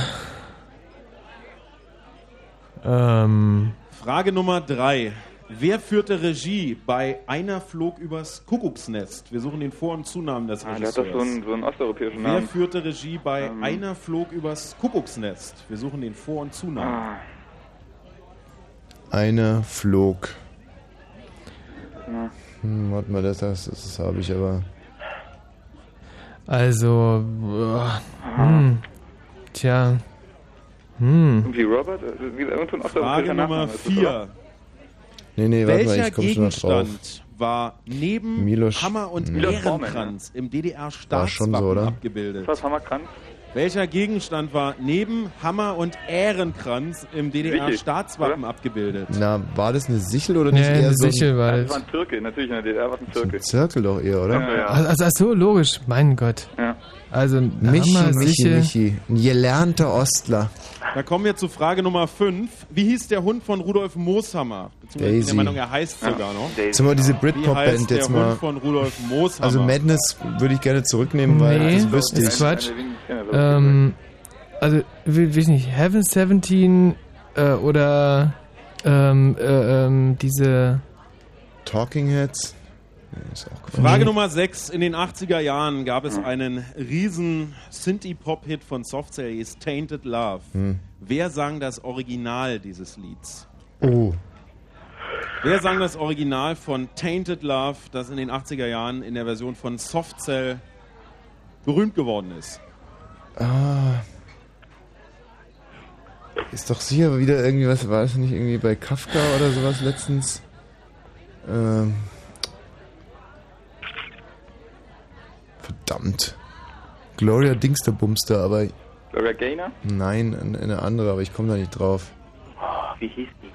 Ähm.
Frage Nummer drei. Wer führte Regie bei Einer flog übers Kuckucksnest? Wir suchen den Vor- und Zunamen des Regisseurs.
Ah, der hat doch so einen, so einen osteuropäischen Namen.
Wer führte Regie bei
ähm.
Einer flog übers Kuckucksnest? Wir suchen den Vor- und Zunamen.
Ah.
Eine flog. Hm, warte mal, das, das, das habe ich aber.
Also. Äh, hm, tja. Hm.
Wie Robert? Wie,
Frage Nummer
4.
Nee, nee, warte mal,
Welcher
ich komme schon noch drauf.
Gegenstand war neben
Milos-
Hammer und
Milos
Ehrenkranz im
schon
DDR-Staatswappen
so,
abgebildet?
Das Hammerkranz?
Welcher Gegenstand war neben Hammer und Ehrenkranz im DDR-Staatswappen abgebildet?
Na, war das eine Sichel oder nicht
Ja,
eher
eine
so ein,
Sichel war
Das
das.
war ein Türke, natürlich in der DDR war es ein Türke.
Zirkel doch eher, oder?
Ja, ja.
Also, ach so, logisch. Mein Gott.
Ja.
Also,
Michi, Michi. Michi. Ein gelernter Ostler.
Da kommen wir zu Frage Nummer 5. Wie hieß der Hund von Rudolf Mooshammer? Beziehungsweise ich bin
Daisy.
der Meinung, er heißt sogar noch.
Sag mal, diese
Wie heißt
Britpop-Band
der
jetzt
Hund
mal.
von Rudolf Mooshammer?
Also Madness würde ich gerne zurücknehmen, weil
Nee,
das wüsste
ist
ich.
Quatsch. Ähm, also, weiß nicht, Heaven 17 äh, oder Ähm, äh, ähm, diese.
Talking Heads.
Frage Nummer 6. In den 80er Jahren gab es einen riesen Synthie-Pop-Hit von Softcell, hieß Tainted Love.
Hm.
Wer sang das Original dieses Lieds?
Oh.
Wer sang das Original von Tainted Love, das in den 80er Jahren in der Version von Softcell berühmt geworden ist?
Ah. Ist doch sicher wieder irgendwie was, war es nicht irgendwie bei Kafka oder sowas letztens? Ähm. Verdammt. Gloria Dingsterbumster, aber
Gloria Gaynor?
nein, eine andere, aber ich komme da nicht drauf.
Oh, wie hieß die?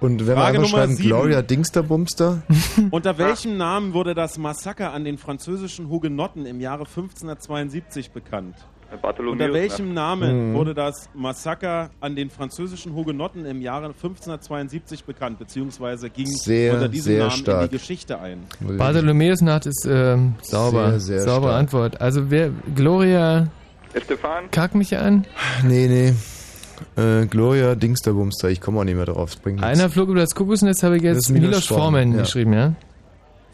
Und wenn
Frage
wir einfach schreiben
sieben.
Gloria Dingsterbumster,
Unter welchem Namen wurde das Massaker an den französischen Hugenotten im Jahre 1572 bekannt?
Bartholomäus,
Unter welchem
ne?
Namen
Mhm.
wurde das Massaker an den französischen Hugenotten im Jahre 1572 bekannt, beziehungsweise ging
Sehr,
unter diesem
sehr
Namen in
stark.
die Geschichte ein?
Bartholomäusnacht ist ähm, sauber.
Sehr, sehr
Saubere
stark.
Antwort. Also wer Gloria
Estefan?
kack mich an.
nee, nee. Äh, Gloria Dingsterbumster, ich komme auch nicht mehr drauf.
Einer flog über das Kuckucksnetz, habe ich jetzt
Milos Forman ja.
geschrieben, ja?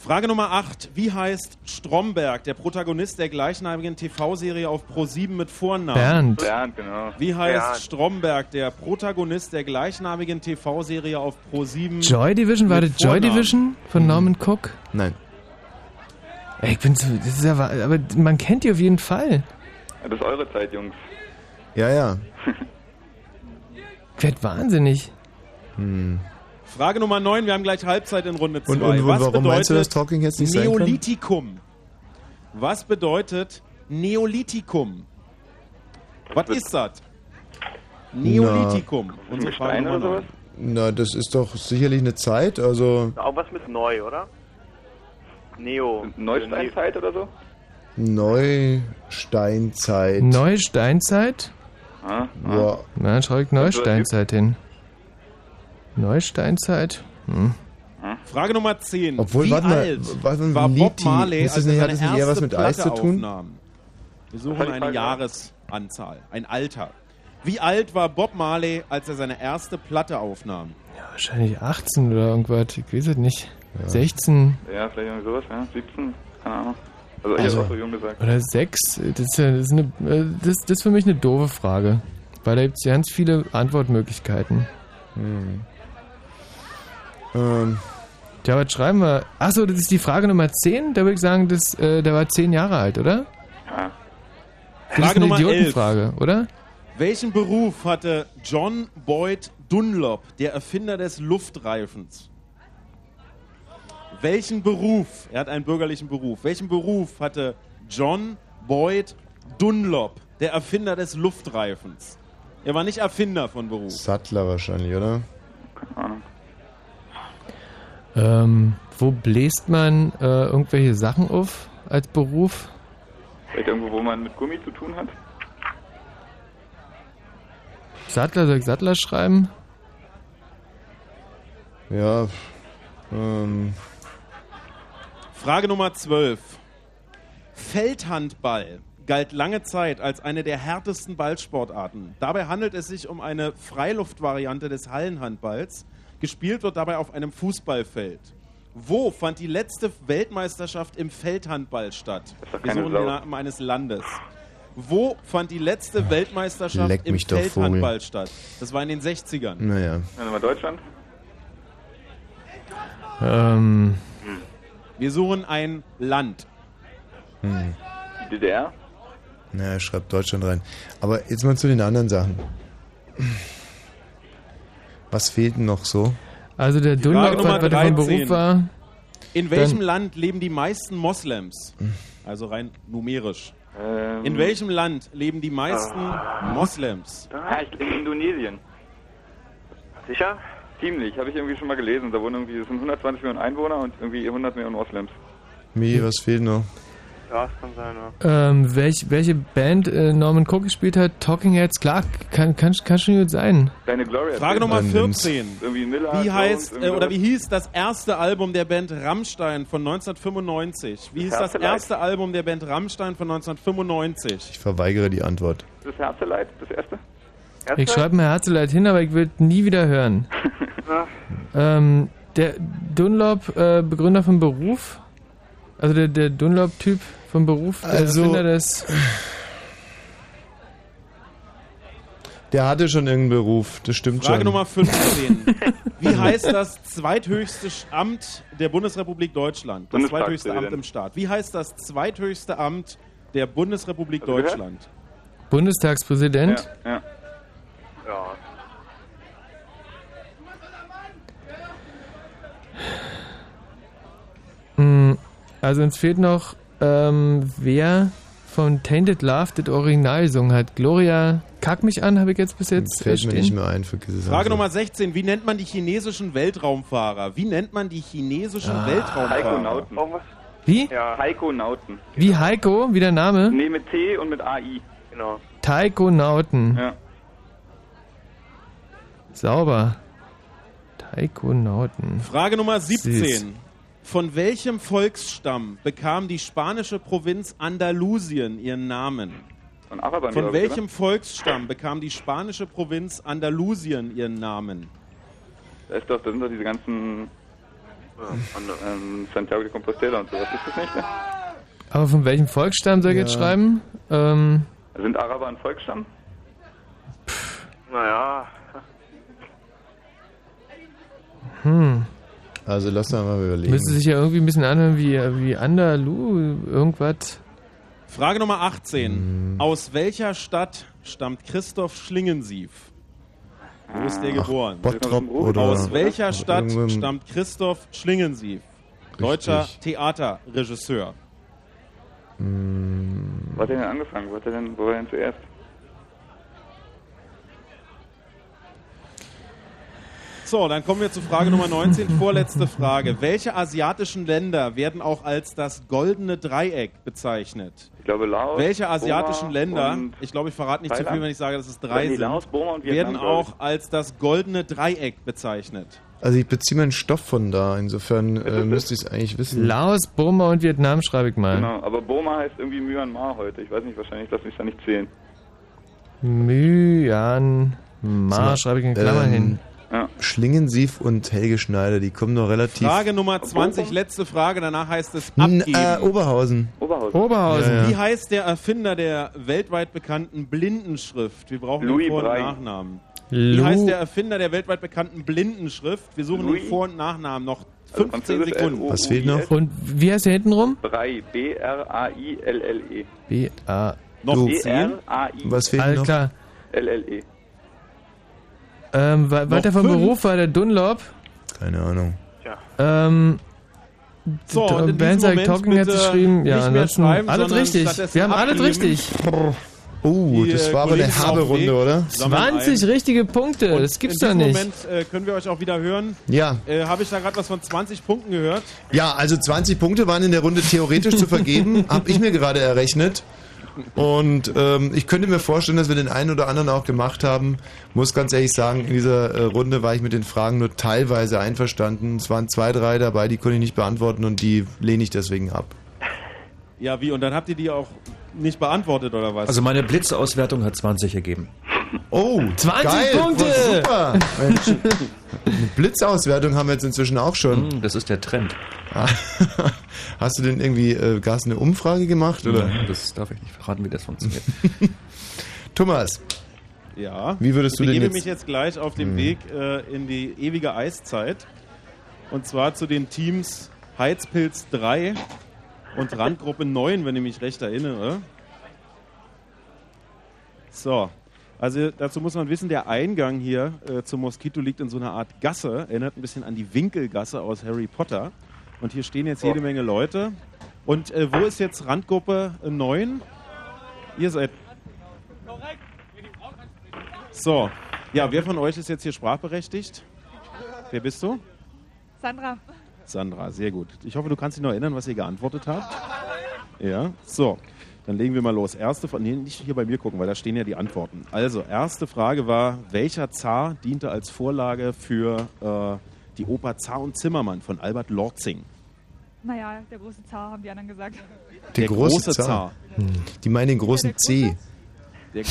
Frage Nummer 8. Wie heißt Stromberg, der Protagonist der gleichnamigen TV-Serie auf Pro7 mit Vornamen?
Bernd.
Bernd, genau.
Wie heißt
Bernd.
Stromberg, der Protagonist der gleichnamigen TV-Serie auf Pro7?
Joy Division, war das Joy? Division von Norman Cook?
Nein.
Ey, ich bin so, das ist ja, wa- aber man kennt die auf jeden Fall.
Ja, das ist eure Zeit, Jungs.
Ja, ja.
Ich werd wahnsinnig.
Hm.
Frage Nummer 9. Wir haben gleich Halbzeit in Runde 2.
Und- und
Was
warum
bedeutet
meinst du, dass Talking jetzt nicht?
Neolithikum? Was bedeutet Neolithikum? Was ist das? Neolithikum. Unsere Frage Nummer
sowas?
9.
Na, das ist doch sicherlich eine Zeit, also
Auch was mit neu, oder? Neo.
Neusteinzeit oder so?
Neusteinzeit.
Neusteinzeit?
Ah,
Ja.
Na, dann schreibe ich Neusteinzeit hin. Neusteinzeit? Hm.
Frage Nummer 10.
Obwohl,
Wie
warte mal, ein
war Bob Marley,
ist das
als
nicht-
er
hat
seine
das nicht eher was
erste
mit Eis
Platte
zu tun?
aufnahm? Wir suchen eine? Jahresanzahl, ein Alter. Wie alt war Bob Marley, als er seine erste Platte aufnahm?
Wahrscheinlich 18 oder irgendwas, ich weiß es nicht. 16
Ja, vielleicht irgendwie sowas, ja. 17? Keine Ahnung. Also, ich
Also-
habe auch so jung gesagt.
oder 6. Das ist, ja, das, ist eine, äh, das, das ist für mich eine doofe Frage. Weil da gibt es ganz viele Antwortmöglichkeiten.
Hm. Ähm,
Ja, was schreiben wir? Achso, das ist die Frage Nummer 10. Da würde ich sagen, das, äh, der war 10 Jahre alt, oder?
Ja.
Das
Frage
ist eine
Nummer
Idiotenfrage, oder?
Welchen Beruf hatte John Boyd Dunlop, der Erfinder des Luftreifens? Welchen Beruf, er hat einen bürgerlichen Beruf, welchen Beruf hatte John Boyd Dunlop, der Erfinder des Luftreifens? Er war nicht Erfinder von Beruf.
Sattler wahrscheinlich, oder?
Keine Ahnung.
Ähm, wo bläst man äh, irgendwelche Sachen auf als Beruf?
Vielleicht irgendwo, wo man mit Gummi zu tun hat?
Sattler, soll ich Sattler schreiben?
Ja. Ähm,
Frage Nummer 12. Feldhandball galt lange Zeit als eine der härtesten Ballsportarten. Dabei handelt es sich um eine Freiluftvariante des Hallenhandballs. Gespielt wird dabei auf einem Fußballfeld. Wo fand die letzte Weltmeisterschaft im Feldhandball statt? Wir suchen den. Namen eines Landes. Wo fand die letzte Weltmeisterschaft
Leck
im Feldhandball statt? Das war in den 60ern.
naja.
Dann mal Deutschland?
Ähm,
Wir suchen ein Land.
Hm.
Die DDR?
Naja, schreibt Deutschland rein. Aber jetzt mal zu den anderen Sachen. Was fehlt denn noch so?
also der Dunlop, was was er von
13.
Beruf war.
In welchem
Dann-
Land leben die meisten Moslems? Also rein numerisch.
Ähm,
In welchem Land leben die meisten Moslems?
Ja, ich in Indonesien.
Sicher?
Ziemlich, habe ich irgendwie schon mal gelesen. Da wohnen irgendwie, es sind 120 Millionen Einwohner und irgendwie 100 Millionen Moslems.
Mi, was fehlt noch?
Ja, das kann sein, ja.
Ähm, welch, welche Band äh, Norman Cook gespielt hat? Talking Heads, klar, kann, kann, kann schon gut sein.
Deine Gloria.
Frage Nummer
Dann nimm's.
14.
Irgendwie Nilla.
Wie heißt äh, oder wie hieß das erste Album der Band Rammstein von 1995? Wie hieß das
Herzeleid.
erste Album der Band Rammstein von 1995?
Ich verweigere die Antwort.
Das Herzeleid, das erste?
Ich schreibe mir Herzeleid hin, aber ich will nie wieder hören. ähm, der Dunlop, äh, Begründer vom Beruf, also der, der Dunlop-Typ vom Beruf, der
Also-
Erfinder des...
Der hatte schon irgendeinen Beruf, das stimmt
Frage
schon.
Nummer 15. Wie heißt das zweithöchste Amt der Bundesrepublik Deutschland? Das zweithöchste Amt im Staat. Wie heißt das zweithöchste Amt der Bundesrepublik
gehört?
Deutschland?
Bundestagspräsident?
Ja. ja.
Ja.
Mm, Also uns fehlt noch, ähm, wer von Tainted Love das Original gesungen hat. Gloria Kack mich an, habe ich jetzt bis jetzt
Fällt
stehen.
mir nicht mehr ein, vergiss es
Frage. Nummer 16. Wie nennt man die chinesischen Weltraumfahrer? Wie nennt man die chinesischen
Heiko
Weltraumfahrer?
Nauten.
Wie?
Ja. Heiko Nauten.
Wie Heiko, wie der Name?
Nee, mit T und mit AI.
Genau.
Taikonauten.
Ja.
Sauber. Taikonauten.
Frage Nummer
Süß.
17. Von welchem Volksstamm bekam die spanische Provinz Andalusien ihren Namen?
Von Arabern,
Von
glaub ich,
welchem Volksstamm bekam die spanische Provinz Andalusien ihren Namen?
Da ist doch, da sind doch diese ganzen ähm, Santiago de Compostela und sowas. Ist das nicht? Ne?
Aber von welchem Volksstamm soll ich jetzt
Ja.
schreiben? Ähm,
Sind Araber ein Volksstamm?
Naja.
hm.
Also lass da mal überlegen.
Müsste sich ja irgendwie ein bisschen anhören wie, wie Andalu, irgendwas.
Frage Nummer 18.
Hm.
Aus welcher Stadt stammt Christoph Schlingensief? Wo ist der
Ach,
geboren?
Bottrop oder-
Aus welcher Stadt stammt Christoph Schlingensief? Deutscher Theaterregisseur.
Hm.
Wo hat er denn angefangen? Wo, hat er denn, wo war er denn zuerst?
So, dann kommen wir zu Frage Nummer 19, vorletzte Frage. Welche asiatischen Länder werden auch als das goldene Dreieck bezeichnet?
Ich glaube Laos.
Welche asiatischen
Burma
Länder, ich glaube, ich verrate nicht zu
Thailand?
viel, wenn ich sage, dass es drei sind,
Laos, Burma und Vietnam,
werden auch als das goldene Dreieck bezeichnet?
Also ich beziehe meinen Stoff von da, insofern äh, müsste ich es eigentlich wissen.
Laos, Burma und Vietnam schreibe ich mal.
Genau, aber Burma heißt irgendwie Myanmar heute. Ich weiß nicht, wahrscheinlich lass mich da nicht zählen.
Myanmar schreibe ich in
mal,
Klammern
ähm,
hin.
Schlingensief und Helge Schneider, die kommen noch relativ...
Frage Nummer 20, letzte Frage, danach heißt es
N
abgeben.
äh, Oberhausen.
Oberhausen.
Oberhausen.
Ja, ja.
Wie heißt der Erfinder der weltweit bekannten Blindenschrift? Wir brauchen
Louis
den Vor- und
Braille.
Nachnamen. Wie
Lou-
heißt der Erfinder der weltweit bekannten Blindenschrift? Wir suchen den
Louis?
Vor- und Nachnamen. Noch
Also
15
französisch
Sekunden.
Was fehlt noch?
Und wie heißt der hintenrum?
Brei. B-R-A-I-L-L-E.
B-A.
Noch
Du.
10?
B-R-A-I-L-L-E.
Was fehlt
Alles
noch?
klar. Ähm, der vom
fünf?
Beruf war, der Dunlop.
Keine Ahnung.
Ähm,
So, und
sagt,
Moment
Talking hat geschrieben. Ja, ansonsten alles richtig. Wir haben alles richtig.
Oh, das
äh,
war aber eine
dem
Runde, oder?
sammeln
20
ein.
richtige Punkte, das gibt's doch nicht.
Moment äh, können wir euch auch wieder hören.
Ja.
Äh, Habe ich da gerade was von 20 Punkten gehört?
Ja, also 20 Punkte waren in der Runde theoretisch zu vergeben, habe ich mir gerade errechnet. Und ähm, ich könnte mir vorstellen, dass wir den einen oder anderen auch gemacht haben. Muss ganz ehrlich sagen, in dieser äh, Runde war ich mit den Fragen nur teilweise einverstanden. Es waren zwei, drei dabei, die konnte ich nicht beantworten und die lehne ich deswegen ab.
Ja, wie? Und dann habt ihr die auch nicht beantwortet, oder was?
Also meine Blitzauswertung hat 20 ergeben.
Oh,
20
geil,
Punkte!
Super! Mensch, eine Blitzauswertung haben wir jetzt inzwischen auch schon.
Hm, Das ist der Trend.
Hast du denn irgendwie äh, Gas eine Umfrage gemacht? Oder?
Nein, das darf ich nicht verraten, wie das funktioniert.
Thomas,
Ja.
Wie würdest du
ich
denn
begebe
jetzt-
mich jetzt gleich auf dem
Hm.
Weg äh, in die ewige Eiszeit. Und zwar zu den Teams Heizpilz 3 und Randgruppe 9, wenn ich mich recht erinnere. So. Also dazu muss man wissen, der Eingang hier äh, zum Moskito liegt in so einer Art Gasse, erinnert ein bisschen an die Winkelgasse aus Harry Potter. Und hier stehen jetzt jede Menge Leute. Und äh, wo ist jetzt Randgruppe 9? Ihr seid so, ja, wer von euch ist jetzt hier sprachberechtigt? Wer bist du?
Sandra.
Sandra, sehr gut. Ich hoffe, du kannst dich noch erinnern, was ihr geantwortet habt. Ja, so. Dann legen wir mal los. Erste Frage, nee, nicht hier bei mir gucken, weil da stehen ja die Antworten. Also, erste Frage war, welcher Zar diente als Vorlage für äh, die Oper Zar und Zimmermann von Albert Lorzing?
Naja, der große Zar, haben die anderen gesagt.
der,
Der
große,
große
Zar.
Zar.
Hm. Die meinen den großen C.
Der,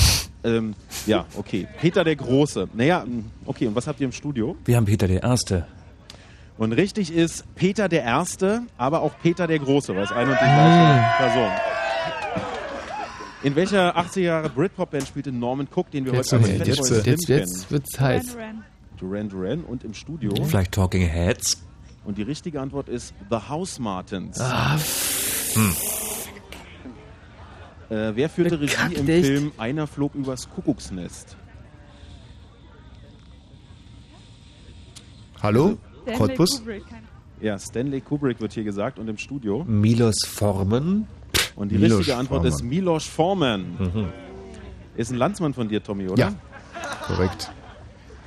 ähm, ja, okay. Peter der Große. Naja, mh, okay, und was habt ihr im Studio?
Wir haben Peter der Erste.
Und richtig ist Peter der Erste, aber auch Peter der Große, weil es eine und die gleiche Person. In welcher 80er Jahre Britpop-Band spielte Norman Cook, den wir
Jetzt,
heute als
jetzt,
Slim
jetzt, jetzt wird's heiß.
Duran Duran und im Studio.
Vielleicht Talking Heads.
Und die richtige Antwort ist The House Martins.
Ah,
Hm.
Äh, wer führte Regie im
echt?
Film Einer flog übers Kuckucksnest?
Hallo?
Stanley
Cottbus?
Ja, Stanley Kubrick wird hier gesagt und im Studio.
Milos Forman.
Und die
Milos
richtige Antwort
Forman.
ist Milos Forman.
Mhm.
Ist ein Landsmann von dir, Tommy, oder?
Ja, korrekt.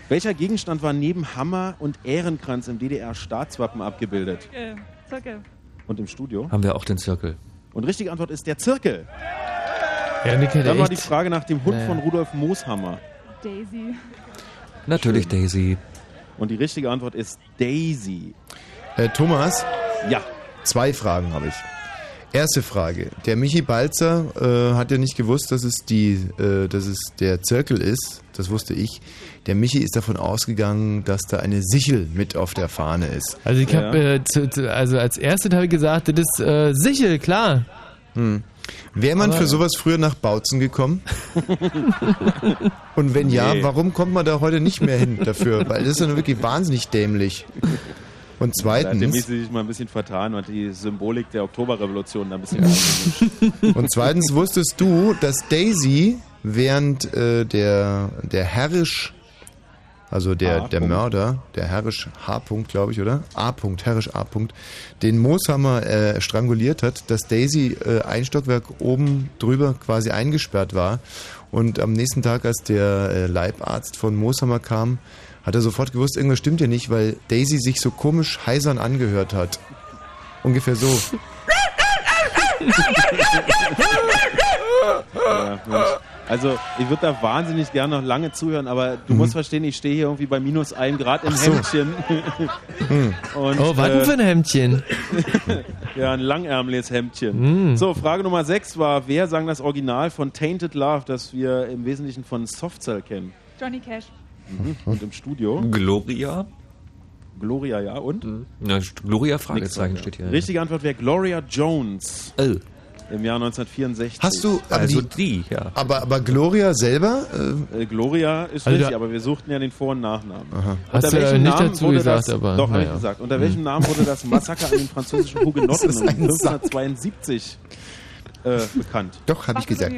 Welcher Gegenstand war neben Hammer und Ehrenkranz im DDR-Staatswappen abgebildet?
Äh, Zirkel.
Und im Studio?
Haben wir auch den Zirkel.
Und richtige Antwort ist der Zirkel.
Ja, Nick hätte
Dann war
echt-
die Frage nach dem Hund
Naja.
von Rudolf Mooshammer.
Daisy.
Natürlich Daisy.
Und die richtige Antwort ist Daisy.
Äh, Thomas?
Ja.
Zwei Fragen habe ich. Erste Frage. Der Michi Balzer äh, hat ja nicht gewusst, dass es, die, äh, dass es der Zirkel ist. Das wusste ich. Der Michi ist davon ausgegangen, dass da eine Sichel mit auf der Fahne ist.
Also ich habe, äh, zu- zu- also als erstes habe ich gesagt, das ist äh, Sichel, klar.
Hm. Wäre man
Aber-
für sowas früher nach Bautzen gekommen? Und wenn ja,
Nee.
warum kommt man da heute nicht mehr hin dafür? Weil das ist ja nur wirklich wahnsinnig dämlich. Und zweitens,
Michi sich mal ein bisschen vertan und die Symbolik der Oktoberrevolution da ein bisschen
und zweitens wusstest du, dass Daisy während äh, der, der Herrisch, also der, der Mörder, der Herrisch H. -Punkt, glaube ich, oder? A. -Punkt, Herrisch A. -Punkt, den Mooshammer äh, stranguliert hat, dass Daisy äh, ein Stockwerk oben drüber quasi eingesperrt war. Und am nächsten Tag, als der äh, Leibarzt von Mooshammer kam, hat er sofort gewusst, irgendwas stimmt hier nicht, weil Daisy sich so komisch heisern angehört hat. Ungefähr so.
Ja, Mensch. Also, ich würde da wahnsinnig gerne noch lange zuhören, aber du musst verstehen, ich stehe hier irgendwie bei minus einem Grad im
so.
Hemdchen.
Hm.
Und,
oh, was denn
äh,
für ein Hemdchen?
ja, ein langärmeliges Hemdchen.
Hm.
So, Frage Nummer 6 war, wer sang das Original von Tainted Love, das wir im Wesentlichen von Softcell kennen?
Johnny Cash.
Mhm. Und im Studio?
Gloria.
Gloria, ja, und?
Na, Gloria Fragezeichen steht hier.
Richtige Antwort wäre Gloria Jones.
Oh.
Im Jahr 1964.
Hast du
Also
die,
die, ja.
Aber, aber Gloria selber? Äh,
Äh, Gloria ist
Also
richtig, aber wir suchten ja den Vor- und Nachnamen.
Aha.
Hast du ja nicht dazu
wurde
gesagt,
das,
aber
Doch, habe ich
naja.
gesagt. Unter welchem Namen wurde das Massaker an den französischen Hugenotten
Das ist ein
1572 äh, bekannt?
Doch, habe ich gesagt.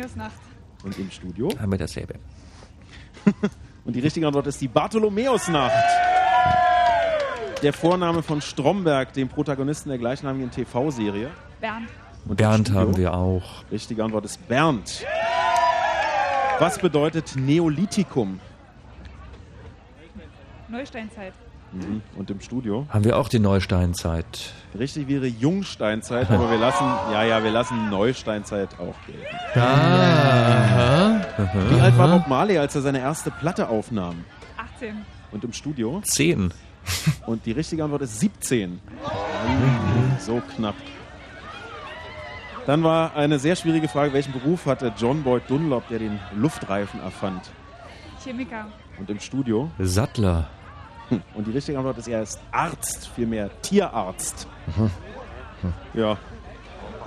Und im Studio?
Haben wir dasselbe.
Und die richtige Antwort ist die Bartholomäusnacht. Der Vorname von Stromberg, dem Protagonisten der gleichnamigen TV-Serie.
Bernd.
Und
Bernd haben wir auch.
Richtige Antwort ist Bernd. Was bedeutet Neolithikum?
Neusteinzeit.
Mhm. Und im Studio?
Haben wir auch die Neusteinzeit.
Richtig wäre Jungsteinzeit, aber wir lassen, ja, ja, wir lassen Neusteinzeit auch gelten.
Ah, aha.
Wie alt war Bob Marley, als er seine erste Platte aufnahm?
18.
Und im Studio?
Zehn.
Und die richtige Antwort ist 17. So knapp. Dann war eine sehr schwierige Frage, welchen Beruf hatte John Boyd Dunlop, der den Luftreifen erfand?
Chemiker.
Und im Studio?
Sattler.
Hm. Und die richtige Antwort ist, er ist Arzt, vielmehr Tierarzt. Ja.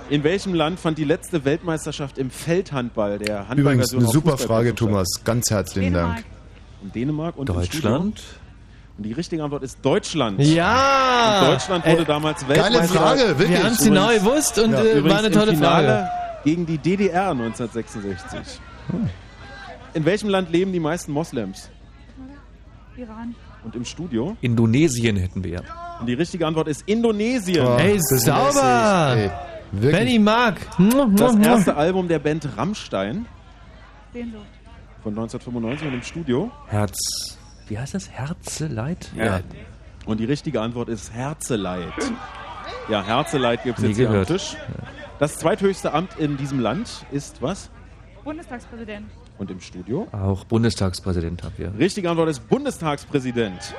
In welchem Land fand die letzte Weltmeisterschaft im Feldhandball der Handballversion
Übrigens eine super Frage? Thomas. Ganz herzlichen
Dänemark.
Dank.
In Dänemark und
Deutschland.
Und die richtige Antwort ist Deutschland.
Ja!
Und Deutschland wurde
Äh,
damals
geile
Weltmeister.
Frage, wirklich.
Wir haben es genau gewusst und
Ja,
äh, war eine tolle Frage.
gegen die DDR 1966. In welchem Land leben die meisten Moslems?
Iran.
Und im Studio?
Indonesien hätten wir.
Und die richtige Antwort ist Indonesien.
Oh,
Ey, sauber!
ey.
Benny Mark.
Das erste Album der Band Rammstein
Sehnsucht.
von 1995 und im Studio.
Herz. Wie heißt das? Herzeleid?
Und die richtige Antwort ist Herzeleid. Ja, Herzeleid gibt es jetzt hier am
gehört.
Tisch. Das zweithöchste Amt in diesem Land ist was?
Bundestagspräsident.
Und im Studio?
Auch Bundestagspräsident haben wir.
Richtige Antwort ist Bundestagspräsident.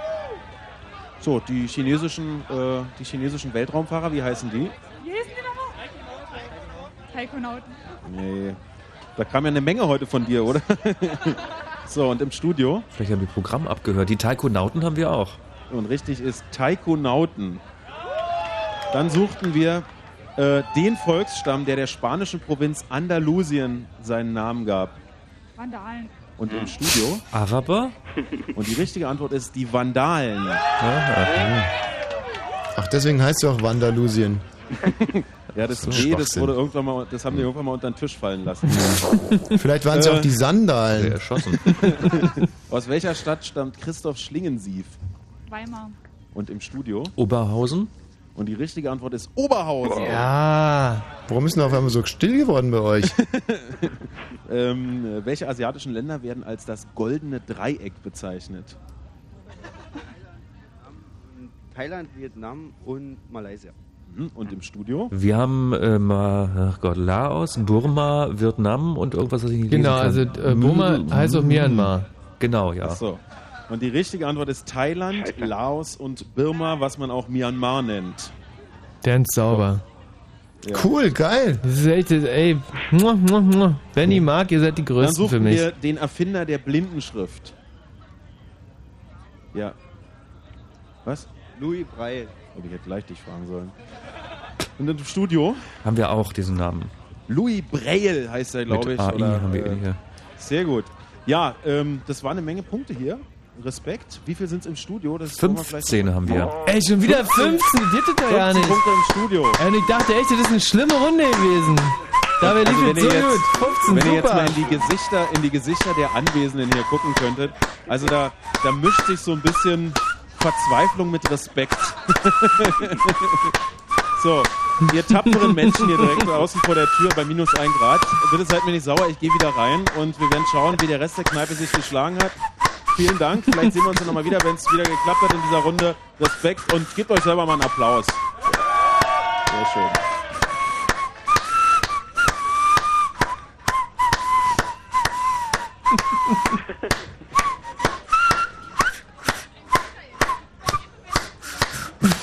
So, die chinesischen, äh, die chinesischen Weltraumfahrer, wie heißen die?
Wie hießen die nochmal? Taikonauten.
Nee. Da kam ja eine Menge heute von dir, oder? so, und im Studio?
Vielleicht haben wir Programm abgehört. Die Taikonauten haben wir auch.
Und richtig ist Taikonauten. Dann suchten wir äh, den Volksstamm, der der spanischen Provinz Andalusien seinen Namen gab.
Vandalen.
Und im Studio?
Araber?
Und die richtige Antwort ist die Vandalen.
Ach, deswegen heißt es auch Wandalusien.
Ja, das
So
B, das
Schwachsinn.
wurde irgendwann mal, das haben die irgendwann mal unter den Tisch fallen lassen.
Vielleicht waren es ja
Äh,
auch die Sandalen.
erschossen.
Aus welcher Stadt stammt Christoph Schlingensief?
Weimar.
Und im Studio?
Oberhausen?
Und die richtige Antwort ist Oberhausen.
Ja. Warum ist denn auf einmal so still geworden bei euch?
ähm, äh, welche asiatischen Länder werden als das goldene Dreieck bezeichnet?
Thailand, Vietnam und Malaysia.
Mhm, Und im Studio?
Wir haben, äh, mal, ach Gott, Laos, Burma, Vietnam und irgendwas, was ich nicht
Genau,
lesen
also
kann.
äh, Burma heißt auch Myanmar.
Genau, ja.
Ach so. Und die richtige Antwort ist Thailand, Laos und Birma, was man auch Myanmar nennt.
Der ist sauber.
Ja.
Cool, geil.
Das ist echt, ey, muah, muah, muah. Benny, Mark, ihr seid die
Dann
Größten für
suchen
mich.
wir den Erfinder der Blindenschrift. Ja. Was?
Louis Braille.
Ob ich hätte gleich dich fragen sollen. Und im Studio?
Haben wir auch diesen Namen.
Louis Braille heißt er, glaube
Mit
ich.
AI
oder,
haben wir
äh,
hier.
Sehr gut. Ja, ähm, das war eine Menge Punkte hier. Respekt. Wie viel sind es im Studio? Das wollen wir vielleicht
15
noch-
haben wir.
Ey, schon wieder 15, das doch ja
15
nicht.
Punkte im Studio.
Ey, und ich dachte echt, das ist eine schlimme Runde gewesen. Dabei lief
Also wenn
es
ihr
so
jetzt,
gut. 15,
wenn ihr jetzt
super.
mal in die Gesichter, in die Gesichter der Anwesenden hier gucken könntet, also da, da mischt sich so ein bisschen Verzweiflung mit Respekt. so, ihr tapferen Menschen hier direkt draußen vor der Tür bei minus 1 Grad, bitte seid mir nicht sauer, ich gehe wieder rein und wir werden schauen, wie der Rest der Kneipe sich geschlagen hat. Vielen Dank, vielleicht sehen wir uns ja nochmal wieder, wenn es wieder geklappt hat in dieser Runde. Respekt und gebt euch selber mal einen Applaus. Sehr schön.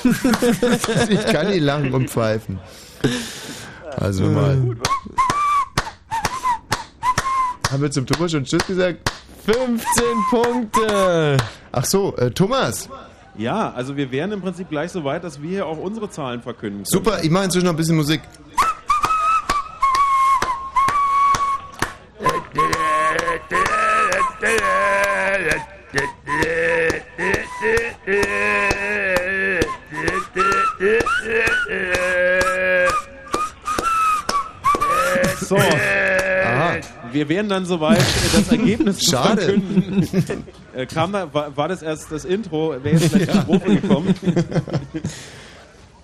ich kann nicht lachen und pfeifen. Also mal. Haben wir zum Thomas schon Tschüss gesagt?
15 Punkte.
Ach so, äh, Thomas.
Ja, also wir wären im Prinzip gleich so weit, dass wir hier auch unsere Zahlen verkünden können.
Super, ich mache inzwischen noch ein bisschen Musik.
So. Wir wären dann soweit, äh, das Ergebnis zu
Schade.
verkünden. Äh, Kam da, war, war das erst das Intro? Wäre jetzt gleich die Strophe gekommen.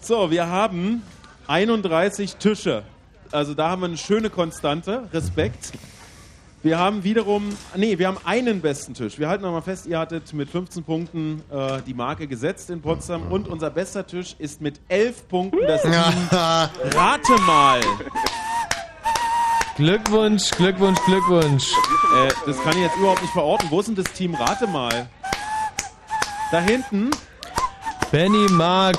So, wir haben 31 Tische. Also da haben wir eine schöne Konstante. Respekt. Wir haben wiederum, nee, wir haben einen besten Tisch. Wir halten nochmal fest, ihr hattet mit 15 Punkten äh, die Marke gesetzt in Potsdam und unser bester Tisch ist mit 11 Punkten das Team Rate mal.
Glückwunsch, Glückwunsch, Glückwunsch.
Äh, das kann ich jetzt überhaupt nicht verorten. Wo ist denn das Team Rate mal? Da hinten.
Benny, Mark,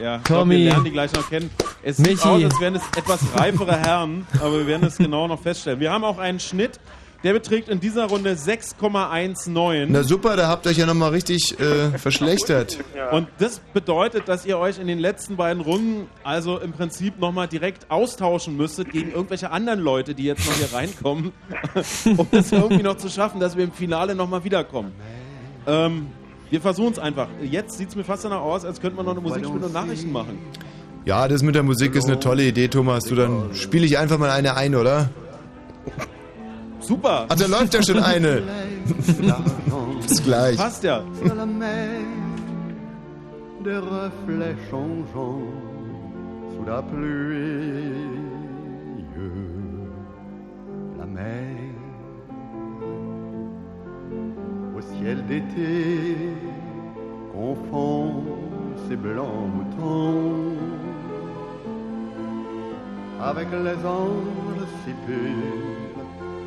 Ja, ich glaub,
Tommy.
wir lernen die gleich noch kennen. Es sieht
Michi.
aus, als wären es etwas reifere Herren, aber wir werden es genau noch feststellen. Wir haben auch einen Schnitt, der beträgt in dieser Runde 6,19.
Na super, da habt ihr euch ja nochmal richtig äh, verschlechtert.
Und das bedeutet, dass ihr euch in den letzten beiden Runden also im Prinzip nochmal direkt austauschen müsstet gegen irgendwelche anderen Leute, die jetzt noch hier reinkommen, um das irgendwie noch zu schaffen, dass wir im Finale nochmal wiederkommen. Ähm, wir versuchen es einfach. Jetzt sieht es mir fast danach aus, als könnte man noch eine Musik spielen und Nachrichten machen.
Ja, das mit der Musik ist eine tolle Idee, Thomas. Du, dann spiele ich einfach mal eine ein, oder?
Super.
Ach, da läuft ja schon eine. Bis gleich.
Passt ja.
Sur la mer, des reflets changeants sous la pluie. La mer, au ciel d'été, confond ses blancs moutons avec les anges si purs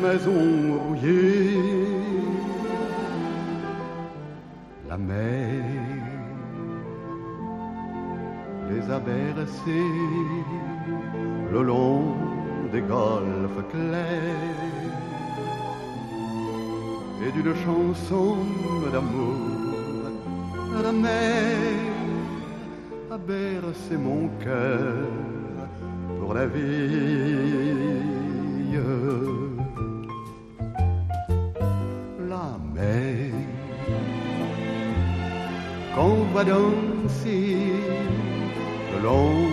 maisons rouillées. La mer les a bercés le long des golfes clairs et d'une chanson d'amour la mer a bercé mon cœur pour la vie. Va danser le long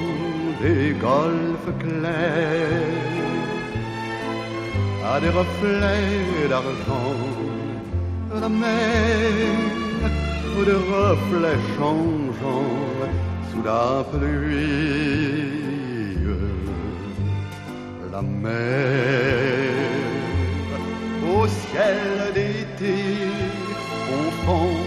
des golfes clairs à des reflets d'argent. La mer des reflets changeants sous la pluie. La mer au ciel d'été confond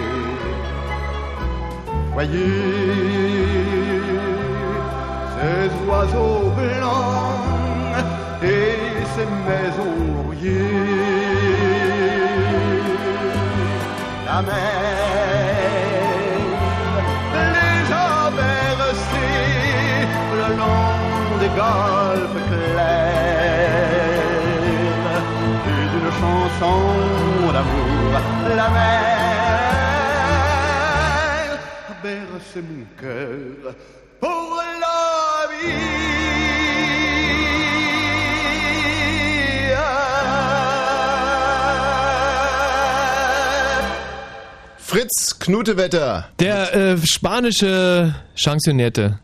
Ces oiseaux blancs et ces maisons. La mer les a le long des golfes clairs et d'une chanson d'amour. La mer a bercé mon cœur pour la
Fritz Knutewetter.
Der äh, spanische Chansonette.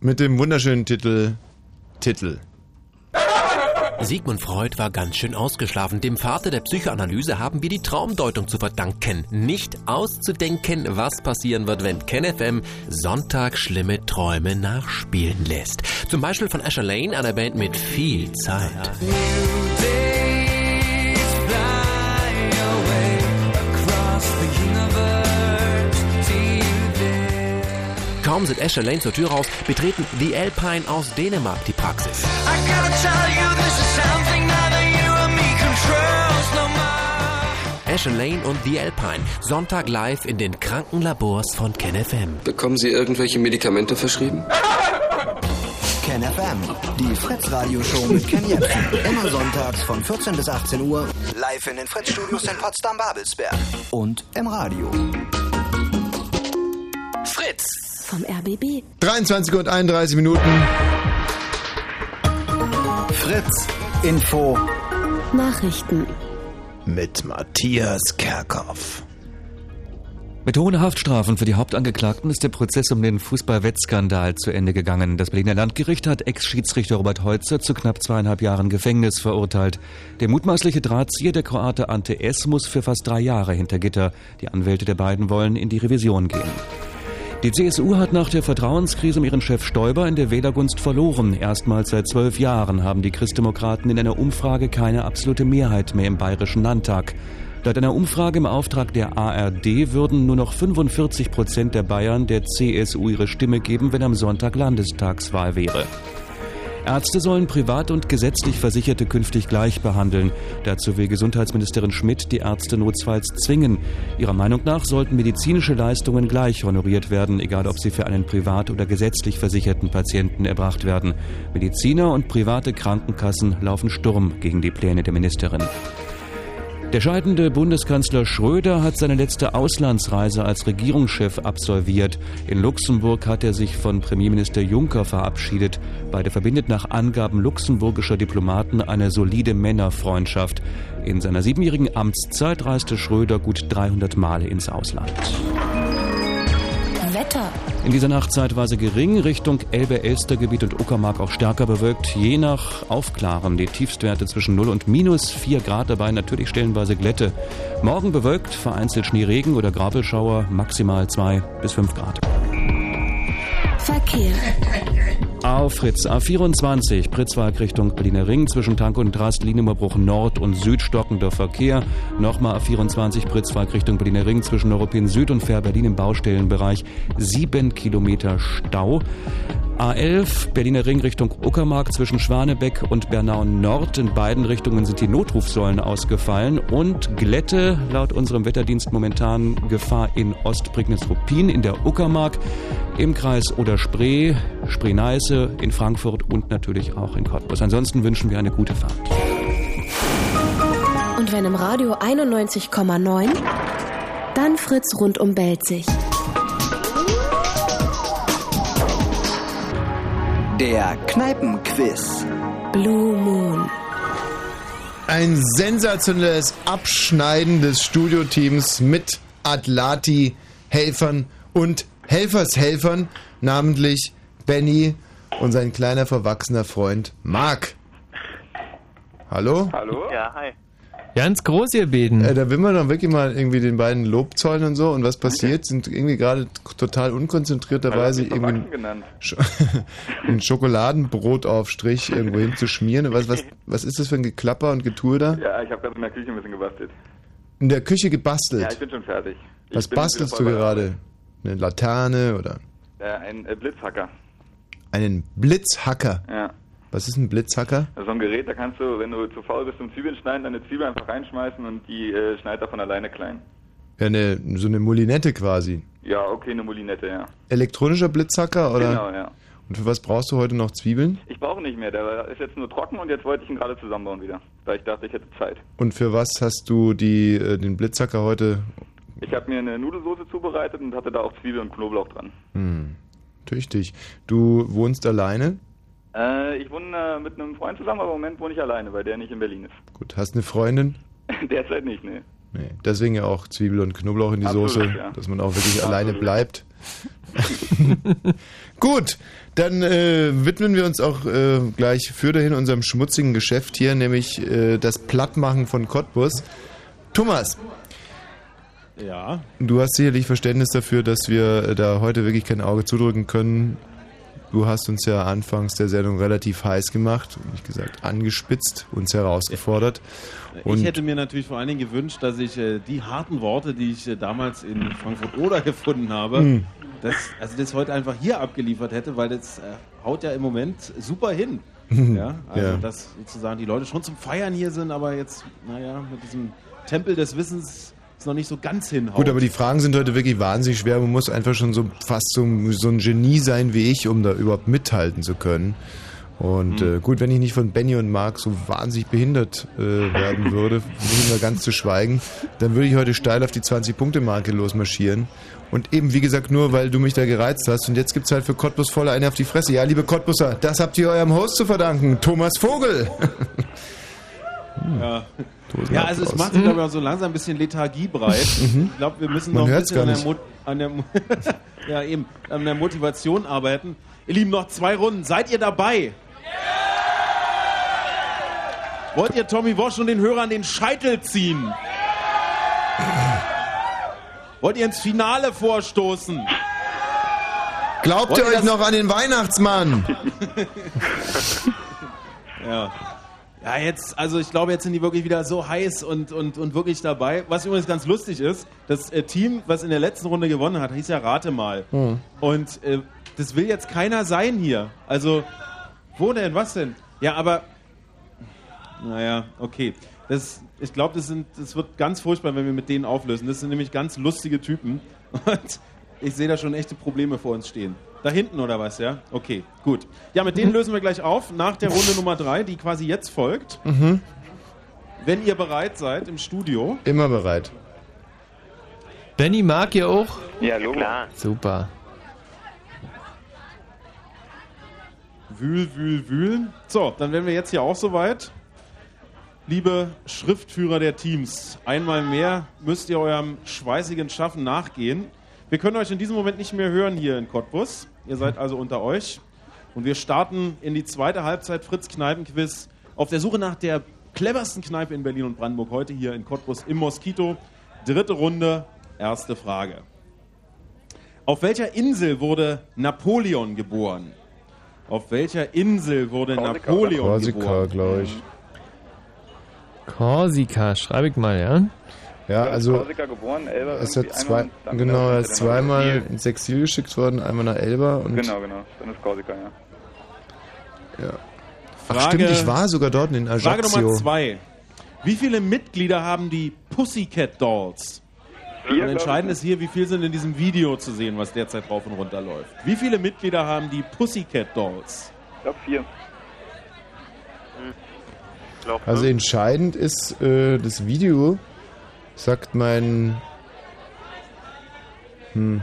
Mit dem wunderschönen Titel Titel.
Sigmund Freud war ganz schön ausgeschlafen. Dem Vater der Psychoanalyse haben wir die Traumdeutung zu verdanken. Nicht auszudenken, was passieren wird, wenn KenFM Sonntag schlimme Träume nachspielen lässt. Zum Beispiel von Asher Lane, einer Band mit viel Zeit. Kaum sind Asher Lane zur Tür raus, betreten The Alpine aus Dänemark die Praxis. Asher Lane und The Alpine, Sonntag live in den Krankenlabors von KenFM.
Bekommen Sie irgendwelche Medikamente verschrieben?
Ken FM, die Fritz-Radio-Show mit Ken Jebsen. Immer sonntags von 14 bis 18 Uhr. Live in den Fritz-Studios in Potsdam-Babelsberg. Und im Radio.
Fritz!
Vom RBB.
23 und 31 Minuten.
Fritz Info.
Nachrichten.
Mit Matthias Kerkhoff.
Mit hohen Haftstrafen für die Hauptangeklagten ist der Prozess um den Fußballwettskandal zu Ende gegangen. Das Berliner Landgericht hat Ex-Schiedsrichter Robert Heutzer zu knapp zweieinhalb Jahren Gefängnis verurteilt. Der mutmaßliche Drahtzieher, der Kroate Ante S., muss für fast drei Jahre hinter Gitter. Die Anwälte der beiden wollen in die Revision gehen. Die CSU hat nach der Vertrauenskrise um ihren Chef Stoiber in der Wählergunst verloren. Erstmals seit zwölf Jahren haben die Christdemokraten in einer Umfrage keine absolute Mehrheit mehr im Bayerischen Landtag. Laut einer Umfrage im Auftrag der ARD würden nur noch 45 Prozent der Bayern der CSU ihre Stimme geben, wenn am Sonntag Landestagswahl wäre. Ärzte sollen privat und gesetzlich Versicherte künftig gleich behandeln. Dazu will Gesundheitsministerin Schmidt die Ärzte notfalls zwingen. Ihrer Meinung nach sollten medizinische Leistungen gleich honoriert werden, egal ob sie für einen privat oder gesetzlich versicherten Patienten erbracht werden. Mediziner und private Krankenkassen laufen Sturm gegen die Pläne der Ministerin. Der scheidende Bundeskanzler Schröder hat seine letzte Auslandsreise als Regierungschef absolviert. In Luxemburg hat er sich von Premierminister Juncker verabschiedet. Beide verbindet nach Angaben luxemburgischer Diplomaten eine solide Männerfreundschaft. In seiner siebenjährigen Amtszeit reiste Schröder gut 300 Male ins Ausland. In dieser Nacht zeitweise gering, Richtung Elbe-Elster-Gebiet und Uckermark auch stärker bewölkt, je nach Aufklaren. Die Tiefstwerte zwischen 0 und minus 4 Grad dabei, natürlich stellenweise Glätte. Morgen bewölkt, vereinzelt Schneeregen oder Grabelschauer, maximal 2 bis 5 Grad.
Verkehr.
Auf Fritz A24, Pritzwalk Richtung Berliner Ring, zwischen Tank und Drast, Linienüberbruch Nord und Süd stockender Verkehr. Nochmal A24, Pritzwalk Richtung Berliner Ring, zwischen Europin Süd und Fair Berlin im Baustellenbereich. Sieben Kilometer Stau. A11, Berliner Ring Richtung Uckermark zwischen Schwanebeck und Bernau Nord. In beiden Richtungen sind die Notrufsäulen ausgefallen und Glätte laut unserem Wetterdienst momentan Gefahr in Ostprignitz-Ruppin in der Uckermark, im Kreis Oder Spree, Spree-Neiße, in Frankfurt und natürlich auch in Cottbus. Ansonsten wünschen wir eine gute Fahrt.
Und wenn im Radio 91,9, dann Fritz rund um Belzig.
Der Kneipenquiz.
Blue Moon.
Ein sensationelles Abschneiden des Studioteams mit Atlati, Helfern und Helfershelfern, namentlich Benny und sein kleiner verwachsener Freund Marc. Hallo?
Hallo? Ja, hi.
Ganz groß, ihr Beten.
Äh, da will man doch wirklich mal irgendwie den beiden Lob zollen und so. Und was passiert? Sind irgendwie gerade total unkonzentrierterweise
Also,
irgendwie. Sch ein Schokoladenbrotaufstrich irgendwo hinzuschmieren. Was, was, was ist das für ein Geklapper und Getue da?
Ja, ich habe gerade in der Küche ein bisschen gebastelt.
In der Küche gebastelt.
Ja, ich bin schon fertig. Ich
was bastelst du gerade? Eine Laterne oder
Äh, ein äh, Blitzhacker.
einen Blitzhacker?
Ja.
Was ist ein Blitzhacker?
So ein Gerät, da kannst du, wenn du zu faul bist zum Zwiebeln schneiden, deine Zwiebel einfach reinschmeißen und die äh, schneidet er von alleine klein.
Ja, eine, so eine Moulinette quasi.
Ja, okay, eine Moulinette, ja.
Elektronischer Blitzhacker oder?
Genau, ja.
Und für was brauchst du heute noch Zwiebeln?
Ich brauche nicht mehr, der ist jetzt nur trocken und jetzt wollte ich ihn gerade zusammenbauen wieder, weil ich dachte, ich hätte Zeit.
Und für was hast du die, äh, den Blitzhacker heute?
Ich habe mir eine Nudelsoße zubereitet und hatte da auch Zwiebel und Knoblauch dran.
Hm, tüchtig. Du wohnst alleine?
Äh, ich wohne äh, mit einem Freund zusammen, aber im Moment wohne ich alleine, weil der nicht in Berlin ist.
Gut. Hast eine Freundin?
Derzeit nicht, ne.
Nee. Deswegen ja auch Zwiebel und Knoblauch in die
Absolut,
Soße,
ja.
dass man auch wirklich
Absolut.
alleine bleibt. Gut, dann äh, widmen wir uns auch äh, gleich für dahin unserem schmutzigen Geschäft hier, nämlich äh, das Plattmachen von Cottbus. Thomas,
Ja.
du hast sicherlich Verständnis dafür, dass wir äh, da heute wirklich kein Auge zudrücken können. Du hast uns ja anfangs der Sendung relativ heiß gemacht, nicht gesagt angespitzt, uns herausgefordert. Und
ich hätte mir natürlich vor allen Dingen gewünscht, dass ich äh, die harten Worte, die ich äh, damals in Frankfurt-Oder gefunden habe,
Hm.
das, also das heute einfach hier abgeliefert hätte, weil das äh, haut ja im Moment super hin.
Mhm.
ja, also
Ja.
dass sozusagen die Leute schon zum Feiern hier sind, aber jetzt, naja, mit diesem Tempel des Wissens noch nicht so ganz hinhaut.
Gut, aber die Fragen sind heute wirklich wahnsinnig schwer. Man muss einfach schon so fast so, so ein Genie sein wie ich, um da überhaupt mithalten zu können. Und
Mhm.
äh, gut, wenn ich nicht von Benny und Marc so wahnsinnig behindert äh, werden würde, mal ganz zu schweigen, dann würde ich heute steil auf die 20-Punkte-Marke losmarschieren. Und eben, wie gesagt, nur weil du mich da gereizt hast. Und jetzt gibt's halt für Cottbus voll eine auf die Fresse. Ja, liebe Cottbuser, das habt ihr eurem Host zu verdanken, Thomas Vogel.
Ja.
Dosen
ja, also es macht sich, glaube ich, auch so langsam ein bisschen Lethargie breit.
Mhm.
Ich glaube, wir müssen
Man
noch ein bisschen an der, Mo an der ja, eben, an der Motivation arbeiten. Ihr Lieben, noch zwei Runden. Seid ihr dabei? Wollt ihr Tommy Walsh und den Hörern den Scheitel ziehen? Wollt ihr ins Finale vorstoßen?
Glaubt
Wollt
ihr euch noch an den Weihnachtsmann?
Ja. Ja, jetzt, also ich glaube, jetzt sind die wirklich wieder so heiß und, und, und wirklich dabei. Was übrigens ganz lustig ist, das äh, Team, was in der letzten Runde gewonnen hat, hieß ja Rate mal.
Hm.
Und äh, das will jetzt keiner sein hier. Also, wo denn? Was denn? Ja, aber. Naja, okay. Das, ich glaube, das, sind- das wird ganz furchtbar, wenn wir mit denen auflösen. Das sind nämlich ganz lustige Typen. Und ich sehe da schon echte Probleme vor uns stehen. Da hinten oder was, ja? Okay, gut. Ja, mit denen lösen wir gleich auf, nach der Runde Nummer drei, die quasi jetzt folgt.
Mhm.
wenn ihr bereit seid im Studio.
Immer bereit.
Benny mag ihr auch?
Ja, Logo.
Klar.
Super.
Wühl, wühl, wühl. So, dann wären wir jetzt hier auch soweit. Liebe Schriftführer der Teams, einmal mehr müsst ihr eurem schweißigen Schaffen nachgehen. Wir können euch in diesem Moment nicht mehr hören hier in Cottbus. Ihr seid also unter euch. Und wir starten in die zweite Halbzeit Fritz Kneipenquiz auf der Suche nach der cleversten Kneipe in Berlin und Brandenburg. Heute hier in Cottbus im Moskito. Dritte Runde, erste Frage. Auf welcher Insel wurde Napoleon geboren? Auf welcher Insel wurde Napoleon
Korsika,
geboren?
glaube ich.
Korsika, schreibe ich mal, ja?
Ja, also
Korsika geboren, Elba
es
irgendwie
hat zwei, genau, er ist zweimal ins Exil geschickt worden, einmal nach Elba und
Genau, genau. Dann ist Korsika, ja.
ja. Ach
Frage-
stimmt, ich war sogar dort in
Frage
Ajaccio.
Nummer zwei. Wie viele Mitglieder haben die Pussycat Dolls?
Vier,
und entscheidend ist hier, wie viel sind in diesem Video zu sehen, was derzeit rauf und runter läuft. Wie viele Mitglieder haben die Pussycat Dolls?
Ich glaube vier.
Also entscheidend ist äh, das Video, sagt mein hm,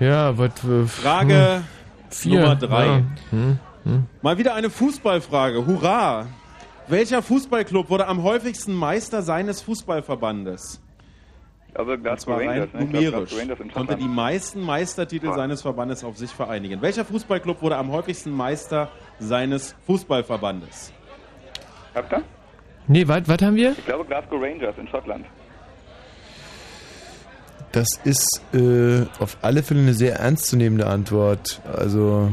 Ja, was. Äh,
Frage
hm, vier,
Nummer drei.
Ja. Hm, hm.
Mal wieder eine Fußballfrage. Hurra! Welcher Fußballclub wurde am häufigsten Meister seines Fußballverbandes?
Also
Und
Glasgow Rangers, ne?
Numerisch.
Glasgow Rangers
Konnte die meisten Meistertitel seines Verbandes auf sich vereinigen. Welcher Fußballclub wurde am häufigsten Meister seines Fußballverbandes?
Habt ihr?
Nee, was haben wir?
Ich glaube Glasgow Rangers in Schottland.
das ist äh, auf alle Fälle eine sehr ernstzunehmende Antwort. Also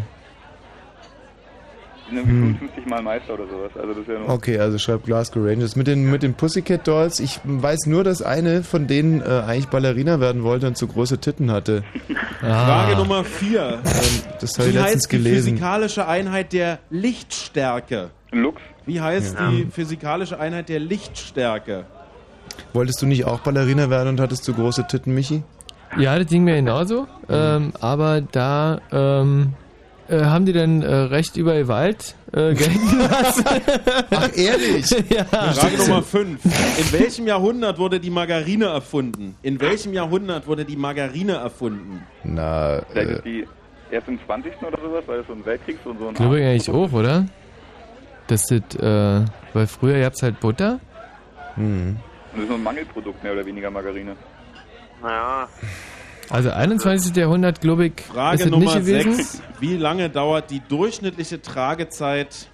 Die sind irgendwie
Hm.
55 Mal Meister oder sowas. Also das ist ja.
Okay, also schreibt Glasgow Rangers. Mit den, mit den Pussycat Dolls, ich weiß nur, dass eine von denen äh, eigentlich Ballerina werden wollte und zu große Titten hatte.
Frage Nummer vier.
Das habe ich letztens
heißt die
gelesen.
physikalische Einheit der Lichtstärke?
Lux.
Wie heißt
Ja.
die physikalische Einheit der Lichtstärke?
Wolltest du nicht auch Ballerina werden und hattest zu große Titten, Michi?
Ja, das ging mir genauso. Ähm, aber da ähm, äh, haben die dann äh, recht über Wald äh, gelten lassen.
Ach, ehrlich?
ja.
Frage Nummer 5. In welchem Jahrhundert wurde die Margarine erfunden? In welchem Jahrhundert wurde die Margarine erfunden?
Na,
Vielleicht
äh,
ist die erst im 20. oder sowas, weil es so ein Weltkrieg und so ein.
Glaube ich eigentlich auch, oder? Das ist, äh, weil früher gab's halt Butter.
hm.
Das ist so ein Mangelprodukt, mehr oder weniger Margarine.
Naja,
Also 21. Jahrhundert, glaube ich, ist
Frage
das
Nummer
nicht gewesen.
6. Wie lange dauert die durchschnittliche Tragezeit,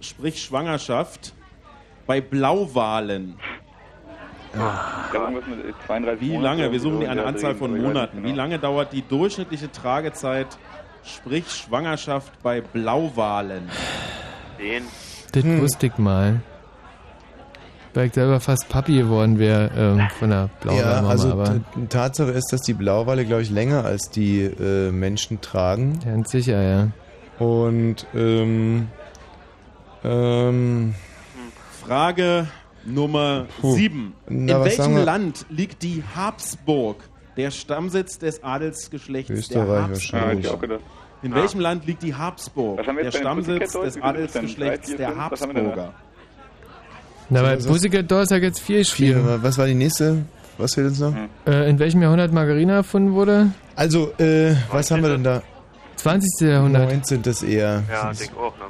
sprich Schwangerschaft, bei Blauwalen?
32
Wie lange? Wir suchen die
in
eine Anzahl von Monaten. Wie
genau.
lange dauert die durchschnittliche Tragezeit, sprich Schwangerschaft bei Blauwalen?
Den.
Das wusste ich mal. Weil ich selber fast Papi geworden wäre ähm, von der blauen
Ja,
Mama.
also
aber
Tatsache ist, dass die Blauwale, glaube ich, länger als die äh, Menschen tragen.
Ganz sicher, ja.
Und ähm, ähm,
Frage Nummer
Puh.
7.
Na,
In welchem? Land liegt die Habsburg, der Stammsitz des Adelsgeschlechts
Österreich
der Habsburg?
wahrscheinlich. Ja, ich auch
gedacht.
In
Ah.
welchem Land liegt die Habsburg, der Stammsitz des? Adelsgeschlechts der? Habsburger?
Na, bei Pussycat Dolls hat jetzt vier Spiele.
was war die nächste? Was fehlt uns noch?
Äh, in welchem Jahrhundert Margarine erfunden wurde?
Also, äh, was haben wir denn da?
20. Jahrhundert.
19. das eher.
Ja, denk auch, ne?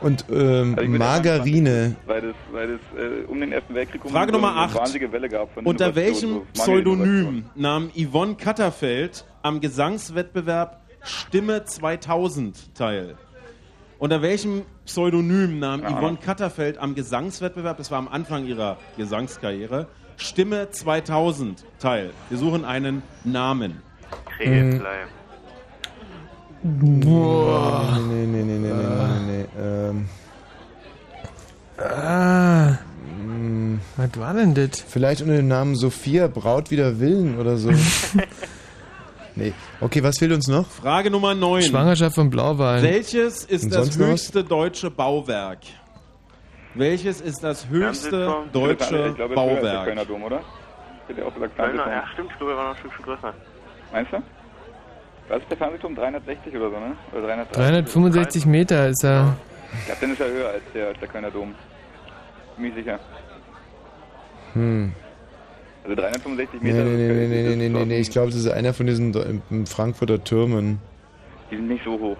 Und ähm,
Also ich
Margarine.
Weil das, weil das äh, um den Ersten Weltkrieg rum
Frage Nummer
eine
acht.
wahnsinnige Welle gab von
Unter
Innovation,
welchem. Pseudonym nahm Yvonne Katterfeld am Gesangswettbewerb Stimme 2000 teil? Unter welchem Pseudonym nahm
Keine
Yvonne. Katterfeld am Gesangswettbewerb, das war am Anfang ihrer Gesangskarriere, Stimme 2000 teil? Wir suchen einen Namen.
Krebsleim.
Boah.
Nee, nee, nee, nee, nee, nee, nee, nee. Ähm,
Ah,
mh,
was war denn das?
vielleicht unter dem Namen Sophia Braut wider Willen oder so. nee. Okay, was fehlt uns noch?
Frage Nummer 9.
Schwangerschaft von Blauwalen.
Welches ist
Und
das
sonst noch
höchste deutsche Bauwerk? Welches ist das höchste
Fernsehturm?
deutsche
ich glaube, das ist der
Bauwerk?
Kölner Dom, oder? Ich hätte auch gesagt
Kölner, ja, stimmt, ich glaube, er war noch ein Stückchen größer.
Meinst du? Was ist der Fernsehturm? 360 oder so, ne? Oder 330?
365 Meter ist er.
Ich glaube, dann ist er höher als der, als der Kölner Dom. Bin ich sicher.
Hm.
Also 365
Nee,
Meter.
nee, nee, nee, nee, nee, nee,
schon-
nee. Ich glaube, das ist einer von diesen Frankfurter Türmen.
Die sind nicht so hoch.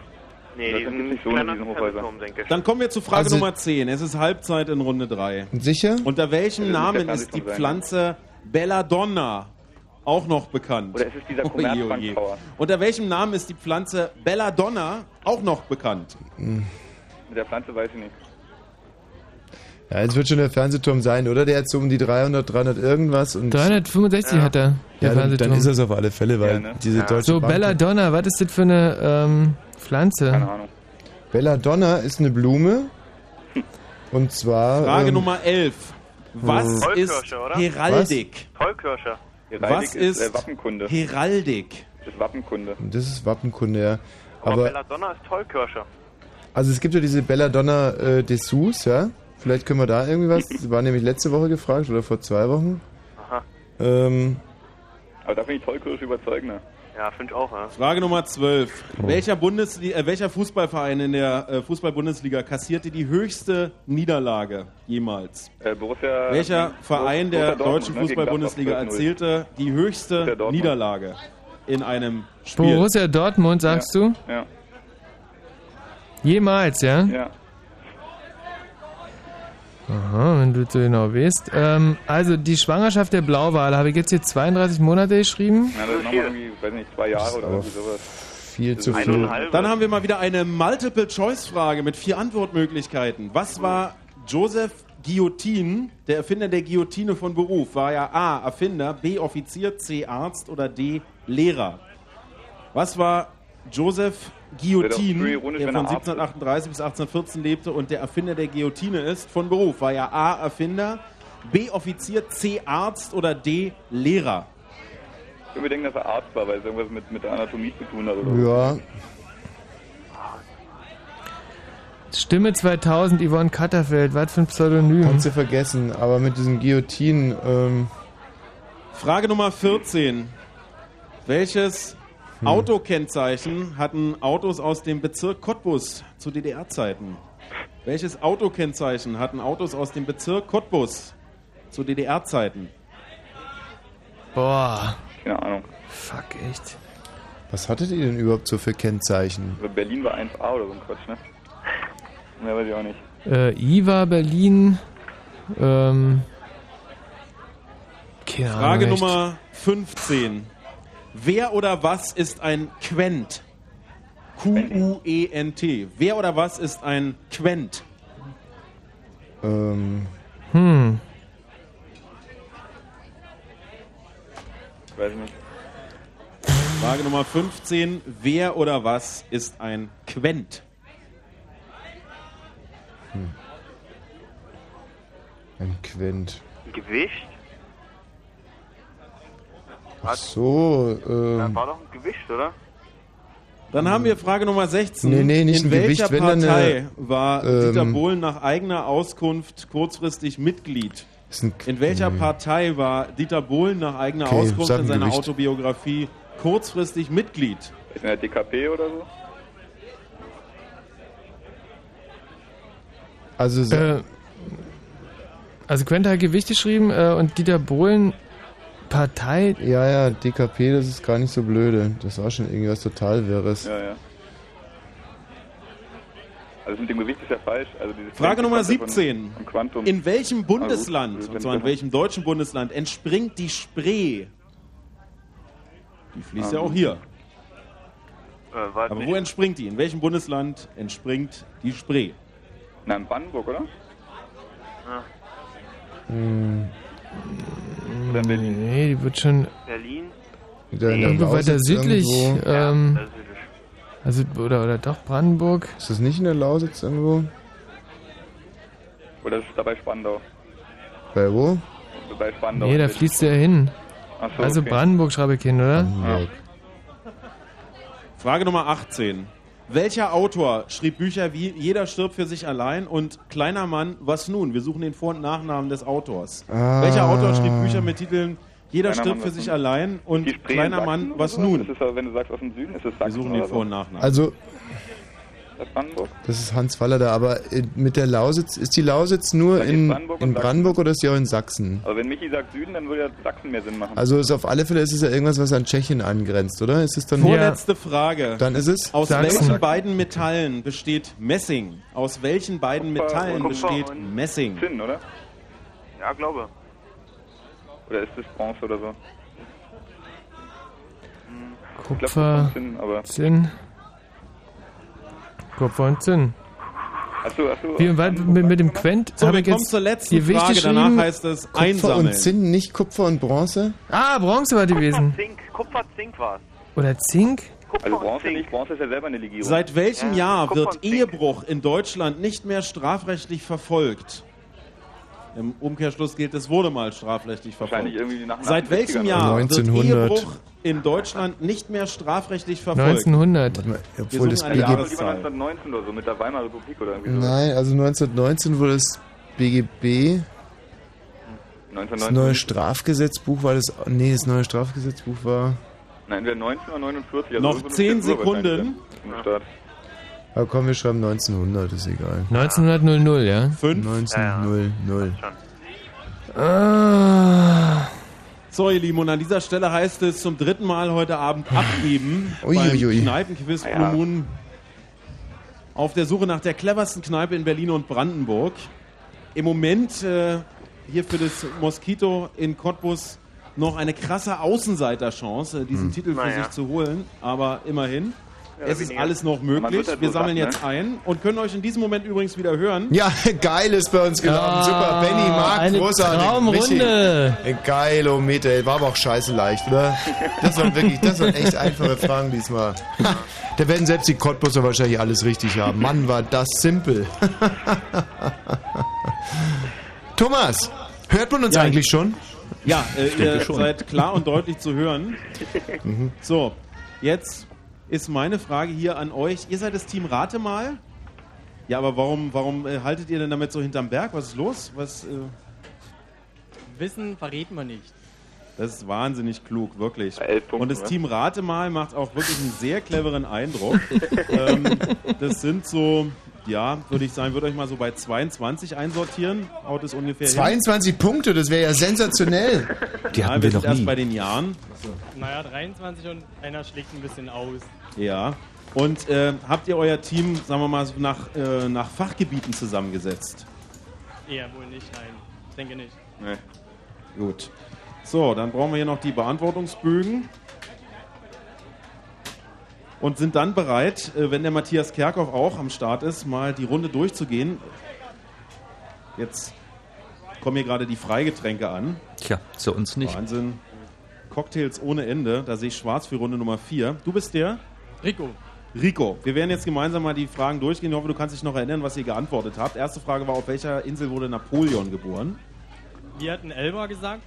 Nee,
das
die
sind nicht so in diesen Hochhäusern.
Fernsehturm, denke ich.
Dann kommen wir zu Frage
Also-
Nummer 10. Es ist Halbzeit in Runde 3.
Sicher?
Unter welchem Namen ist die Pflanze Belladonna auch noch bekannt?
Oder ist es dieser
Oje, oje.
Commerzbank-Tower?
Unter welchem Namen ist die Pflanze Belladonna auch noch bekannt?
Mit der Pflanze weiß ich nicht.
Ja, es wird schon der Fernsehturm sein, oder? Der hat so um die 300, 300 irgendwas. Und
365 hat er, der
ja, dann,
Fernsehturm.
dann ist es auf alle Fälle, weil
Ja, ne?
diese
Ja.
deutsche
So,
Bank-
Belladonna, was ist das für eine ähm, Pflanze?
Keine Ahnung.
Belladonna ist eine Blume. Und zwar.
Frage
ähm,
Nummer 11. Was
Hm.
ist
Tollkirsche, oder?
Heraldik?
Tollkirsche.
Heraldik
Was
ist,
ist
äh, Wappenkunde.
Heraldik?
Das ist Wappenkunde.
Das ist Wappenkunde, ja.
Aber,
Aber,
Belladonna ist Tollkirsche.
also es gibt ja diese Belladonna äh, Dessous, ja. Vielleicht können wir da irgendwie was. Das war nämlich letzte Woche gefragt oder vor zwei Wochen.
Aha.
Ähm,
Aber da finde ich Tollkirsche überzeugender.
Ja, finde ich auch, ja.
Frage Nummer 12. Welcher, Bundesli äh, welcher Fußballverein in der äh, Fußball-Bundesliga kassierte die höchste Niederlage jemals?
Äh, Borussia,
Welcher Verein der
Borussia Dortmund,
deutschen
ne,
Fußball-Bundesliga
Gladbach 12-0.
erzielte die höchste. Niederlage in einem Spiel?
Borussia Dortmund, sagst du?
Ja,
Jemals, ja?
ja.
Aha, wenn du so genau weißt. Ähm, also die Schwangerschaft der Blauwale, habe ich jetzt hier 32 Monate geschrieben?
Na, das ist nochmal irgendwie, weiß nicht, zwei Jahre oder irgendwie sowas.
viel zu viel.
Dann haben wir mal wieder eine Multiple-Choice-Frage mit vier Antwortmöglichkeiten. Was war Joseph Guillotin, der Erfinder der Guillotine von Beruf? War er A. Erfinder, B. Offizier, C. Arzt oder D. Lehrer? Was war Joseph Guillotin,
Wäre doch ironisch,
der von
er Arzt ist.
1738 bis 1814 lebte und der Erfinder der Guillotine ist, von Beruf? War er A. Erfinder, B. Offizier, C. Arzt oder D. Lehrer?
Ich würde denken, dass er Arzt war, weil es irgendwas mit, mit der Anatomie zu tun hat. Oder so.
Ja,
Stimme 2000, Yvonne Katterfeld, was für ein Pseudonym?
kannst du vergessen. Aber mit diesem Guillotine, ähm,
Frage Nummer 14. Welches
Hm.
Autokennzeichen hatten Autos aus dem Bezirk Cottbus zu DDR-Zeiten? Welches Autokennzeichen hatten Autos aus dem Bezirk Cottbus zu DDR-Zeiten?
Boah,
Keine Ahnung.
fuck, echt.
was hattet ihr denn überhaupt so für Kennzeichen?
Aber Berlin war 1A oder so ein Quatsch, ne? Mehr weiß ich auch nicht.
Äh, IWA Berlin, ähm, keine Ahnung,
Frage. Nummer 15. Wer oder was ist ein Quent? Q-U-E-N-T. Wer oder was ist ein Quent?
Ähm,
Hm,
Weiß ich nicht.
Frage Nummer 15. Wer oder was ist ein Quent?
ein Quent.
Gewicht?
Ach so,
Das
ähm,
war doch ein Gewicht, oder?
Dann haben wir Frage Nummer 16.
Nee, nee, nicht
In welcher
Gewicht, wenn dann
Partei
eine,
war
ähm,
Dieter Bohlen nach eigener Auskunft kurzfristig Mitglied?
ist ein,
In welcher
nee.
Partei war Dieter Bohlen nach eigener
Okay,
Auskunft in
ein
seiner
Gewicht.
Autobiografie kurzfristig Mitglied?
Ist in der DKP oder so?
Also,
äh, also Quent hat Gewicht geschrieben äh, und Dieter Bohlen Partei,
ja, ja, DKP, das ist gar nicht so blöde. Das war schon irgendwas total Wirres.
Ja, ja. Also mit dem Gewicht ist ja falsch. Also diese
Frage Nummer
Quantum von-
17.
von Quantum.
In welchem Bundesland,
Also gut,
und zwar in welchem deutschen Bundesland, entspringt die Spree? Die fließt ja
Ähm,
auch hier.
Äh,
Aber
nicht.
wo entspringt die? In welchem Bundesland entspringt die Spree?
Na, in Brandenburg, oder?
Hm,
Oder in Berlin?
nee, die wird schon
Berlin?
da in der
irgendwo weiter südlich,
Irgendwo.
ähm,
südlich.
also, oder, oder doch Brandenburg.
Ist das nicht in der Lausitz irgendwo?
Oder ist es dabei Spandau?
Bei wo?
Bei Spandau.
Nee, da fließt der hin.
Ach so,
Also
okay.
Brandenburg schreibe ich hin, oder?
Hamburg.
Frage Nummer 18. Welcher Autor schrieb Bücher wie Jeder stirbt für sich allein und Kleiner Mann, was nun? Wir suchen den Vor- und Nachnamen des Autors.
Ah.
Welcher Autor schrieb Bücher mit Titeln Jeder
Kleiner
stirbt
Mann,
für sich
nun?
allein und Kleiner Mann, was nun?
Das ist, wenn du sagst aus dem Süden, ist es
Wir suchen den? Vor- und Nachnamen.
Also,
Stadt Brandenburg?
Das ist Hans Waller da, aber äh, mit der Lausitz, ist die Lausitz nur in,
Brandenburg
in Brandenburg oder ist die auch in Sachsen?
Also wenn Michi sagt Süden, dann würde ja Sachsen mehr Sinn machen.
Also ist auf alle Fälle ist es ja irgendwas, was an Tschechien angrenzt, oder? Ist es dann
Vorletzte Frage.
Dann ist es
Aus
Sachsen.
welchen beiden Metallen besteht Messing? Aus welchen beiden Metallen
Kupfer
besteht Messing?
Zinn, oder?
Ja, glaube.
Oder ist das Bronze oder so?
Kupfer,
Zinn, aber-
Zinn. Kupfer und Zinn.
Achso, achso.
Wie weit mit, mit dem Quent?
So, wir
ich
kommen
jetzt
zur letzten Frage. Danach heißt es
Kupfer
einsammeln.
und Zinn, nicht Kupfer und Bronze?
Ah, Bronze war gewesen.
Zink, Kupfer, Zink war's.
Oder Zink?
Also Bronze nicht, Bronze ist ja selber eine Legierung.
Seit welchem
Ja,
Jahr
Kupfer
wird. Ehebruch in Deutschland nicht mehr strafrechtlich verfolgt? Im Umkehrschluss gilt, es wurde mal strafrechtlich
Wahrscheinlich
verfolgt.
irgendwie nach nach
Seit welchem
60ern
Jahr
oder so.
wird
1900.
Ehebruch in Deutschland nicht mehr strafrechtlich verfolgt?
1900.
Warte mal,
Wir
obwohl das
eine
BG
Lieber
Jahreszahl.
1919 oder so, mit der Weimarer Republik oder irgendwie so.
Nein, also 1919 wurde das BGB, das
1919.
neue Strafgesetzbuch war das. Nee, das neue Strafgesetzbuch war.
Nein, entweder 19 oder 49.
Noch
irgendwo eine
10
Zensur wahrscheinlich,
Sekunden.
ja.
Aber komm, wir schreiben 1900, ist egal.
1900, ja?
5.
1900.
Ah.
So, ihr Lieben, und an dieser Stelle heißt es zum dritten Mal heute Abend abgeben
Ui,
beim
ui, ui.
Kneipenquiz
Ja.
Blue Moon auf der Suche nach der cleversten Kneipe in Berlin und Brandenburg. Im Moment äh, hier für das Mosquito in Cottbus noch eine krasse Außenseiterchance, diesen
Hm.
Titel für
Naja.
sich zu holen, aber immerhin. Es ist alles noch möglich.
halt
Wir sammeln jetzt
ne?
ein und können euch in diesem Moment übrigens wieder hören.
Ja, geil ist bei uns gelaufen.
Ja,
Super, Benny, Marc,
eine
großartig.
Traumrunde.
Geil, oh Meter, ey, war aber auch scheiße leicht, oder? Das waren wirklich, das waren echt einfache Fragen diesmal. Da werden selbst die Cottbusser wahrscheinlich alles richtig haben. Mann, war das simpel. Thomas, hört man uns
Ja,
eigentlich schon?
Ja, äh, ihr
schon.
seid klar und deutlich zu hören.
Mhm.
So, jetzt ist meine Frage hier an euch. Ihr seid das Team Rate mal. Ja, aber warum, warum äh, haltet ihr denn damit so hinterm Berg? Was ist los? Was, äh,
Wissen verrät man nicht.
das ist wahnsinnig klug, wirklich.
Punkten,
und das
was?
Team Rate mal macht auch wirklich einen sehr cleveren Eindruck. ähm, das sind so, ja, würde ich sagen, würde euch mal so bei 22 einsortieren. Haut es ungefähr hin.
22 Punkte, das wäre ja sensationell.
Die
Ja,
hatten
wir
wir
sind
noch
erst
nie.
bei den Jahren.
Naja, 23 und einer schlägt ein bisschen aus.
Ja. Und äh, habt ihr euer Team, sagen wir mal, so nach, äh, nach Fachgebieten zusammengesetzt?
Eher wohl nicht, nein. Ich denke nicht.
Nee.
Gut. So, dann brauchen wir hier noch die Beantwortungsbögen. Und sind dann bereit, äh, wenn der Matthias Kerkhoff auch am Start ist, mal die Runde durchzugehen. Jetzt kommen hier gerade die Freigetränke an.
Tja, zu uns nicht.
Wahnsinn. Cocktails ohne Ende. Da sehe ich schwarz für Runde Nummer 4. Du bist der?
Rico.
Rico, wir werden jetzt gemeinsam mal die Fragen durchgehen. Ich hoffe, du kannst dich noch erinnern, was ihr geantwortet habt. Erste Frage war, auf welcher Insel wurde Napoleon geboren?
Wir hatten Elba gesagt.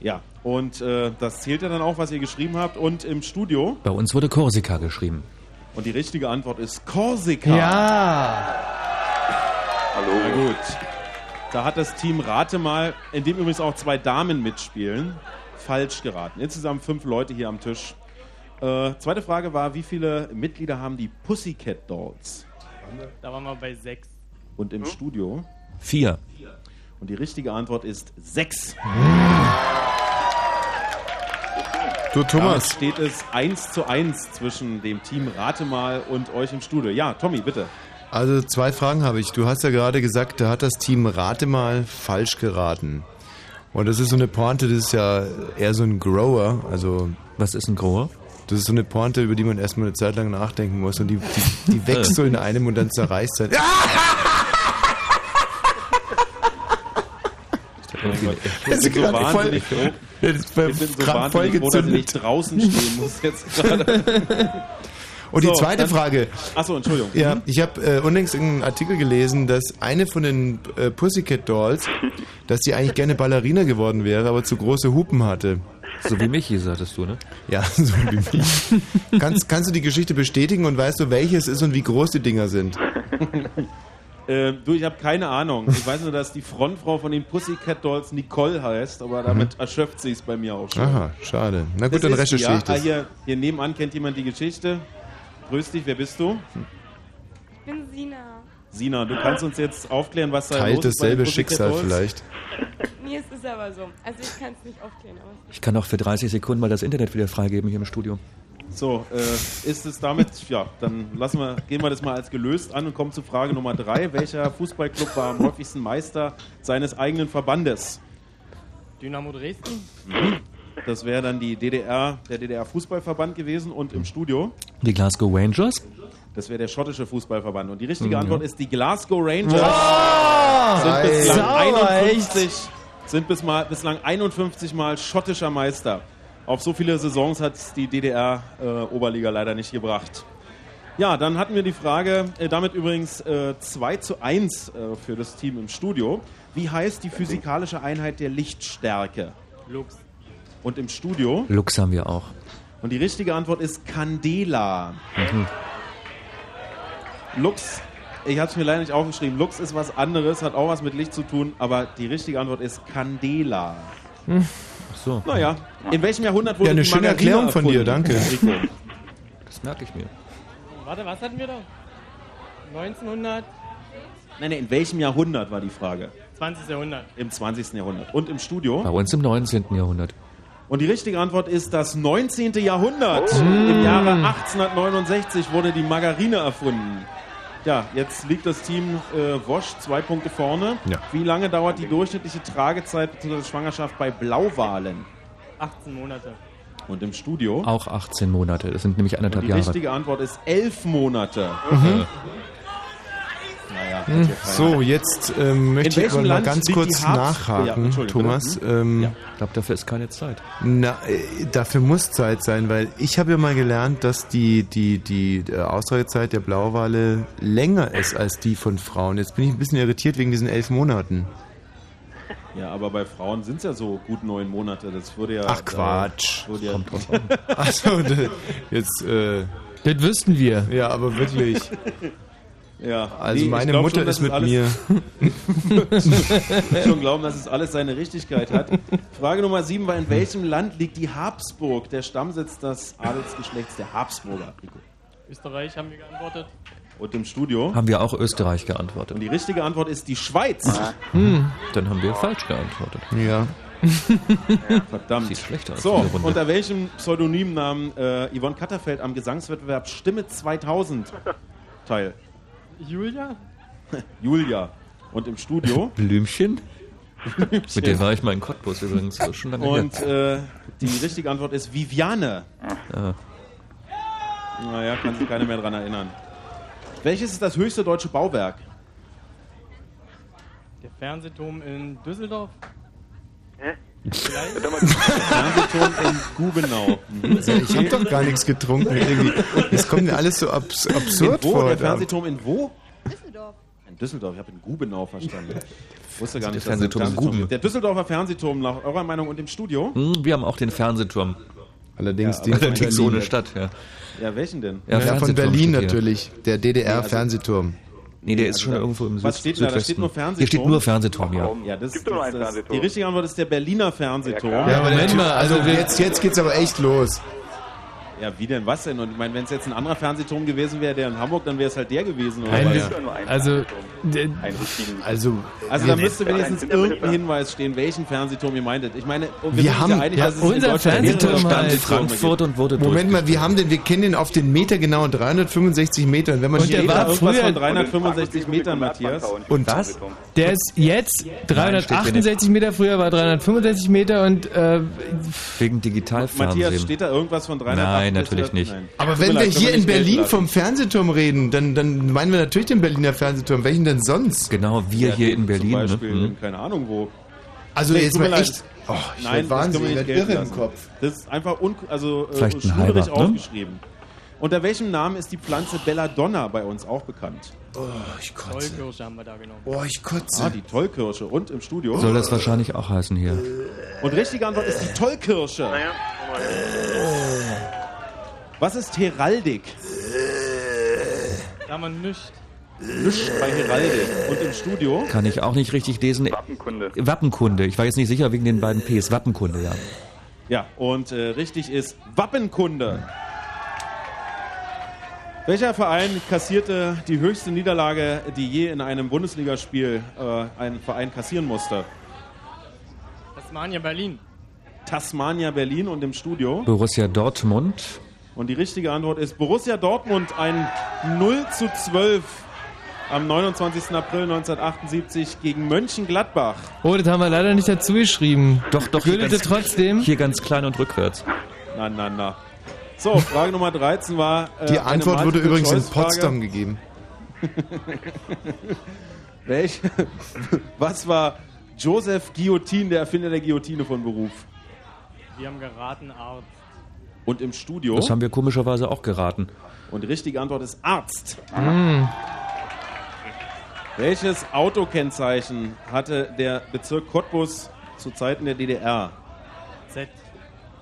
Ja, und äh, das zählt ja dann auch, was ihr geschrieben habt. Und im Studio.
Bei uns wurde Korsika geschrieben.
Und die richtige Antwort ist Korsika.
Ja.
Hallo.
Na gut. Da hat das Team Rate mal, in dem übrigens auch zwei Damen mitspielen, falsch geraten. Insgesamt fünf Leute hier am Tisch. Äh, zweite Frage war, wie viele Mitglieder haben die Pussycat Dolls?
da waren wir bei 6.
Und im Studio?
Vier.
Und die richtige Antwort ist sechs.
Du,
Damit
Thomas,
steht es 1 zu 1 zwischen dem Team Rate mal und euch im Studio. Ja, Tommy, bitte.
also zwei Fragen habe ich. Du hast ja gerade gesagt, da hat das Team Rate mal falsch geraten. Und das ist so eine Pointe, das ist ja eher so ein Grower. Also
Was ist ein Grower?
das ist so eine Pointe, über die man erstmal eine Zeit lang nachdenken muss. Und die, die, die wächst so in einem und dann zerreißt halt.
Ich bin so
gerade
wahnsinnig
voll-
froh. Ich bin so wahnsinnig froh, dass ich nicht draußen stehen muss jetzt gerade.
Und die
So,
zweite
dann-
Frage.
Achso, Entschuldigung.
Ja,
Mhm.
ich habe äh, unlängst einen Artikel gelesen, dass eine von den äh, Pussycat Dolls, dass die eigentlich gerne Ballerina geworden wäre, aber zu große Hupen hatte.
So wie Michi, sagtest du, ne?
Ja, so wie mich. kannst, kannst du die Geschichte bestätigen und weißt du, welches ist und wie groß die Dinger sind?
Äh, du, ich habe keine Ahnung. Ich weiß nur, dass die Frontfrau von den Pussycat Dolls Nicole heißt, aber damit erschöpft sie es bei mir auch schon.
Aha, schade. Na gut,
Das
dann recherchiere
ja.
ich das.
Ah, hier, hier nebenan kennt jemand die Geschichte. Grüß dich, wer bist du? Sina, du kannst uns jetzt aufklären, was da
Teilt
los ist. den
dasselbe Schicksal vielleicht.
Nee, es ist aber so. Also ich kann es nicht aufklären, aber
Ich kann auch für 30 Sekunden mal das Internet wieder freigeben hier im Studio.
So, äh, ist es damit, ja, dann lassen wir, gehen wir das mal als gelöst an und kommen zu Frage Nummer drei. Welcher Fußballclub war am häufigsten Meister seines eigenen Verbandes?
Dynamo Dresden?
Das wäre dann die DDR, der DDR-Fußballverband gewesen und im Studio.
Die Glasgow Rangers?
Das wäre der schottische Fußballverband. Und die richtige
Mhm.
Antwort ist die Glasgow Rangers.
Wow!
sind bislang
Sauber,
51, sind bis mal, bislang 51 Mal schottischer Meister. Auf so viele Saisons hat die DDR-Oberliga leider nicht gebracht. Ja, dann hatten wir die Frage, äh, damit übrigens äh, 2 zu 1 äh, für das Team im Studio. Wie heißt die physikalische Einheit der Lichtstärke?
Lux.
Und im Studio?
Lux haben wir auch.
Und die richtige Antwort ist Candela.
Mhm.
Lux, ich habe es mir leider nicht aufgeschrieben. Lux ist was anderes, hat auch was mit Licht zu tun, aber die richtige Antwort ist Candela.
Ach so.
Naja, in welchem Jahrhundert wurde
Ja, eine
die
schöne
Margarine
Erklärung von dir,
erfunden?
danke.
Das merke ich mir.
Warte, was hatten wir da? 1900?
Nein, nein, in welchem Jahrhundert war die Frage?
20. Jahrhundert.
Im 20. Jahrhundert. Und im Studio?
Bei uns im 19. Jahrhundert.
Und die richtige Antwort ist das 19. Jahrhundert.
Oh.
Im Jahre 1869 wurde die Margarine erfunden. Ja, jetzt liegt das Team äh, Wosch zwei Punkte vorne.
Ja.
Wie lange dauert die durchschnittliche Tragezeit bzw. Schwangerschaft bei Blauwalen?
18 Monate.
Und im Studio?
Auch 18 Monate. Das sind nämlich anderthalb
die
Jahre.
richtige Antwort ist elf Monate.
Mhm. Hm,
ja.
So, jetzt ähm, möchte ich mal
Land
ganz kurz
Ja,
nachhaken,
Entschuldigung,
Thomas.
Hm?
Ähm,
Ja.
Ich glaube, dafür ist keine Zeit.
Na, äh, dafür muss Zeit sein, weil ich habe ja mal gelernt, dass die, die, die äh, Ausreizeit der Blauwale länger ist als die von Frauen. Jetzt bin ich ein bisschen irritiert wegen diesen elf Monaten.
Ja, aber bei Frauen sind es ja so gut neun Monate. Das würde ja.
Ach, Quatsch.
Äh, ja,
Kommt drauf an. Achso, jetzt. Äh,
das wüssten wir.
Ja, aber wirklich.
Ja,
Also
nee, ich
meine Mutter
schon,
ist mit mir.
schon glauben, dass es alles seine Richtigkeit hat. Frage Nummer sieben war: In welchem Land liegt die Habsburg, der Stammsitz des Adelsgeschlechts der Habsburger?
Österreich haben wir geantwortet.
Und im Studio?
Haben wir auch Österreich geantwortet.
Und die richtige Antwort ist die Schweiz.
Hm, dann haben wir falsch geantwortet.
Ja.
Verdammt.
Sieht schlechter aus.
So, unter welchem Pseudonym nahm äh, Yvonne Katterfeld am Gesangswettbewerb Stimme 2000 teil?
Julia?
Julia. Und im Studio?
Blümchen? Mit dem war ich mal in Cottbus übrigens. Schon lange
Und äh, die richtige Antwort ist Viviane.
Ah.
Naja, kann sich keiner mehr dran erinnern. Welches ist das höchste deutsche Bauwerk?
Der Fernsehturm in Düsseldorf?
Hä?
Fernsehturm in Gubenau. Mhm.
Also ich habe doch gar nichts getrunken irgendwie. Das kommt mir alles so abs absurd
in wo?
vor.
Der. Fernsehturm in wo? Düsseldorf. In Düsseldorf, ich habe in Gubenau verstanden. Ich wusste gar
Also
nicht,
der
es
Fernsehturm in
Fernsehturm
Guben.
Der Düsseldorfer Fernsehturm, nach eurer Meinung und im Studio?
Hm, wir haben auch den Fernsehturm.
Allerdings
Ja,
Allerdings
Berlin.
ohne Stadt, ja.
Ja, welchen denn?
Ja,
Ja, von Berlin natürlich. Der DDR-Fernsehturm.
Nee, der ist schon irgendwo im
Was
Süd
steht da? Da
Südwesten.
steht nur Fernsehturm.
Hier steht nur Fernsehturm, ja.
Ja, das,
Gibt doch nur
das,
einen
das,
Fernsehturm.
Die richtige Antwort ist der Berliner Fernsehturm.
Ja,
Ja, aber
Moment mal,
also
also
jetzt, jetzt geht's aber echt los.
Ja, wie denn? Was denn? Und ich meine, wenn es jetzt ein anderer Fernsehturm gewesen wäre, der in Hamburg, dann wäre es halt der gewesen. Oder
Nein,
einen
also,
Einen richtigen.
Also,
Also da müsste wenigstens irgendein Hinweis stehen, welchen Fernsehturm ihr meintet. Ich meine, wir,
Wir haben-
ja einig,
ja,
dass es in
unser Fernsehturm
Stand in Frankfurt und wurde
Moment mal, wir haben den, wir kennen den auf den Meter genau 365 Metern. Wenn man
Und der war früher-
von 365 Metern, Matthias?
Und
Was?
der ist jetzt
steht hier
368 Meter, früher war 365 Meter und äh,
Wegen
Matthias,
Digitalfernsehen.
steht da irgendwas von 368?
Nein, natürlich nicht.
Nein.
Aber wenn wir hier in Berlin vom Fernsehturm reden, dann, dann meinen wir natürlich den Berliner Fernsehturm. Welchen denn sonst?
Genau, wir
Ja,
hier in Berlin.
Zum Beispiel,
Ne?
in keine Ahnung wo.
Also
Nee,
jetzt mal echt. Oh, ich
Nein, das
wahnsinnig,
nicht gelten
irre im. Kopf.
Das ist einfach un also, äh,
Vielleicht ein
schwierig
ne?
aufgeschrieben. Unter welchem Namen ist die Pflanze Belladonna bei uns auch bekannt?
Oh, ich kotze.
Tollkirsche haben wir da genommen.
Oh, ich kotze.
Ah, die Tollkirsche. Und im Studio?
Soll das wahrscheinlich auch heißen hier.
Und richtige Antwort ist die Tollkirsche.
Naja,
Was ist Heraldik?
Da haben wir Nichts
bei Heraldik. Und im Studio?
Kann ich auch nicht richtig lesen.
Wappenkunde.
Wappenkunde. Ich war jetzt nicht sicher wegen den beiden Ps. Wappenkunde, ja.
Ja, und äh, richtig ist Wappenkunde. Welcher Verein kassierte die höchste Niederlage, die je in einem Bundesligaspiel äh, ein Verein kassieren musste?
Tasmania Berlin.
Tasmania Berlin und im Studio.
Borussia Dortmund.
Und die richtige Antwort ist Borussia Dortmund, ein 0 zu 12 am 29. April 1978 gegen Mönchengladbach.
Oh, das haben wir leider nicht dazu geschrieben.
Doch, doch. hier
Gültete
ganz-
trotzdem.
Hier ganz klein und rückwärts.
Na, na, na. So, Frage Nummer 13 war. Äh,
Die Antwort wurde übrigens in. Potsdam gegeben.
Welch, was war Joseph Guillotine, der Erfinder der Guillotine von Beruf?
Wir haben geraten, Arzt.
Und im Studio?
Das haben wir komischerweise auch geraten.
Und die richtige Antwort ist Arzt.
Hm.
Welches Autokennzeichen hatte der Bezirk Cottbus zu Zeiten der DDR?
Z.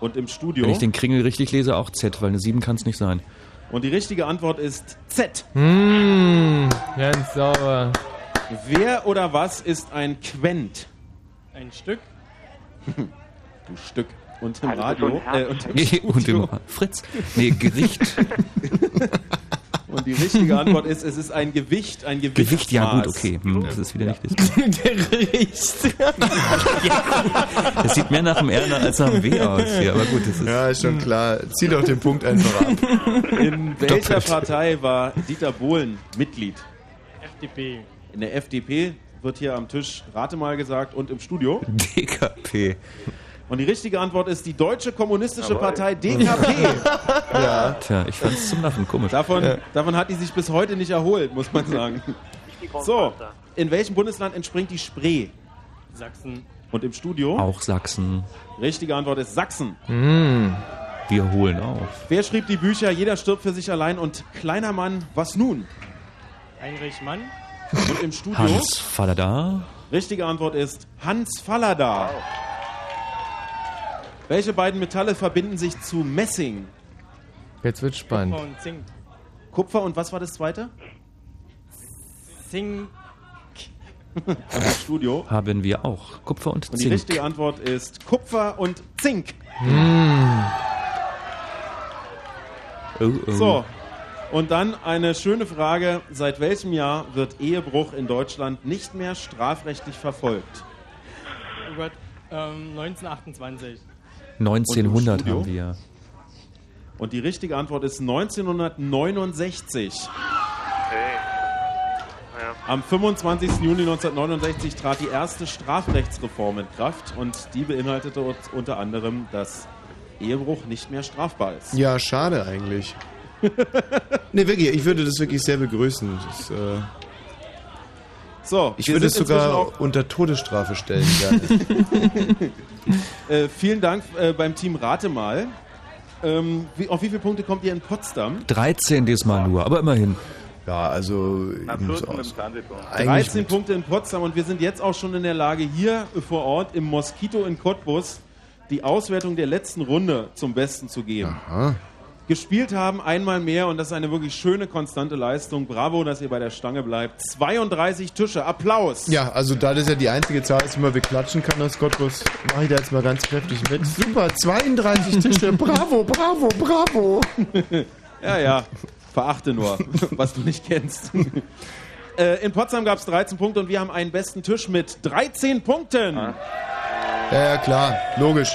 Und im Studio?
Wenn ich den Kringel richtig lese, auch Z, weil eine 7 kann es nicht sein.
Und die richtige Antwort ist Z.
Hm, ganz sauber.
Wer oder was ist ein Quent?
Ein Stück.
Du Stück. Und im
Also
Radio. Äh, und im
Nee, und
Studio.
im Fritz. Nee, Gericht.
Und die richtige Antwort ist, es ist ein Gewicht, ein Gewichtsmaß.
Gewicht, ja gut, okay. Hm, das ist wieder nicht das.
Gericht.
Das sieht mehr nach dem R als nach dem W aus hier, aber gut, das ist.
Ja, ist schon klar. Zieh doch den Punkt einfach ab.
In welcher
Doppelt.
Partei war Dieter Bohlen Mitglied?
FDP.
In der FDP wird hier am Tisch Rate mal gesagt und im Studio.
DKP.
Und die richtige Antwort ist die Deutsche Kommunistische
Jawohl.
Partei DKP.
Ja. Tja, ich fand's zum Lachen komisch.
Davon,
Ja.
davon hat die sich bis heute nicht erholt, muss man sagen. So, in welchem Bundesland entspringt die Spree?
Sachsen.
Und im Studio?
Auch Sachsen.
Richtige Antwort ist Sachsen.
Hm. Wir holen auf.
Wer schrieb die Bücher Jeder stirbt für sich allein und Kleiner Mann, was nun?
Heinrich Mann.
Und im Studio?
Hans Fallada.
Richtige Antwort ist Hans Fallada. Welche beiden Metalle verbinden sich zu Messing?
Jetzt wird spannend.
Kupfer und Zink.
Kupfer und was war das zweite?
Zink.
Im Studio.
Haben wir auch. Kupfer und
Und die
Zink.
richtige Antwort ist Kupfer und Zink.
Hm.
Oh, oh.
So. Und dann eine schöne Frage. Seit welchem Jahr wird Ehebruch in Deutschland nicht mehr strafrechtlich verfolgt?
Oh Gott. Ähm, 1928.
1900
Studio?
haben wir.
Und die richtige Antwort ist 1969. Am 25. Juni 1969 trat die erste Strafrechtsreform in Kraft und die beinhaltete unter anderem, dass Ehebruch nicht mehr strafbar ist.
Ja, schade eigentlich. nee, wirklich, ich würde das wirklich sehr begrüßen. Das, äh,
So,
ich würde es sogar
auch-
unter Todesstrafe stellen.
Äh, vielen Dank äh, beim Team Rate mal. Ähm, wie, auf wie viele Punkte kommt ihr in Potsdam?
13 diesmal nur, aber immerhin.
Ja, also.
14 im Fernsehturm.
13 Punkte in Potsdam und wir sind jetzt auch schon in der Lage, hier vor Ort im Moskito in Cottbus die Auswertung der letzten Runde zum Besten zu geben. Gespielt haben einmal mehr und das ist eine wirklich schöne, konstante Leistung. Bravo, dass ihr bei der Stange bleibt. 32 Tische, Applaus!
Ja, also da das ja die einzige Zahl ist, die man beklatschen kann aus Cottbus, mache ich da jetzt mal ganz kräftig mit. Super, 32 Tische, bravo, bravo, bravo.
Ja, ja, verachte nur, was du nicht kennst. Äh, In Potsdam gab es 13 Punkte und wir haben einen besten Tisch mit 13 Punkten.
Ja, ja, klar, logisch.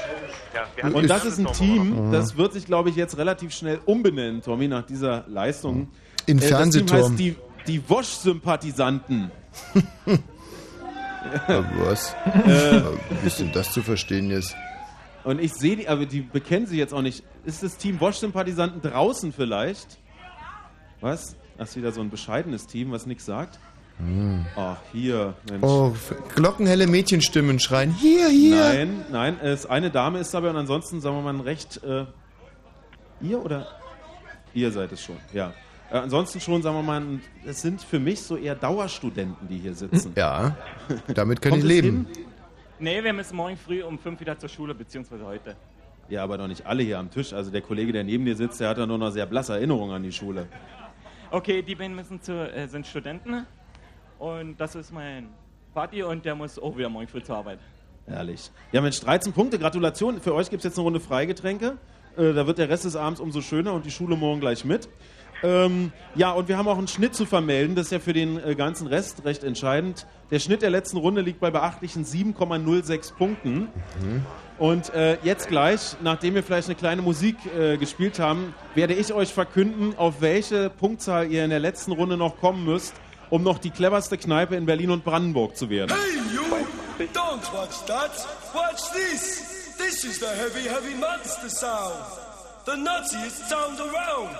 Und das ist ein Team,
Mhm.
das wird sich, glaube ich, jetzt relativ schnell umbenennen, Tommy, nach dieser Leistung.
In
Äh, Das Team
Fernsehturm.
heißt die, die Wosch-Sympathisanten.
Was?
Äh.
Wie ist denn das zu verstehen jetzt?
Und ich sehe die, aber die bekennen sich jetzt auch nicht. Ist das Team Wosch-Sympathisanten draußen vielleicht? Was? Das ist wieder so ein bescheidenes Team, was nichts sagt. Ach, hier, Mensch.
Oh, glockenhelle Mädchenstimmen schreien. Hier, hier.
Nein, nein, es, eine Dame ist dabei und ansonsten, sagen wir mal, ein recht. Äh, ihr oder? Ihr seid es schon, ja. Äh, ansonsten schon, sagen wir mal, es sind für mich so eher Dauerstudenten, die hier sitzen.
Ja, damit kann ich leben.
hin?
Nee, wir müssen morgen früh um 5 wieder zur Schule, beziehungsweise heute.
Ja, aber doch nicht alle hier am Tisch. Also der Kollege, der neben dir sitzt, der hat ja nur noch sehr blasse Erinnerungen an die Schule.
Okay, die beiden müssen zu, äh, sind Studenten und das ist mein Vati und der muss auch wieder morgen früh zur Arbeit.
Herrlich. Ja, Mensch, 13 Punkte, Gratulation. Für euch gibt es jetzt eine Runde Freigetränke. Äh, da wird der Rest des Abends umso schöner und die Schule morgen gleich mit. Ähm, ja, und wir haben auch einen Schnitt zu vermelden. Das ist ja für den äh, ganzen Rest recht entscheidend. Der Schnitt der letzten Runde liegt bei beachtlichen 7,06 Punkten. Und äh, jetzt gleich, nachdem wir vielleicht eine kleine Musik äh, gespielt haben, werde ich euch verkünden, auf welche Punktzahl ihr in der letzten Runde noch kommen müsst, um noch die cleverste Kneipe in Berlin und Brandenburg zu werden.
Hey, you! Don't watch that. Watch this. This is the heavy, heavy monster sound. The nuttiest sound around.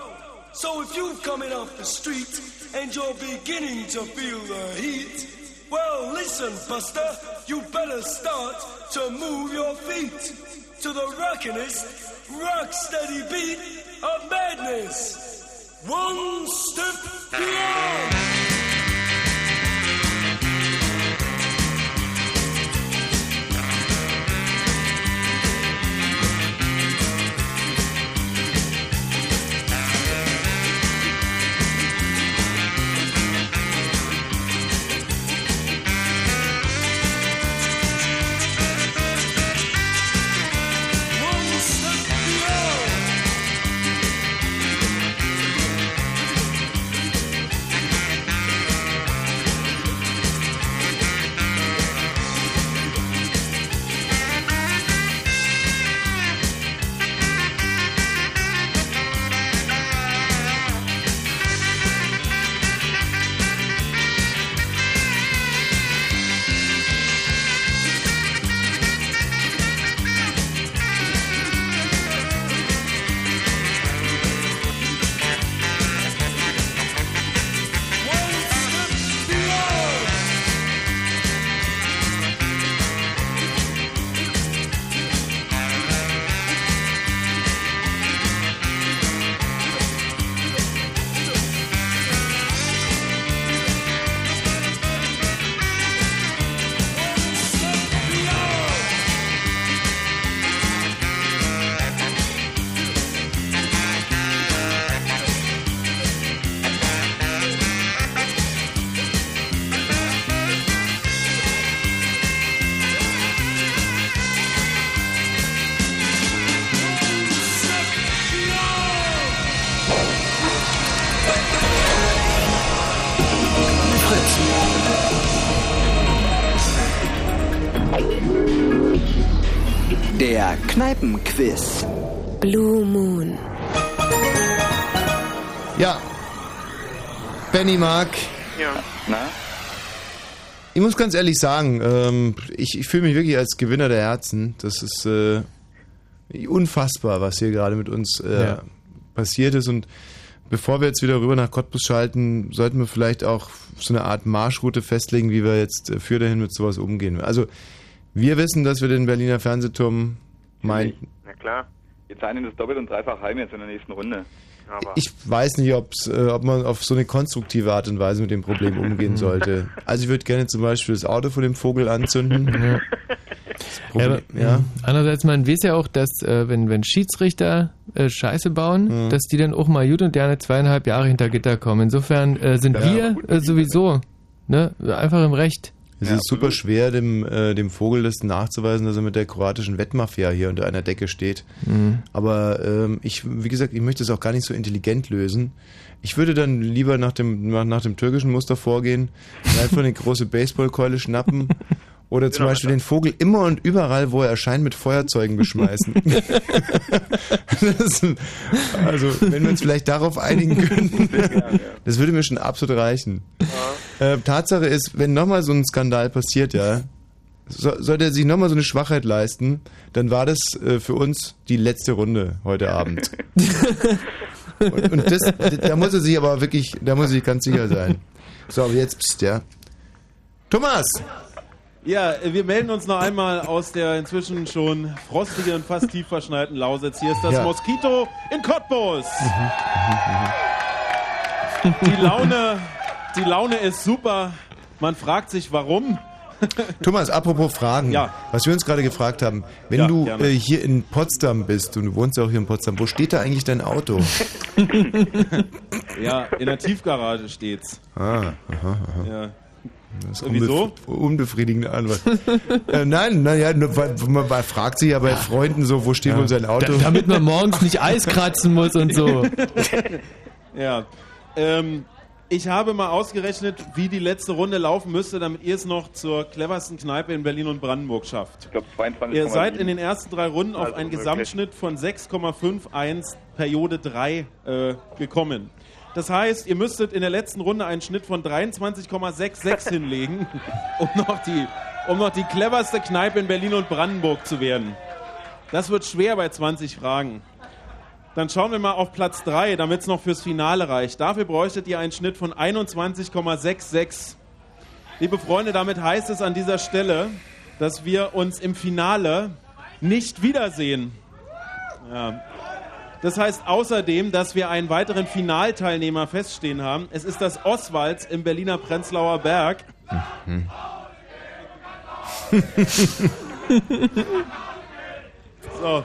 So if you're coming off the street and you're beginning to feel the heat, well, listen, Buster, you better start to move your feet to the rockinest, rock steady beat of madness. One step beyond.
Kneipenquiz.
Blue Moon.
Ja. Benny Mark.
Ja. Na?
Ich muss ganz ehrlich sagen, ähm, ich, ich fühle mich wirklich als Gewinner der Herzen. Das ist äh, unfassbar, was hier gerade mit uns äh,
Ja.
passiert ist. Und bevor wir jetzt wieder rüber nach Cottbus schalten, sollten wir vielleicht auch so eine Art Marschroute festlegen, wie wir jetzt äh, für dahin mit sowas umgehen. Also wir wissen, dass wir den Berliner Fernsehturm meinten.
Klar. Wir zahlen das doppelt und dreifach heim jetzt in der nächsten Runde. Aber
Ich weiß nicht, ob's, äh, ob man auf so eine konstruktive Art und Weise mit dem Problem umgehen sollte. Also ich würde gerne zum Beispiel das Auto von dem Vogel anzünden.
Ja.
Problem,
aber,
ja.
Andererseits, man weiß ja auch, dass äh, wenn, wenn Schiedsrichter äh, Scheiße bauen,
Mhm.
dass die dann auch mal gut und gerne zweieinhalb Jahre hinter Gitter kommen. Insofern äh, sind
Ja.
wir äh, sowieso ne, einfach im Recht.
Es ist super schwer, dem, äh, dem Vogel das nachzuweisen, dass er mit der kroatischen Wettmafia hier unter einer Decke steht.
Mhm.
Aber ähm, ich, wie gesagt, ich möchte es auch gar nicht so intelligent lösen. Ich würde dann lieber nach dem, nach, nach dem türkischen Muster vorgehen, einfach eine große Baseballkeule schnappen oder zum Beispiel den Vogel immer und überall, wo er erscheint, mit Feuerzeugen beschmeißen. das, also, wenn wir uns vielleicht darauf einigen könnten, das würde mir schon absolut reichen. Äh, Tatsache ist, wenn nochmal so ein Skandal passiert, ja, so, sollte er sich nochmal so eine Schwachheit leisten, dann war das äh, für uns die letzte Runde heute Abend. und und das, da muss er sich aber wirklich, da muss er sich ganz sicher sein. So, aber jetzt, pst, ja. Thomas!
Ja, wir melden uns noch einmal aus der inzwischen schon frostigen und fast tief verschneiten Lausitz. Hier ist das
Ja.
Moskito in Cottbus. Die Laune, die Laune ist super. Man fragt sich, warum.
Thomas, apropos Fragen.
Ja.
Was wir uns gerade gefragt haben, wenn
Ja,
du äh, hier in Potsdam bist und du wohnst ja auch hier in Potsdam, wo steht da eigentlich dein Auto?
Ja, in der Tiefgarage steht's.
Ah, aha, aha.
Ja.
Das ist
Wieso?
unbef- Unbefriedigende Antwort. äh, nein, naja, man, man fragt sich ja bei Freunden so, wo steht wohl sein Auto?
Da, damit man morgens nicht Eis kratzen muss und so.
Ja. Ähm, ich habe mal ausgerechnet, wie die letzte Runde laufen müsste, damit ihr es noch zur cleversten Kneipe in Berlin und Brandenburg schafft.
Ich glaube 22,7.
Ihr seid in den ersten drei Runden auf
Also
einen
wirklich.
Gesamtschnitt von 6,51 Periode 3 äh, gekommen. Das heißt, ihr müsstet in der letzten Runde einen Schnitt von 23,66 hinlegen, um noch, die, um noch die cleverste Kneipe in Berlin und Brandenburg zu werden. Das wird schwer bei 20 Fragen. Dann schauen wir mal auf Platz 3, damit es noch fürs Finale reicht. Dafür bräuchtet ihr einen Schnitt von 21,66. Liebe Freunde, damit heißt es an dieser Stelle, dass wir uns im Finale nicht wiedersehen. Ja. Das heißt außerdem, dass wir einen weiteren Finalteilnehmer feststehen haben. Es ist das Oswalds im Berliner Prenzlauer Berg. So.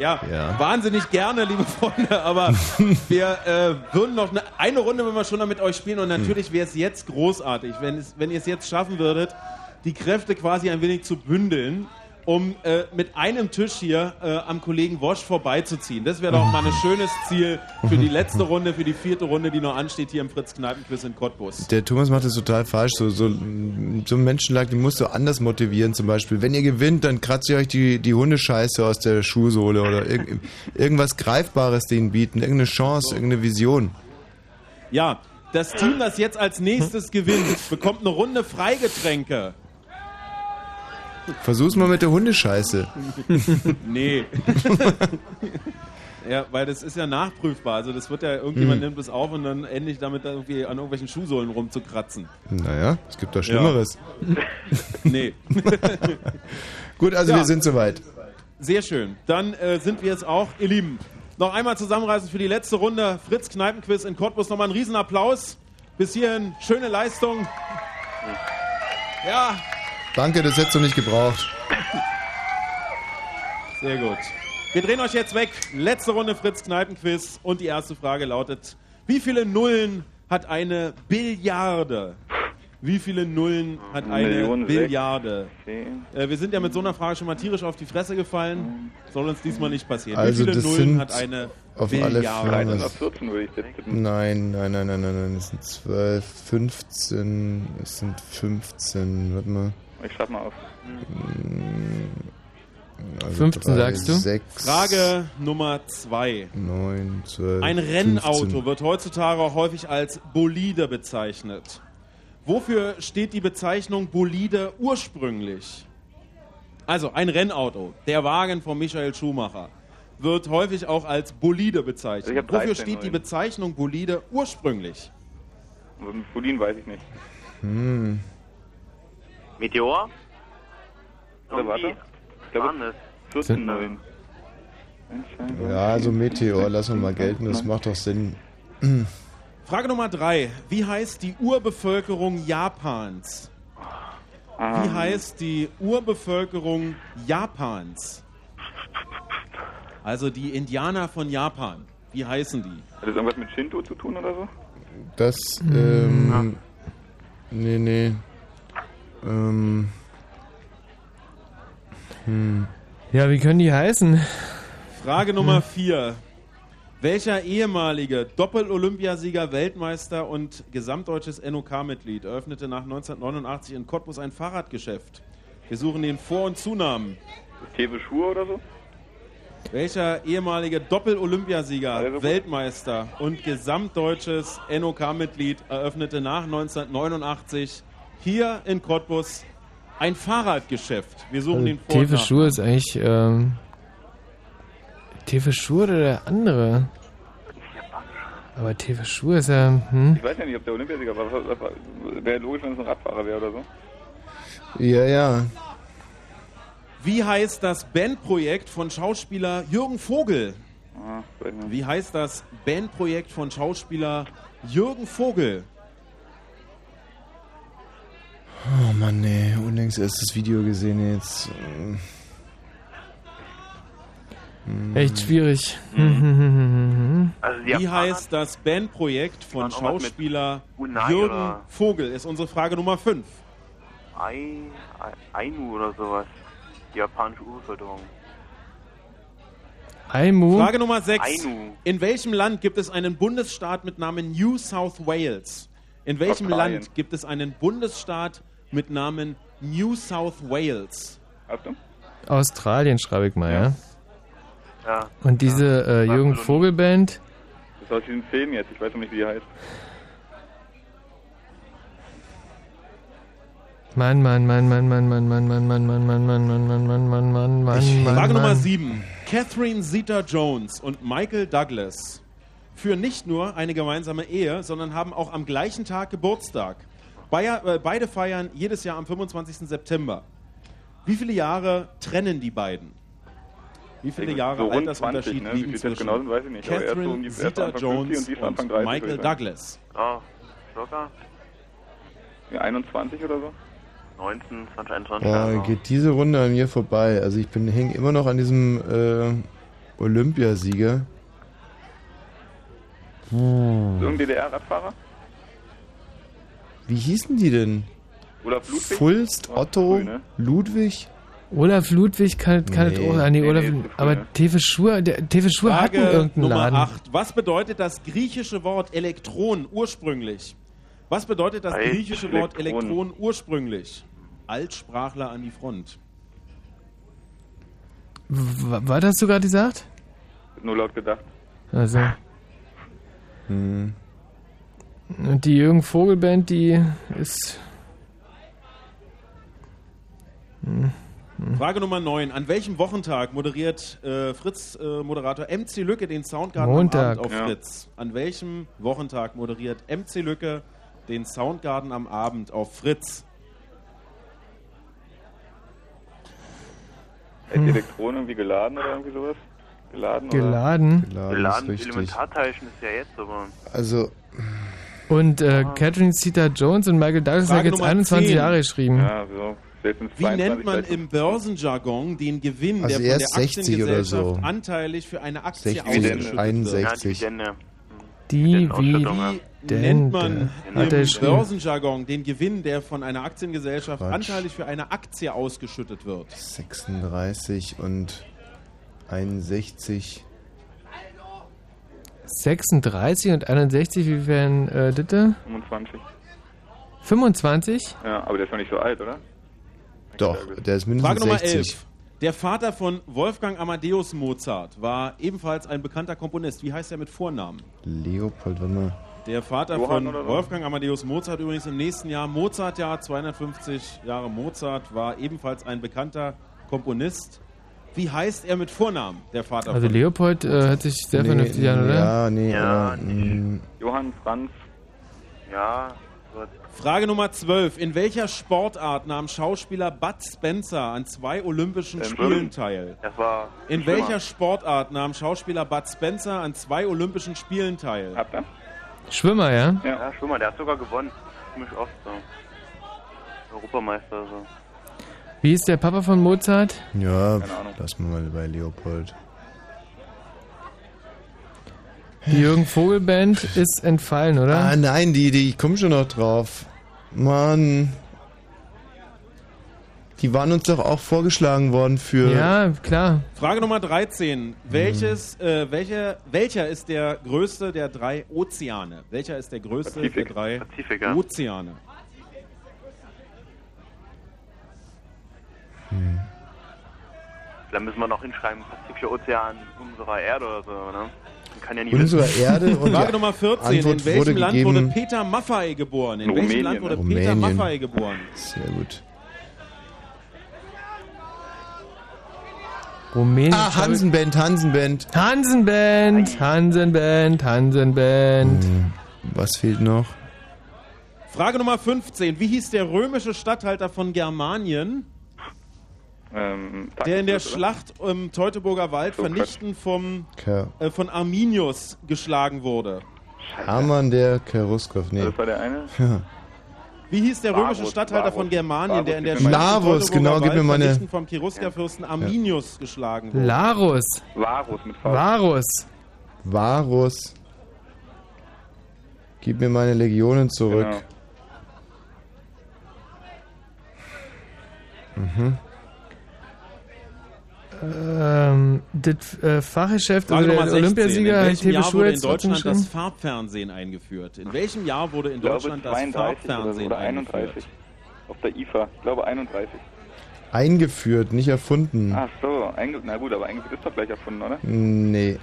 Ja,
Ja.
wahnsinnig gerne, liebe Freunde, aber wir äh, würden noch eine, eine Runde, wenn wir schon mit euch spielen und natürlich wäre es jetzt großartig, wenn, es, wenn ihr es jetzt schaffen würdet, die Kräfte quasi ein wenig zu bündeln, um äh, mit einem Tisch hier äh, am Kollegen Wosch vorbeizuziehen. Das wäre doch mal ein schönes Ziel für die letzte Runde, für die vierte Runde, die noch ansteht hier im Fritz-Kneipen-Quiz in Cottbus.
Der Thomas macht das total falsch. So, so, so einen Menschenschlag, den musst du anders motivieren. Zum Beispiel, wenn ihr gewinnt, dann kratzt ihr euch die, die Hundescheiße aus der Schuhsohle oder irg irgendwas Greifbares denen bieten. Irgendeine Chance, irgendeine Vision.
Ja, das Team, das jetzt als nächstes gewinnt, bekommt eine Runde Freigetränke.
Versuch's mal mit der Hundescheiße.
nee. ja, weil das ist ja nachprüfbar. Also das wird ja, irgendjemand
Hm.
nimmt es auf und dann endlich damit da irgendwie an irgendwelchen Schuhsohlen rumzukratzen.
Naja, es gibt doch Schlimmeres.
nee.
Gut, also
Ja.
wir sind soweit.
Sehr schön. Dann äh, sind wir es auch, ihr Lieben. Noch einmal zusammenreißen für die letzte Runde. Fritz Kneipenquiz in Cottbus. Nochmal einen Riesenapplaus. Bis hierhin schöne Leistung. Ja,
Danke, das hättest du nicht gebraucht.
Sehr gut. Wir drehen euch jetzt weg. Letzte Runde Fritz Kneipenquiz. Und die erste Frage lautet: Wie viele Nullen hat eine Billiarde? Wie viele Nullen hat eine
Millionen,
Billiarde? Äh, wir sind ja mit so einer Frage schon mal tierisch auf die Fresse gefallen. Soll uns diesmal nicht passieren.
Also
Wie viele
das
Nullen
sind
hat eine
auf alle
Billiarde?
Fälle-
314 würde ich jetzt tippen.
Nein, nein, nein, nein, nein, nein. Es sind 12, 15, es sind 15. Warte mal.
Ich schreib mal auf.
Also
15 sagst du?
6,
Frage Nummer zwei.
9, 12.
Ein Rennauto
15.
wird heutzutage auch häufig als Bolide bezeichnet. Wofür steht die Bezeichnung Bolide ursprünglich? Also ein Rennauto, der Wagen von Michael Schumacher, wird häufig auch als Bolide
Ich
bezeichnet. Wofür
13
steht die. Bezeichnung Bolide ursprünglich?
Bolin weiß ich nicht.
Hm.
Meteor?
Oder warte? Ich glaube, 14 Nullen.
Ja, also Meteor, lassen wir mal gelten, das macht doch Sinn.
Frage Nummer drei. Wie heißt die Urbevölkerung Japans? Wie
Ähm.
heißt die Urbevölkerung Japans? Also die Indianer von Japan. Wie heißen die?
Hat das irgendwas mit Shinto zu tun oder so?
Das, ähm. Nee, nee. Ähm. Hm.
Ja, wie können die heißen?
Frage Nummer vier. Welcher ehemalige Doppel-Olympiasieger, Weltmeister und gesamtdeutsches NOK-Mitglied eröffnete nach 1989 in Cottbus ein Fahrradgeschäft? Wir suchen den Vor- und Zunamen.
Tewe Schur oder so?
Welcher ehemalige Doppel-Olympiasieger, Weltmeister und gesamtdeutsches NOK-Mitglied eröffnete nach 1989 hier in Cottbus ein Fahrradgeschäft? Wir suchen
Also,
den Vor- und
Tefe Schur ist eigentlich. Ähm, Tefe Schur oder der andere? Aber Tefe Schur ist ja. Hm?
Ich weiß ja nicht, ob der Olympiasieger war. Wäre logisch, wenn es ein Radfahrer wäre oder so.
Ja, ja.
Wie heißt das Bandprojekt von Schauspieler Jürgen Vogel?
Ah.
Wie heißt das Bandprojekt von Schauspieler Jürgen Vogel?
Oh Mann, nee, unlängst erst das Video gesehen jetzt. Hm.
Echt schwierig.
Also die
Wie heißt das Bandprojekt von
mit
Schauspieler Jürgen Vogel? Ist unsere Frage Nummer 5.
Ai, Ai- Ainu oder sowas. Die japanische Urbevölkerung.
Aimu.
Frage Nummer 6.
Ainu.
In welchem Land gibt es einen Bundesstaat mit Namen New South Wales? In welchem
Australien.
Land gibt es einen Bundesstaat mit Namen New South Wales?
Achtung.
Australien schreibe ich mal, ja.
Ja.
Und diese äh, Jürgen Vogel Band,
Das ist aus diesem Film jetzt. Ich weiß noch nicht, wie die heißt.
Mann, Mann, Mann, Mann, Mann, Mann, Mann, Mann, Mann, Mann, Mann, Mann, Mann, Mann, Mann, Mann, Mann, Mann, Mann,
Frage Nummer
Mann.
7. Catherine Zeta-Jones und Michael Douglas führen nicht nur eine gemeinsame Ehe, sondern haben auch am gleichen Tag Geburtstag. Bayer, äh, beide feiern jedes Jahr am 25. September. Wie viele Jahre trennen die beiden? Wie viele Jahre
so
Altersunterschied
20, ne?
Liegen zwischen
genau weiß ich nicht, er ist so
Catherine
um 50
Zeta-Jones
und
und
Anfang 30,
Michael. Douglas?
Ja, locker.
Ja, 21 oder so?
19, 20, 21.
Boah,
also.
geht diese Runde an mir vorbei. Also ich bin hänge immer noch an diesem äh, Olympiasieger. Hm.
Irgendein DDR-Radfahrer?
Wie hießen die denn?
Olaf Ludwig?
Fulst, Otto,
früh, ne?
Ludwig?
Olaf Ludwig kann, kann
Nee.
es auch. Ah, nee,
Nee,
Olaf,
nee,
aber
ne?
Tefe Schur, Tefe Schur hatten irgendeinen
Nummer
Laden.
8. Was bedeutet das griechische Wort Elektron ursprünglich? Was bedeutet das
Alt-
griechische Wort
Elektron.
Elektron ursprünglich? Altsprachler an die Front.
W- Was hast du gerade gesagt?
Nur laut gedacht.
Also.
Hm.
Und die Jürgen Vogel Band, die ist. Hm. Hm.
Frage Nummer 9. An welchem Wochentag moderiert äh, Fritz-Moderator MC Lücke den Soundgarden
Montag.
am Abend auf
Ja.
Fritz? An welchem Wochentag moderiert MC Lücke den Soundgarden am Abend auf Fritz?
Hat die Elektronen irgendwie geladen oder irgendwie sowas? Geladen?
Geladen.
Geladen,
Geladen
ist richtig.
Elementarteilchen ist ja jetzt, aber.
Also,
Und äh, Catherine Zeta Jones und Michael Douglas haben jetzt
Nummer
21
10.
Jahre geschrieben.
Ja, so.
Wie
22,
nennt man im Börsenjargon den Gewinn,
Also
der von der
60 oder so.
Aktiengesellschaft anteilig für eine Aktie
60,
ausgeschüttet
61.
wird?
Die wie
Wie nennt man.
Hat
im. Börsenjargon den Gewinn, der von einer Aktiengesellschaft
Quatsch.
anteilig für eine Aktie ausgeschüttet wird?
36 und 61.
36 und 61, wie wären äh, das?
25.
25?
Ja, aber der ist noch nicht so alt, oder?
Doch, der ist mindestens
Frage Nummer
60.
11. Der Vater von Wolfgang Amadeus Mozart war ebenfalls ein bekannter Komponist. Wie heißt er mit Vornamen?
Leopold, warte mal.
Der Vater
Johann
von? Wolfgang Amadeus Mozart übrigens im nächsten Jahr, Mozartjahr, 250 Jahre Mozart, war ebenfalls ein bekannter Komponist. Wie heißt er mit Vornamen, der Vater
Also
von
Leopold äh, hört sich sehr vernünftig an, oder?
Ja, nee,
Ja,
aber, mm,
Johann Franz.
Ja, wird.
Frage Nummer 12. In welcher Sportart nahm Schauspieler Bud Spencer an zwei Olympischen
Ähm,
Spielen teil?
Das war.
In
Schwimmer.
welcher Sportart nahm Schauspieler Bud Spencer an zwei Olympischen Spielen teil?
Habt ihr?
Schwimmer, ja?
Ja, Schwimmer, der hat sogar gewonnen. Ziemlich oft so. Europameister so.
Wie ist der Papa von Mozart?
ja, lass mal bei Leopold.
Die Jürgen Vogel Band ist entfallen, oder?
Ah, nein, die, die, ich komme schon noch drauf. Mann. Die waren uns doch auch vorgeschlagen worden für.
ja, klar.
Frage Nummer 13. Welches, äh, welche, welcher ist der größte der drei Ozeane? Welcher ist der größte
Pazifik.
der drei
Pazifik, ja.
Ozeane?
Da müssen wir noch hinschreiben, Pazifischer Ozean unserer Erde oder so, ne? Man kann ja nie
Unserer
wissen.
Erde und
Frage Nummer 14.
Antwort
In welchem
wurde
Land
gegeben,
wurde Peter Maffay geboren? In
In
welchem
Rumänien,
Land wurde
ne?
Peter
Rumänien.
Maffay geboren?
Sehr gut.
Rumänien.
Ah, Hansenband, Hansenband.
Hansenband, Hansenband, Hansenband.
Hm, Was fehlt noch?
Frage Nummer 15. Wie hieß der römische Statthalter von Germanien,
Ähm,
der in der? Schlacht im Teutoburger Wald
So,
vernichtend vom, äh, von Arminius geschlagen wurde?
Hermann der Keruskov, nee.
Das war der eine?
Ja.
Wie hieß der römische
Varus,
Statthalter
Varus.
von Germanien, der in der Schlacht Teutoburger
genau, gib
Wald
mir meine-
vernichtend vom Cheruskerfürsten Arminius geschlagen wurde?
Larus.
Varus mit V.
Varus.
Varus. Gib mir meine Legionen zurück.
Genau.
Mhm.
Ähm, das äh, Fachgeschäft oder
Nummer
der
16.
Olympiasieger
in
hat
welchem Jahr wurde in Deutschland das? Farbfernsehen eingeführt? In welchem Jahr wurde in Deutschland das
32 oder, so,
Farbfernsehen
oder
eingeführt?
31. Auf der IFA. Ich glaube 31.
Eingeführt, nicht erfunden.
Ach so, einge na gut, aber eingeführt ist doch gleich erfunden, oder?
Nee.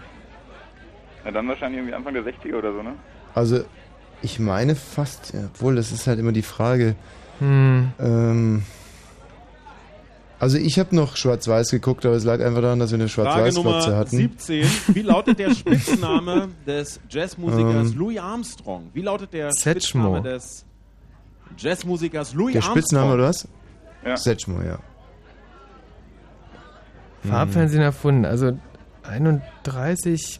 Na dann wahrscheinlich irgendwie Anfang der 60er oder so, ne?
Also, ich meine fast, ja, obwohl, das ist halt immer die Frage.
Hm.
Ähm, also, ich habe noch schwarz-weiß geguckt, aber es lag einfach daran, dass wir eine
Frage
schwarz-weiß-Glotze
Nummer
hatten.
17. Wie lautet der Spitzname des Jazzmusikers
Ähm.
Louis Armstrong? Wie lautet der
Setchmo.
Spitzname des Jazzmusikers Louis
Der
Armstrong?
Spitzname oder was?
Ja.
Setchmo, ja.
Farbfernsehen erfunden, also 31.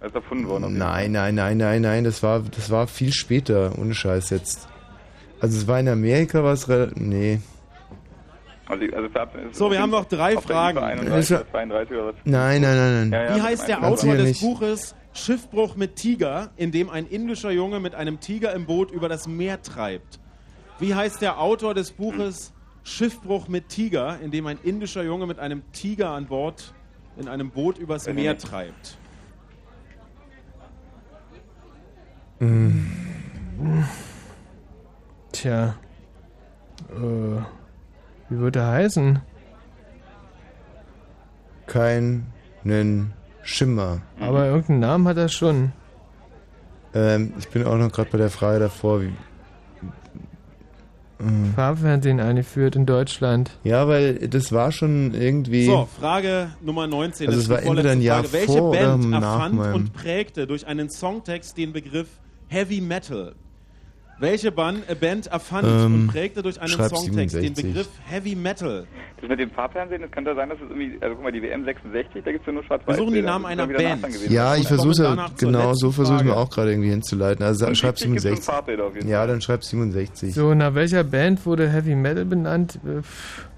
Er ist erfunden worden.
Nein, nein, nein, nein, nein, das war, das war viel später, ohne Scheiß jetzt. Also, es war in Amerika, war es relativ. Nee.
Also, also
So, wir haben noch drei Fragen.
IFA 31 oder 32 oder was?
Nein, nein, nein, nein.
Ja, ja,
Wie heißt der. Autor des
nicht.
Buches Schiffbruch mit Tiger, in dem ein indischer Junge mit einem Tiger im Boot über das Meer treibt? Wie heißt der Autor des Buches Schiffbruch mit Tiger, in dem ein indischer Junge mit einem Tiger an Bord in einem Boot übers Meer treibt?
Hm. Tja. Äh, wie wird er heißen?
Keinen Schimmer.
Aber irgendeinen Namen hat er schon.
Ähm, ich bin auch noch gerade bei der Frage davor, wie. Ähm,
Farbfernsehen eingeführt in Deutschland.
Ja, weil das war schon irgendwie.
So, Frage Nummer 19.
Also
das
war entweder ein Jahr
Frage. Welche
vor oder
Band
nach
erfand und prägte durch einen Songtext den Begriff Heavy Metal? Welche äh, Band erfand
Ähm,
und prägte durch einen Songtext den
67.
Begriff Heavy Metal?
Das mit dem Farbfernsehen, das könnte sein, dass es irgendwie, also guck mal, die WM 66, da gibt es ja nur schwarz-weiß.
Wir suchen die. Namen einer Band.
Ja, ich versuche
zur
genau, so versuchen wir
Frage.
auch gerade irgendwie hinzuleiten. Also
Und
schreib
70 gibt's
67.
ein Farbbild auf jeden
Ja, dann schreib 67.
So, nach welcher Band wurde Heavy Metal benannt? Äh, pff,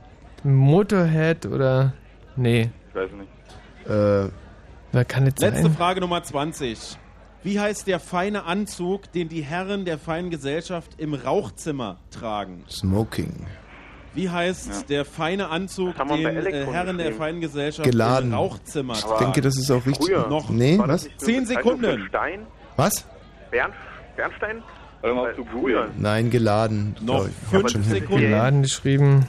Motorhead oder. Nee.
Ich weiß nicht.
Äh,
Wer kann jetzt
Letzte
sein?
Frage Nummer 20. Wie heißt der feine Anzug, den die Herren der feinen Gesellschaft im Rauchzimmer tragen?
Smoking.
Wie heißt der feine Anzug, den äh, Herren der feinen Gesellschaft
Geladen.
im Rauchzimmer
Ich
tragen?
denke, das ist auch richtig.
Früher.
Noch
Nee, was?
Zehn Sekunden.
Stein?
Was?
Bern, Bernstein?
Googeln.
Nein, geladen.
Noch
ich.
Fünf. Sekunden.
Geladen geschrieben.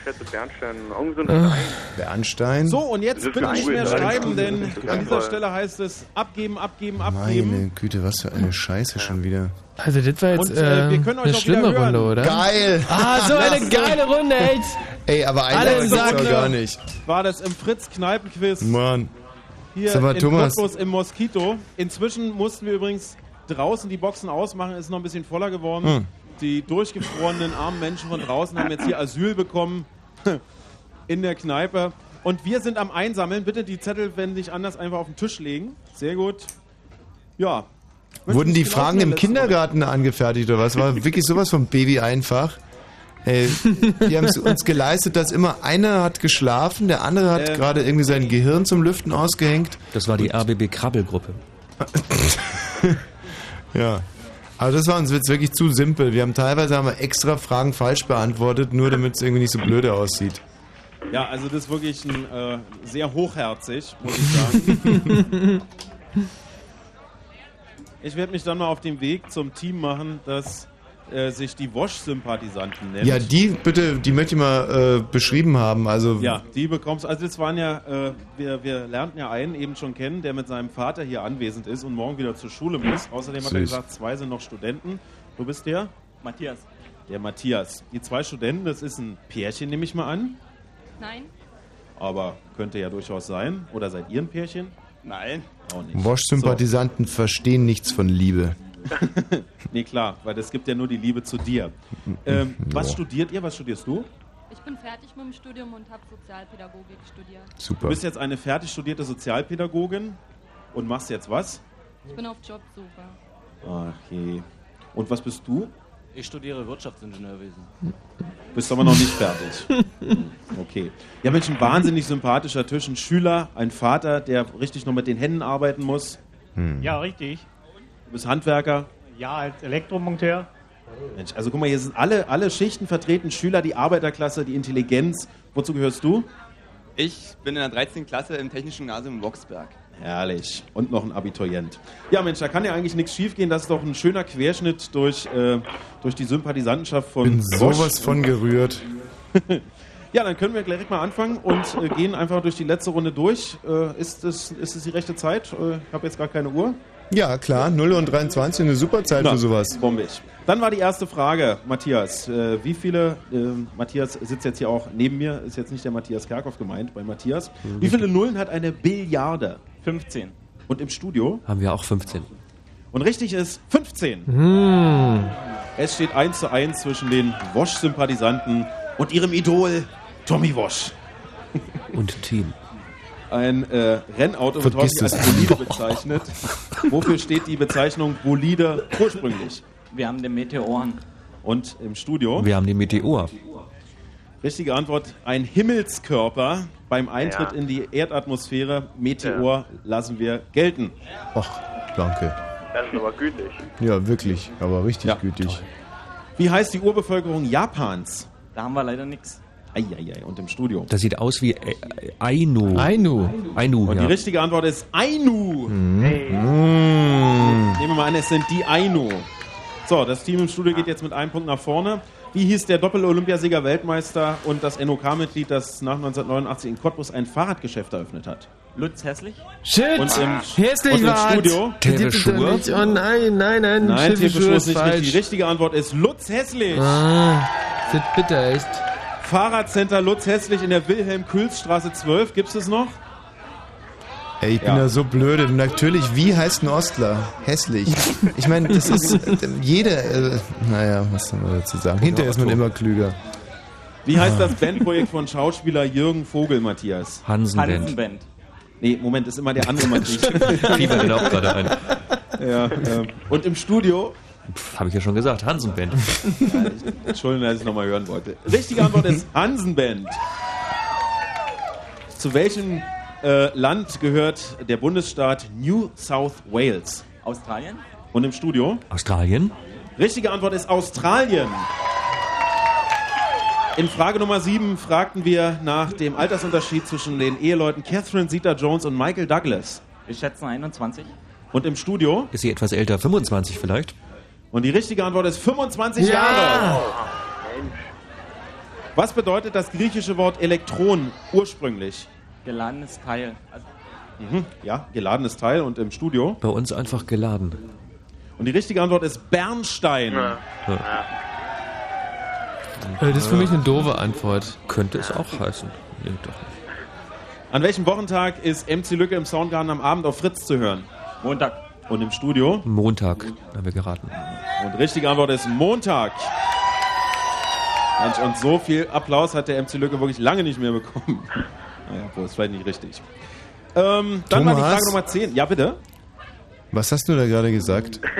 Ich schätze Bernstein. Irgend so ein. Stein.
Bernstein.
So, und jetzt bitte nicht mehr schreiben, denn an dieser. Stelle heißt es abgeben, abgeben, abgeben.
Meine Güte, was für eine Scheiße schon wieder.
Also, das war jetzt
Und, äh,
äh,
wir können euch
eine schlimme. Runde, oder?
Geil!
Ah, so eine geile Runde, echt!
Ey, aber doch gar nicht.
War das im Fritz-Kneipen-Quiz
Mann.
hier
Sag mal,
in
Thomas.
Cottbus im Moskito. Inzwischen mussten wir übrigens draußen die Boxen ausmachen, ist noch ein bisschen voller geworden.
Hm.
Die durchgefrorenen armen Menschen von draußen haben jetzt hier Asyl bekommen in der Kneipe. Und wir sind am Einsammeln. Bitte die Zettel, wenn nicht anders, einfach auf den Tisch legen. Sehr gut. Ja.
Wurden die
du
Fragen im? Kindergarten angefertigt oder was? War wirklich sowas von Baby einfach. Ey, die haben es uns geleistet, dass immer einer hat geschlafen, der andere hat
Ähm.
gerade irgendwie sein Gehirn zum Lüften ausgehängt.
Das war die RBB Krabbelgruppe.
Ja. Aber das war uns jetzt wirklich zu simpel. Wir haben teilweise haben wir extra Fragen falsch beantwortet, nur damit es irgendwie nicht so blöde aussieht.
Ja, also das ist wirklich ein, äh, sehr hochherzig, muss ich sagen. ich werde mich dann mal auf den Weg zum Team machen, das äh, sich die Wosch-Sympathisanten nennt.
Ja, die bitte, die möchte ich mal äh, beschrieben haben. Also
Ja, die bekommst Also das waren ja, äh, wir, wir lernten ja einen eben schon kennen, der mit seinem Vater hier anwesend ist und morgen wieder zur Schule muss. Außerdem hat er
Süß.
gesagt, zwei sind noch Studenten. Du bist der?
Matthias.
Der Matthias. Die zwei Studenten, das ist ein Pärchen, nehme ich mal an.
Nein.
Aber könnte ja durchaus sein. Oder seid ihr ein Pärchen?
Nein.
Auch nicht.
Wosch-Sympathisanten verstehen nichts von Liebe.
Nee, klar, weil es gibt ja nur die Liebe zu dir. Ähm, was studiert ihr? Was studierst du?
Ich bin fertig mit dem Studium und habe Sozialpädagogik studiert.
Super.
Du bist jetzt eine fertig studierte Sozialpädagogin und machst jetzt was?
Ich bin auf Jobsuche.
Ach je. Und was bist du?
Ich studiere Wirtschaftsingenieurwesen.
Bist aber noch nicht fertig. Okay. Ja, Mensch, ein wahnsinnig sympathischer Tisch. Ein Schüler, ein Vater, der richtig noch mit den Händen arbeiten muss.
Ja, richtig.
Du bist Handwerker.
Ja, als Elektromonteur.
Mensch, also guck mal, hier sind alle, alle Schichten vertreten. Schüler, die Arbeiterklasse, die Intelligenz. Wozu gehörst du?
Ich bin in der 13. Klasse im Technischen Gymnasium in Boxberg.
Herrlich. Und noch ein Abiturient. Ja, Mensch, da kann ja eigentlich nichts schiefgehen. Das ist doch ein schöner Querschnitt durch, äh, durch die Sympathisantenschaft von
Bin
Bosch.
sowas von gerührt.
Ja, dann können wir direkt mal anfangen und äh, gehen einfach durch die letzte Runde durch. Äh, ist, es, ist es die rechte Zeit? Äh, ich habe jetzt gar keine Uhr.
Ja, klar, 0 und 23, eine super Zeit
Na,
für sowas.
Bombig. Dann war die erste Frage, Matthias. Äh, wie viele, äh, Matthias sitzt jetzt hier auch neben mir, ist jetzt nicht der Matthias Kerkhoff gemeint, bei Matthias. Wie viele Nullen hat eine Billiarde?
15.
Und im Studio?
Haben wir auch 15.
Und richtig ist 15.
Hm.
Es steht 1 zu 1 zwischen den Wosch-Sympathisanten und ihrem Idol Tommy Wosch.
Und Team.
Ein äh, Rennauto wird häufig als. Bolide bezeichnet. Wofür steht die Bezeichnung Bolide ursprünglich?
Wir haben den Meteoren.
Und im Studio?
Wir haben die Meteor.
Richtige Antwort: ein Himmelskörper beim Eintritt
Ja.
in die Erdatmosphäre. Meteor lassen wir gelten.
Ach, danke.
Das ist aber gütig.
Ja, wirklich, aber richtig gütig.
Wie heißt die Urbevölkerung Japans?
Da haben wir leider nichts.
Eieiei, und im Studio.
Das sieht aus wie äh, Ainu.
Ainu.
Ainu,
Und
ja.
die richtige Antwort ist Ainu.
Mhm.
Nehmen wir mal an, es sind die Ainu. So, das Team im Studio geht jetzt mit einem Punkt nach vorne. Wie hieß der Doppel-Olympiasieger Weltmeister und das NOK-Mitglied, das nach 1989 in Cottbus ein Fahrradgeschäft eröffnet hat?
Lutz Hässlich?
Shit!
Und im,
Hässlich
und im. Studio?
Doch nicht. Oh nein, nein, nein.
Nein,
Schiffe
Tiefeschuh ist nicht
falsch.
richtig. Die richtige Antwort ist Lutz Hässlich.
Ah, das ist bitter, echt.
Fahrradcenter Lutz Hässlich in der Wilhelm-Kühls-Straße 12. Gibt es das noch?
Ey, ich bin
Ja.
da so blöde. Natürlich, wie heißt ein Ostler? Hässlich. Ich meine, das ist äh, jeder. Äh, naja, was soll man dazu sagen? Hinterher ist man immer klüger.
Wie heißt das Bandprojekt von Schauspieler Jürgen Vogel, Matthias?
Hansenband.
Hansenband.
Nee, Moment, ist immer der andere Matthias.
Fiel mir auch gerade ein.
Ja, ähm, und im Studio?
Habe ich ja schon gesagt, Hansenband.
Entschuldigung, dass ich es nochmal hören wollte. Richtige Antwort ist Hansenband. Zu welchem äh, Land gehört der Bundesstaat New South Wales?
Australien?
Und im Studio?
Australien?
Richtige Antwort ist Australien. In Frage Nummer 7 fragten wir nach dem Altersunterschied zwischen den Eheleuten Catherine Zeta-Jones und Michael Douglas.
Wir schätzen 21.
Und im Studio?
Ist sie etwas älter? 25 vielleicht?
Und die richtige Antwort ist 25
Ja!
Jahre. Was bedeutet das griechische Wort Elektron ursprünglich?
Geladenes Teil. Also,
Mhm, ja, geladenes Teil und im Studio.
Bei uns einfach geladen.
Und die richtige Antwort ist Bernstein.
Äh, Das ist für mich eine doofe Antwort.
Könnte es auch heißen. Nee, doch nicht.
An welchem Wochentag ist MC Lücke im Soundgarden am Abend auf Fritz zu hören?
Montag.
Und im Studio?
Montag, haben wir geraten.
Und richtige Antwort ist Montag. Mensch, und so viel Applaus hat der MC Lücke wirklich lange nicht mehr bekommen. Naja, wohl ist vielleicht nicht richtig. Ähm, dann war die
Thomas?
Frage Nummer 10. Ja, bitte?
Was hast du da gerade gesagt?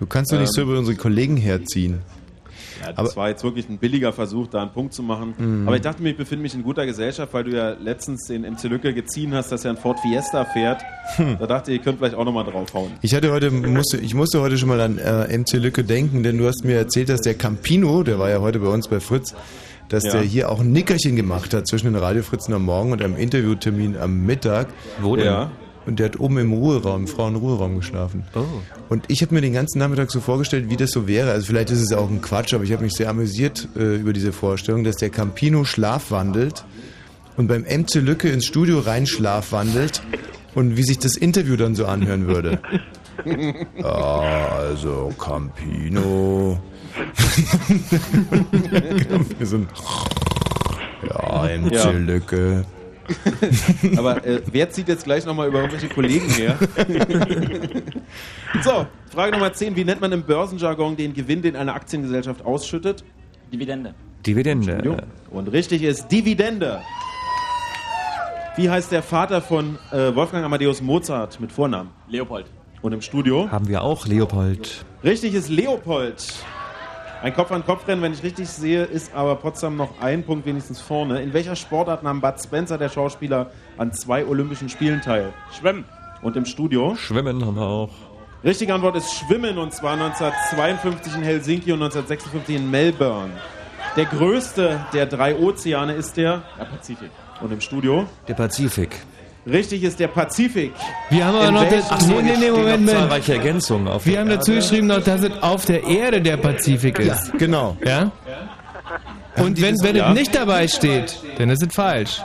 Du kannst doch nicht so
Ähm.
über unsere Kollegen herziehen.
Ja, das war jetzt wirklich ein billiger Versuch, da einen Punkt zu machen.
Mhm.
Aber ich dachte mir, ich befinde mich in guter Gesellschaft, weil du ja letztens den MC Lücke geziehen hast, dass er ein Ford Fiesta fährt.
Hm.
Da dachte ich, ihr könnt vielleicht auch nochmal draufhauen.
Ich hatte heute, musste, ich musste heute schon mal an äh, MC Lücke denken, denn du hast mir erzählt, dass der Campino, der war ja heute bei uns bei Fritz, dass
Ja.
der hier auch ein Nickerchen gemacht hat zwischen den Radiofritzen am Morgen und einem Interviewtermin am Mittag.
Wo denn?
Ja. Und der hat oben im Ruheraum, im Frauenruheraum geschlafen.
Oh.
Und ich habe mir den ganzen Nachmittag so vorgestellt, wie das so wäre. Also vielleicht ist es auch ein Quatsch, aber ich habe mich sehr amüsiert äh, über diese Vorstellung, dass der Campino schlafwandelt und beim MC Lücke ins Studio rein schlafwandelt und wie sich das Interview dann so anhören würde. Ja, also Campino. ja, MC
Ja.
Lücke.
Aber äh, wer zieht jetzt gleich nochmal über irgendwelche Kollegen her? so, Frage Nummer 10. Wie nennt man im Börsenjargon den Gewinn, den eine Aktiengesellschaft ausschüttet?
Dividende.
Dividende.
Und richtig ist Dividende. Wie heißt der Vater von äh, Wolfgang Amadeus Mozart mit Vornamen?
Leopold.
Und im Studio?
Haben wir auch Leopold.
Richtig ist Leopold. Ein Kopf-an-Kopf-Rennen, wenn ich richtig sehe, ist aber Potsdam noch ein Punkt wenigstens vorne. In welcher Sportart nahm Bud Spencer, der Schauspieler, an zwei Olympischen Spielen teil?
Schwimmen.
Und im Studio?
Schwimmen haben wir auch.
Richtige Antwort ist Schwimmen und zwar 1952 in Helsinki und 1956 in Melbourne. Der größte der drei Ozeane ist der
Der Pazifik.
und im Studio.
Der Pazifik.
Richtig ist der Pazifik.
Wir haben aber
In
noch das.
Ach
Nee, nee, nee, Moment,
noch
Moment.
Zahlreiche Ergänzungen auf
Wir haben dazu
Erde.
geschrieben noch, dass es auf der Erde der Pazifik ist.
Ja, genau.
Ja? Und wenn, wenn
Ja.
es nicht dabei steht, dann ist es falsch.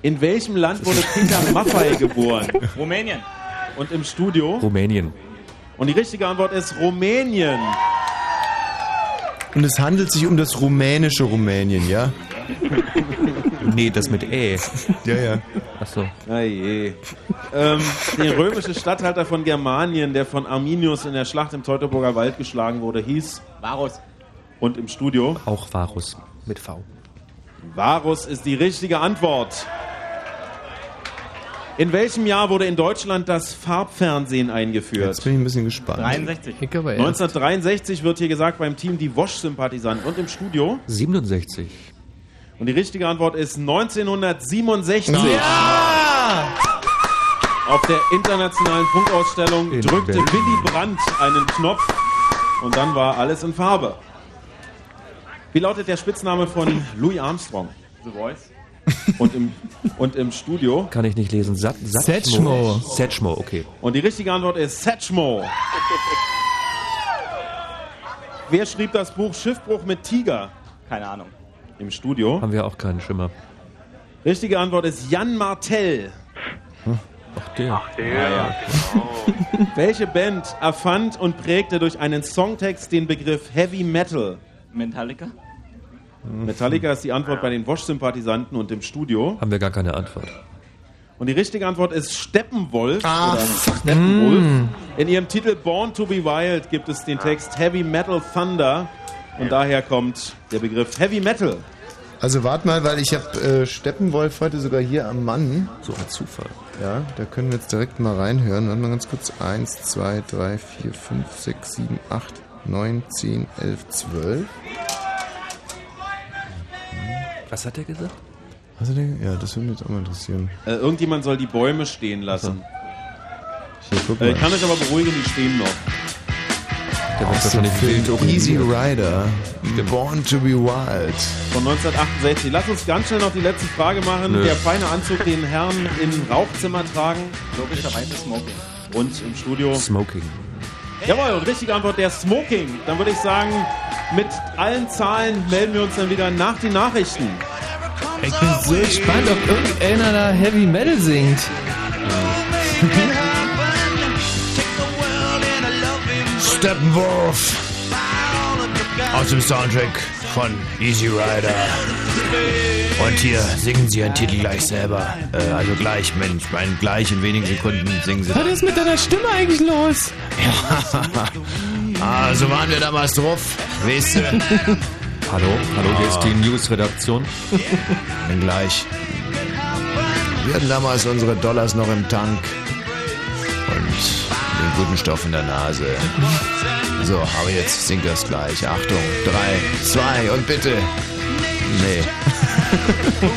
In welchem Land wurde Peter Maffay geboren?
Rumänien.
Und im Studio?
Rumänien.
Und die richtige Antwort ist Rumänien.
Und es handelt sich um das rumänische Rumänien, ja?
Nee, das mit Ä.
Ja, ja.
Achso.
Je. Ähm, der römische Statthalter von Germanien, der von Arminius in der Schlacht im Teutoburger Wald geschlagen wurde, hieß
Varus.
und im Studio.
Auch Varus. Mit V.
Varus ist die richtige Antwort. In welchem Jahr wurde in Deutschland das Farbfernsehen eingeführt?
Jetzt bin ich ein bisschen gespannt.
63.
Ich aber erst.
1963 wird hier gesagt beim Team die Wosch-Sympathisanten und im Studio.
67.
Und die richtige Antwort ist 1967. Auf der internationalen Funkausstellung
In
drückte
Berlin.
Willy Brandt einen Knopf und dann war alles in Farbe. Wie lautet der Spitzname von Louis Armstrong?
The Voice.
Und im, und im Studio?
Kann ich nicht lesen. Sat
Setschmo.
Setschmo, okay.
Und die richtige Antwort ist Satchmo. Wer schrieb das Buch Schiffbruch mit Tiger?
Keine Ahnung.
Im Studio.
Haben wir auch keinen Schimmer.
Richtige Antwort ist Jan Martell.
Ach, der.
Der, genau.
Welche Band erfand und prägte durch einen Songtext den Begriff Heavy Metal?
Metallica.
Metallica ist die Antwort bei den Wosch-Sympathisanten und im Studio.
Haben wir gar keine Antwort.
Und die richtige Antwort ist Steppenwolf. oder Steppenwolf. In ihrem Titel Born to be Wild gibt es den Text Heavy Metal Thunder. Und daher kommt der Begriff Heavy Metal.
Also wart mal, weil ich habe äh, Steppenwolf heute sogar hier am Mann.
So ein Zufall.
Ja, da können wir jetzt direkt mal reinhören. Warte mal ganz kurz. 1, 2, 3, 4, 5, 6, 7, 8, 9, 10, 11, 12.
Was hat er gesagt?
Also, ja, das würde mich jetzt auch mal interessieren.
Äh, irgendjemand soll die Bäume stehen lassen.
Hier, guck
Äh, ich kann euch aber beruhigen, die stehen noch.
Der wird wahrscheinlich
Film
wild
Easy. Rider. Born to be wild.
Von 1968. Lass uns ganz schnell noch die letzte Frage machen.
Nö.
Der feine Anzug, den Herren im Rauchzimmer tragen.
Logischerweise Smoking.
Und im Studio.
Smoking.
Jawohl, und richtige Antwort, der Smoking. Dann würde ich sagen, mit allen Zahlen melden wir uns dann wieder nach den Nachrichten.
Ich bin so gespannt, ob irgendeiner da Heavy Metal singt.
Steppenwolf. Aus dem Soundtrack von Easy Rider. Und hier singen sie ihren Titel gleich selber. Äh, also gleich, Mensch, ich meine, gleich in wenigen Sekunden singen sie.
Was ist mit deiner Stimme eigentlich los?
ah, so waren wir damals drauf. Weißt du?
Hallo, hallo, hier ist die News-Redaktion.
Dann gleich. Wir hatten damals unsere Dollars noch im Tank. Und den guten Stoff in der Nase. So, aber jetzt singt das gleich. Achtung, drei, zwei und bitte. Nee.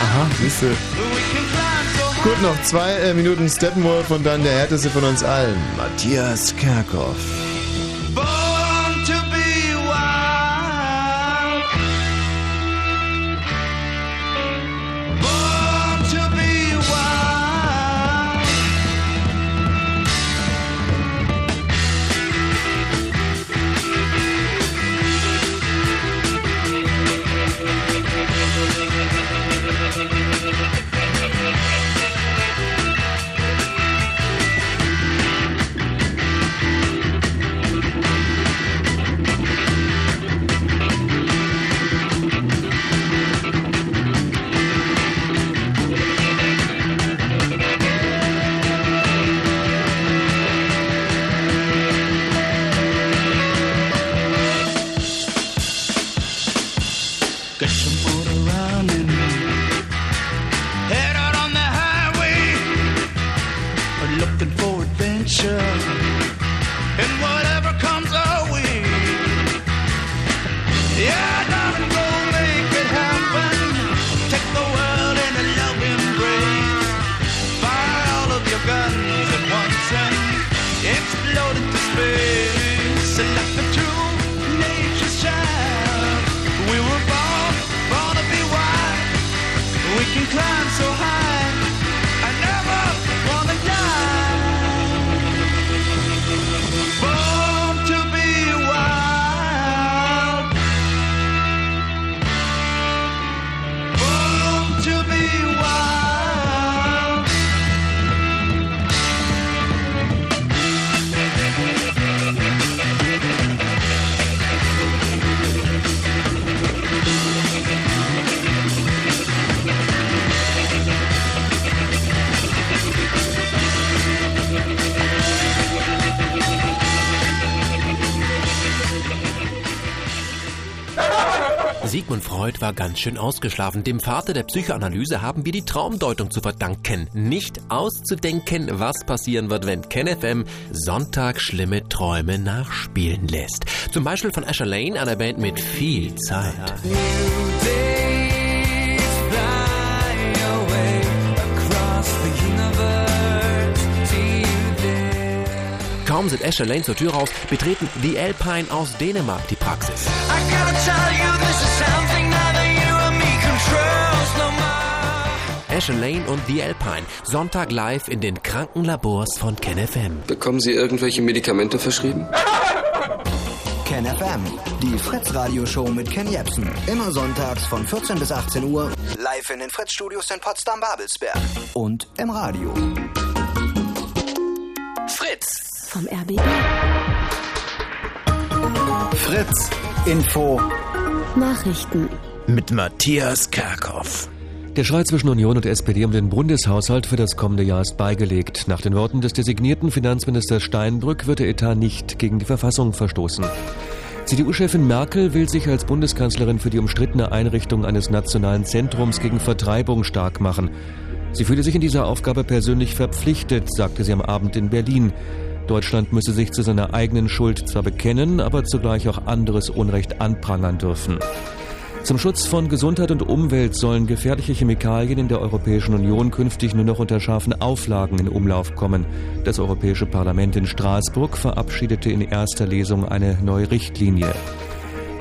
Aha, siehst du. Gut, noch zwei äh, Minuten Steppenwolf und dann der härteste von uns allen. Matthias Kerkhoff.
War ganz schön ausgeschlafen. Dem Vater der Psychoanalyse haben wir die Traumdeutung zu verdanken. Nicht auszudenken, was passieren wird, wenn KenFM Sonntag schlimme Träume nachspielen lässt. Zum Beispiel von Asher Lane, einer Band mit viel Zeit. Kaum sind Asher Lane zur Tür raus, betreten die Alpine aus Dänemark die Praxis.
I gotta tell you, this is something
Asher Lane und The Alpine. Sonntag live in den Krankenlabors von KenFM.
Bekommen Sie irgendwelche Medikamente verschrieben?
Ken FM, die Fritz-Radio-Show mit Ken Jebsen. Immer sonntags von 14 bis 18 Uhr. Live in den Fritz-Studios in Potsdam-Babelsberg. Und im Radio.
Fritz.
Vom RBB.
Fritz. Info.
Nachrichten.
Mit Matthias Kerkhoff.
Der Streit zwischen Union und SPD um den Bundeshaushalt für das kommende Jahr ist beigelegt. Nach den Worten des designierten Finanzministers Steinbrück wird der Etat nicht gegen die Verfassung verstoßen. CDU-Chefin Merkel will sich als Bundeskanzlerin für die umstrittene Einrichtung eines nationalen Zentrums gegen Vertreibung stark machen. Sie fühle sich in dieser Aufgabe persönlich verpflichtet, sagte sie am Abend in Berlin. Deutschland müsse sich zu seiner eigenen Schuld zwar bekennen, aber zugleich auch anderes Unrecht anprangern dürfen. Zum Schutz von Gesundheit und Umwelt sollen gefährliche Chemikalien in der Europäischen Union künftig nur noch unter scharfen Auflagen in Umlauf kommen. Das Europäische Parlament in Straßburg verabschiedete in erster Lesung eine neue Richtlinie.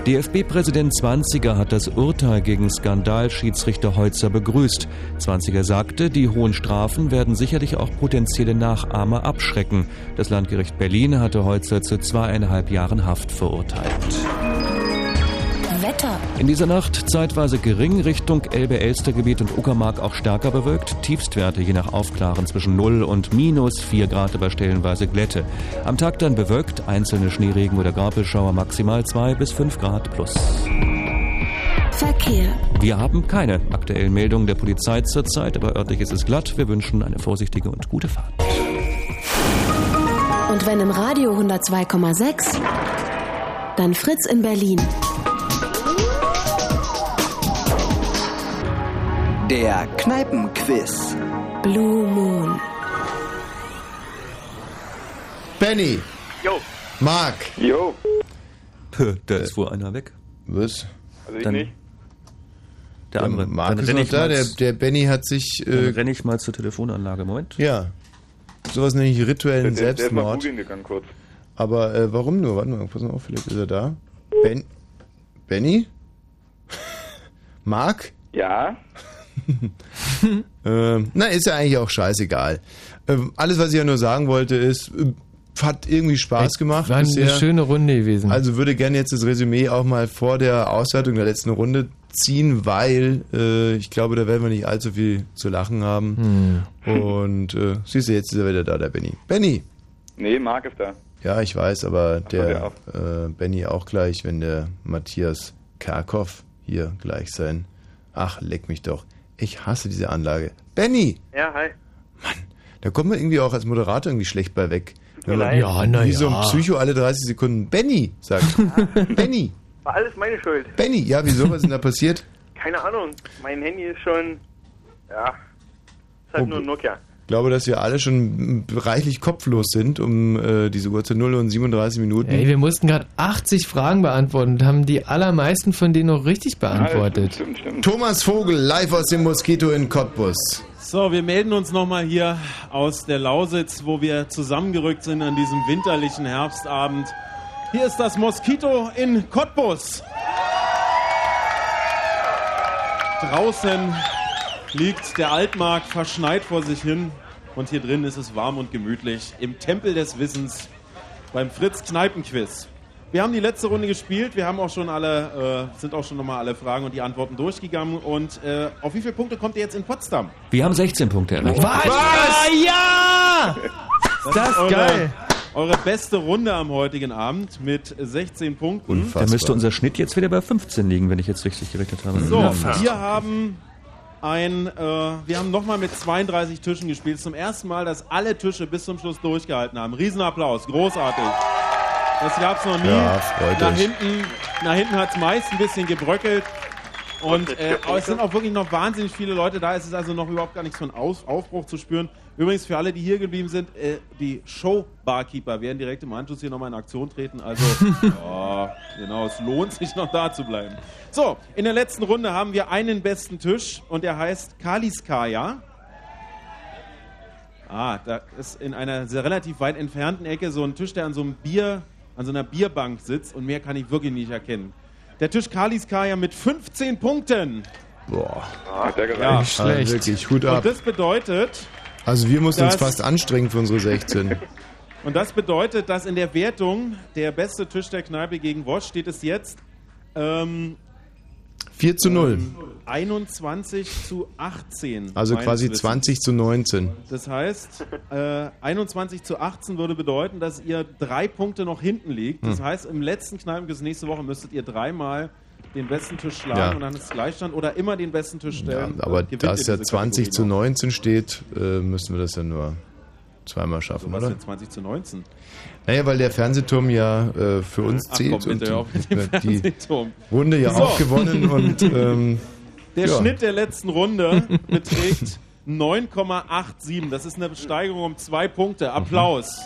DFB-Präsident Zwanziger hat das Urteil gegen Skandalschiedsrichter Heutzer begrüßt. Zwanziger sagte, die hohen Strafen werden sicherlich auch potenzielle Nachahmer abschrecken. Das Landgericht Berlin hatte Heutzer zu zweieinhalb Jahren Haft verurteilt.
Wetter.
In dieser Nacht zeitweise gering, Richtung Elbe-Elster-Gebiet und Uckermark auch stärker bewölkt. Tiefstwerte je nach Aufklaren zwischen 0 und minus 4 Grad, aber stellenweise Glätte. Am Tag dann bewölkt, einzelne Schneeregen oder Graupelschauer maximal 2 bis 5 Grad plus.
Verkehr.
Wir haben keine aktuellen Meldungen der Polizei zurzeit, aber örtlich ist es glatt. Wir wünschen eine vorsichtige und gute Fahrt.
Und wenn im Radio 102,6, dann Fritz in Berlin.
Der Kneipenquiz.
Blue Moon.
Benny.
Jo.
Marc.
Jo.
Puh, da ist wohl einer weg.
Was?
Also ich
Dann-
nicht.
Der andere.
Marc
Dann
ist noch da,
mal
der, der Benny hat sich,
Dann
äh,
renne ich mal zur Telefonanlage. Moment.
ja, sowas nenne ich rituellen
Der, der ist mal
Selbstmord.
googeln gegangen kurz.
Aber äh, warum nur? Warte mal, pass mal auf, vielleicht ist er da. Ben Benny? Marc?
Ja.
Ähm, na, ist ja eigentlich auch scheißegal. Ähm, alles, was ich ja nur sagen wollte, ist, äh, hat irgendwie Spaß gemacht.
War eine
bisher.
schöne Runde gewesen.
Also würde gerne jetzt das Resümee auch mal vor der Auswertung der letzten Runde ziehen, weil äh, ich glaube, da werden wir nicht allzu viel zu lachen haben. Und äh, siehst du, jetzt ist er wieder da, der Benny. Benny!
Nee, Marc ist da.
Ja, ich weiß, aber
der
der
auch.
äh, Benny auch gleich, wenn der Matthias Karkow hier gleich sein. Ach, leck mich doch. Ich hasse diese Anlage. Benny!
Ja, hi.
Da kommt man irgendwie auch als Moderator irgendwie schlecht bei weg. Wenn man.
Ja, na
wie so ein
ja.
Psycho alle 30 Sekunden Benny sagt. Benny!
War alles meine Schuld.
Benny! Ja, wieso? Was ist denn da passiert?
Keine Ahnung. Mein Handy ist schon. Ja. Ist halt
Oh,
nur ein Nokia.
Ich glaube, dass wir alle schon reichlich kopflos sind um äh, diese Uhrzeit 0 und 37 Minuten.
Ey, wir mussten gerade 80 Fragen beantworten und haben die allermeisten von denen auch richtig beantwortet.
Thomas Vogel, live aus dem Moskito in Cottbus.
So, wir melden uns nochmal hier aus der Lausitz, wo wir zusammengerückt sind an diesem winterlichen Herbstabend. Hier ist das Moskito in Cottbus. Draußen liegt der Altmarkt verschneit vor sich hin und hier drin ist es warm und gemütlich im Tempel des Wissens beim Fritz Kneipenquiz. Wir haben die letzte Runde gespielt, wir haben auch schon alle, äh, sind auch schon nochmal alle Fragen und die Antworten durchgegangen und äh, auf wie viele Punkte kommt ihr jetzt in Potsdam?
Wir haben 16 Punkte erreicht.
Was? Ja! Das ist
eure,
geil.
Eure beste Runde am heutigen Abend mit 16 Punkten.
Da müsste unser Schnitt jetzt wieder bei 15 liegen, wenn ich jetzt richtig gerechnet habe.
So,
Ja.
wir haben ein, äh, wir haben nochmal mit 32 Tischen gespielt. Zum ersten Mal, dass alle Tische bis zum Schluss durchgehalten haben. Riesenapplaus, großartig. Das gab's noch nie.
Ja, freut
nach hinten, nach hinten hat's meist ein bisschen gebröckelt. Und äh, aber es sind auch wirklich noch wahnsinnig viele Leute da. Es ist also noch überhaupt gar nichts von Aus Aufbruch zu spüren. Übrigens für alle, die hier geblieben sind, äh, die Show-Barkeeper werden direkt im Anschluss hier nochmal in Aktion treten. Also, ja, genau, es lohnt sich noch da zu bleiben. So, in der letzten Runde haben wir einen besten Tisch und der heißt Kaliskaya. Ah, da ist in einer sehr relativ weit entfernten Ecke so ein Tisch, der an so einem Bier, an so einer Bierbank sitzt und mehr kann ich wirklich nicht erkennen. Der Tisch Kaliskaya mit 15 Punkten.
Boah.
Ah, der gereicht.
Ja.
Schlecht. Wirklich, Hut ab.
Und das bedeutet,
Also wir mussten uns fast anstrengen für unsere 16.
und das bedeutet, dass in der Wertung der beste Tisch der Kneipe gegen Wosch steht es jetzt ähm,
4 zu 0.
21 zu 18.
Also quasi
Wissens.
20 zu 19.
Das heißt, äh, 21 zu 18 würde bedeuten, dass ihr drei Punkte noch hinten liegt. Das
Hm.
heißt, im letzten Kneipenquiz nächste Woche müsstet ihr dreimal den besten Tisch schlagen
Ja.
und dann ist Gleichstand oder immer den besten Tisch stellen.
Aber
Äh, gewinnt
da
ihr
es ja
diese
20
Kategorie
zu
noch.
19 steht, äh, müssen wir das ja nur zweimal schaffen,
Was
oder?
denn 20 zu 19?
Naja, weil der Fernsehturm ja äh, für uns
Ach,
zählt
komm,
und die, die. Runde ja
So.
auch gewonnen und ähm,
Der
ja.
Schnitt der letzten Runde beträgt 9,87. Das ist eine Steigerung um zwei Punkte. Applaus.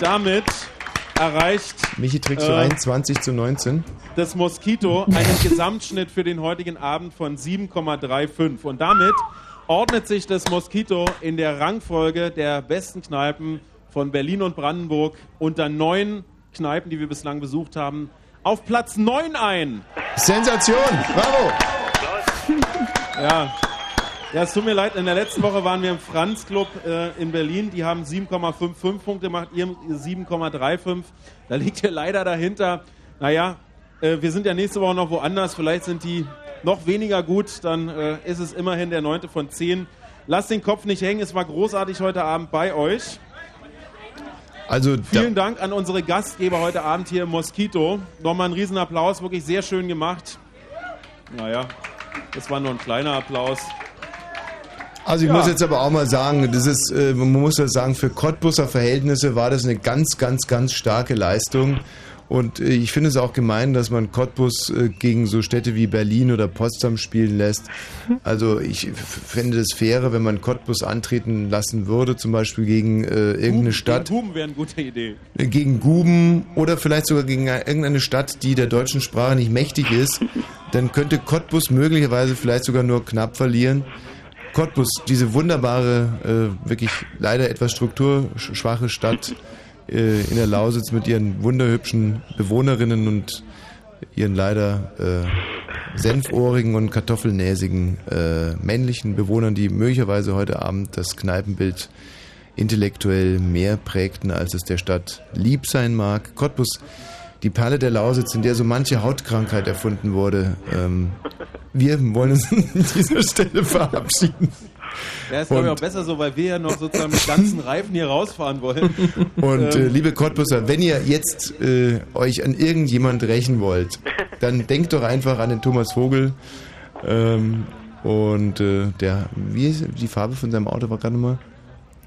Damit erreicht
Michi trägst du
äh,
ein, 20 zu 19.
das Moskito einen Gesamtschnitt für den heutigen Abend von 7,35. Und damit ordnet sich das Moskito in der Rangfolge der besten Kneipen von Berlin und Brandenburg unter neun Kneipen, die wir bislang besucht haben, auf Platz 9 ein.
Sensation! Bravo!
Ja. Ja, es tut mir leid, in der letzten Woche waren wir im Franz Club äh, in Berlin. Die haben 7,55 Punkte gemacht, ihr 7,35. Da liegt ihr leider dahinter. Naja, äh, wir sind ja nächste Woche noch woanders. Vielleicht sind die noch weniger gut. Dann äh, ist es immerhin der neunte von zehn. Lasst den Kopf nicht hängen. Es war großartig heute Abend bei euch.
Also
Vielen Dank an unsere Gastgeber heute Abend hier im Moskito. Nochmal einen Riesenapplaus, wirklich sehr schön gemacht. Naja, das war nur ein kleiner Applaus.
Also ich
Ja.
muss jetzt aber auch mal sagen, das ist, äh, man muss das sagen, für Cottbusser Verhältnisse war das eine ganz, ganz, ganz starke Leistung. Und äh, ich finde es auch gemein, dass man Cottbus äh, gegen so Städte wie Berlin oder Potsdam spielen lässt. Also ich fände es fairer, wenn man Cottbus antreten lassen würde, zum Beispiel gegen äh, irgendeine Stadt.
Gegen Huben wäre eine gute Idee.
gegen Guben oder vielleicht sogar gegen irgendeine Stadt, die der deutschen Sprache nicht mächtig ist, dann könnte Cottbus möglicherweise vielleicht sogar nur knapp verlieren. Cottbus, diese wunderbare, äh, wirklich leider etwas strukturschwache Stadt äh, in der Lausitz mit ihren wunderhübschen Bewohnerinnen und ihren leider äh, senfohrigen und kartoffelnäsigen äh, männlichen Bewohnern, die möglicherweise heute Abend das Kneipenbild intellektuell mehr prägten, als es der Stadt lieb sein mag. Cottbus, die Perle der Lausitz, in der so manche Hautkrankheit erfunden wurde. Ähm, wir wollen uns an dieser Stelle verabschieden.
Ja, ist glaube ich auch besser so, weil wir ja noch sozusagen mit ganzen Reifen hier rausfahren wollen.
Und äh,
Ähm,
liebe Cottbusser, wenn ihr jetzt äh, euch an irgendjemand rächen wollt, dann denkt doch einfach an den Thomas Vogel. Ähm, und äh, der, wie ist die Farbe von seinem Auto war gerade nochmal?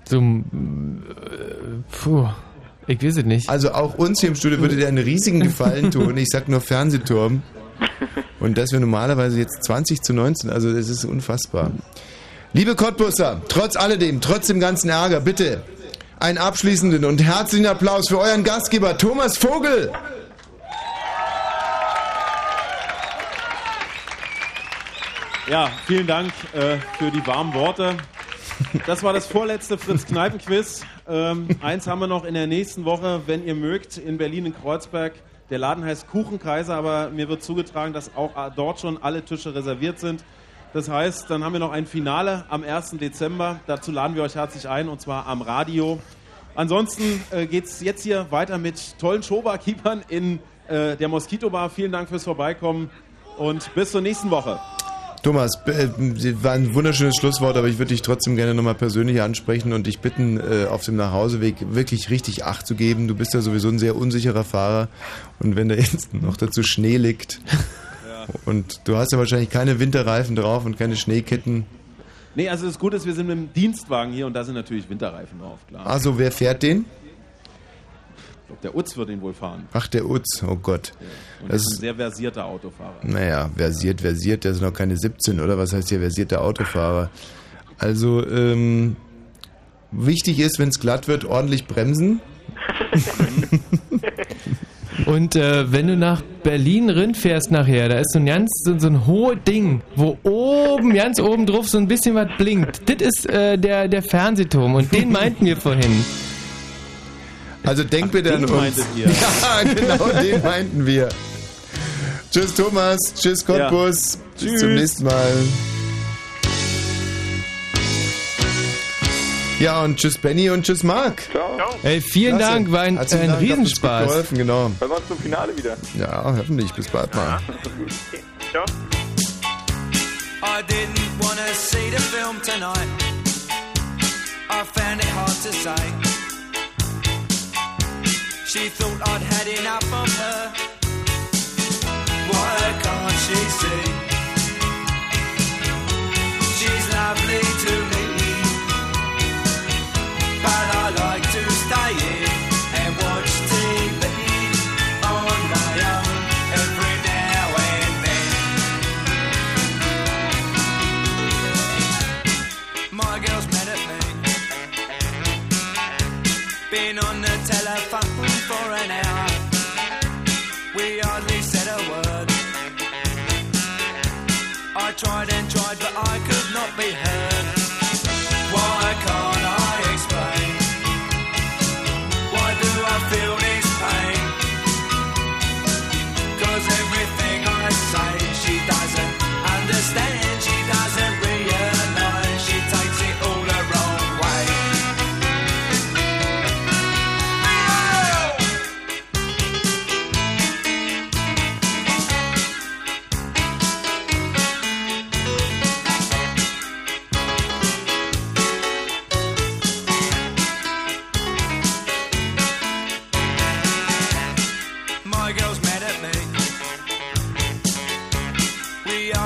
Zum, äh, puh, ich weiß es nicht.
Also auch uns hier im Studio würde der einen riesigen Gefallen tun. Ich sag nur Fernsehturm. Und dass wir normalerweise jetzt 20 zu 19, also das ist unfassbar. Liebe Cottbusser, trotz alledem, trotz dem ganzen Ärger, bitte einen abschließenden und herzlichen Applaus für euren Gastgeber Thomas Vogel.
Ja, vielen Dank äh, für die warmen Worte. Das war das vorletzte Fritz-Kneipen-Quiz. Ähm, eins haben wir noch in der nächsten Woche, wenn ihr mögt, in Berlin in Kreuzberg Der Laden heißt Kuchenkaiser, aber mir wird zugetragen, dass auch äh, dort schon alle Tische reserviert sind. Das heißt, dann haben wir noch ein Finale am 1. Dezember. Dazu laden wir euch herzlich ein und zwar am Radio. Ansonsten äh, geht es jetzt hier weiter mit tollen Showbarkeepern in äh, der Mosquito Bar. Vielen Dank fürs Vorbeikommen und bis zur nächsten Woche.
Thomas, äh, war ein wunderschönes Schlusswort, aber ich würde dich trotzdem gerne nochmal persönlich ansprechen und dich bitten, äh, auf dem Nachhauseweg wirklich richtig Acht zu geben. Du bist ja sowieso ein sehr unsicherer Fahrer und wenn da jetzt noch dazu Schnee liegt und du hast ja wahrscheinlich keine Winterreifen drauf und keine Schneeketten.
Nee, also das Gute ist, wir sind mit dem Dienstwagen hier und da sind natürlich Winterreifen drauf, klar.
Also wer fährt den?
Ich glaub, der Utz wird ihn wohl fahren.
Ach, der Utz, oh Gott.
Und
Das
ist ein sehr versierter Autofahrer.
naja, versiert, versiert, der ist noch keine 17, oder? Was heißt hier versierter Autofahrer? Also, ähm, wichtig ist, wenn es glatt wird, ordentlich bremsen.
Und äh, wenn du nach Berlin fährst nachher, da ist so ein ganz so, so ein hohes Ding, wo oben, ganz oben drauf so ein bisschen was blinkt. Das ist äh, der, der Fernsehturm und den meinten wir vorhin.
Also denk bitte an
den
uns.
meintet ihr.
Ja, genau, den meinten wir. Tschüss Thomas, tschüss Cottbus, bis
Tschüss.
zum nächsten Mal. Ja, und tschüss Benny und tschüss Marc.
Ciao.
Ey, vielen
Klasse.
Dank, war ein,
Herzlichen
ein
Dank, hat
Riesenspaß.
geholfen, genau.
Wir uns zum Finale wieder.
Ja, hoffentlich. Bis bald mal.
Ciao.
I didn't want to see the film tonight. I found it hard to say. She thought I'd had enough of her. Why can't she see? Tried and tried, but I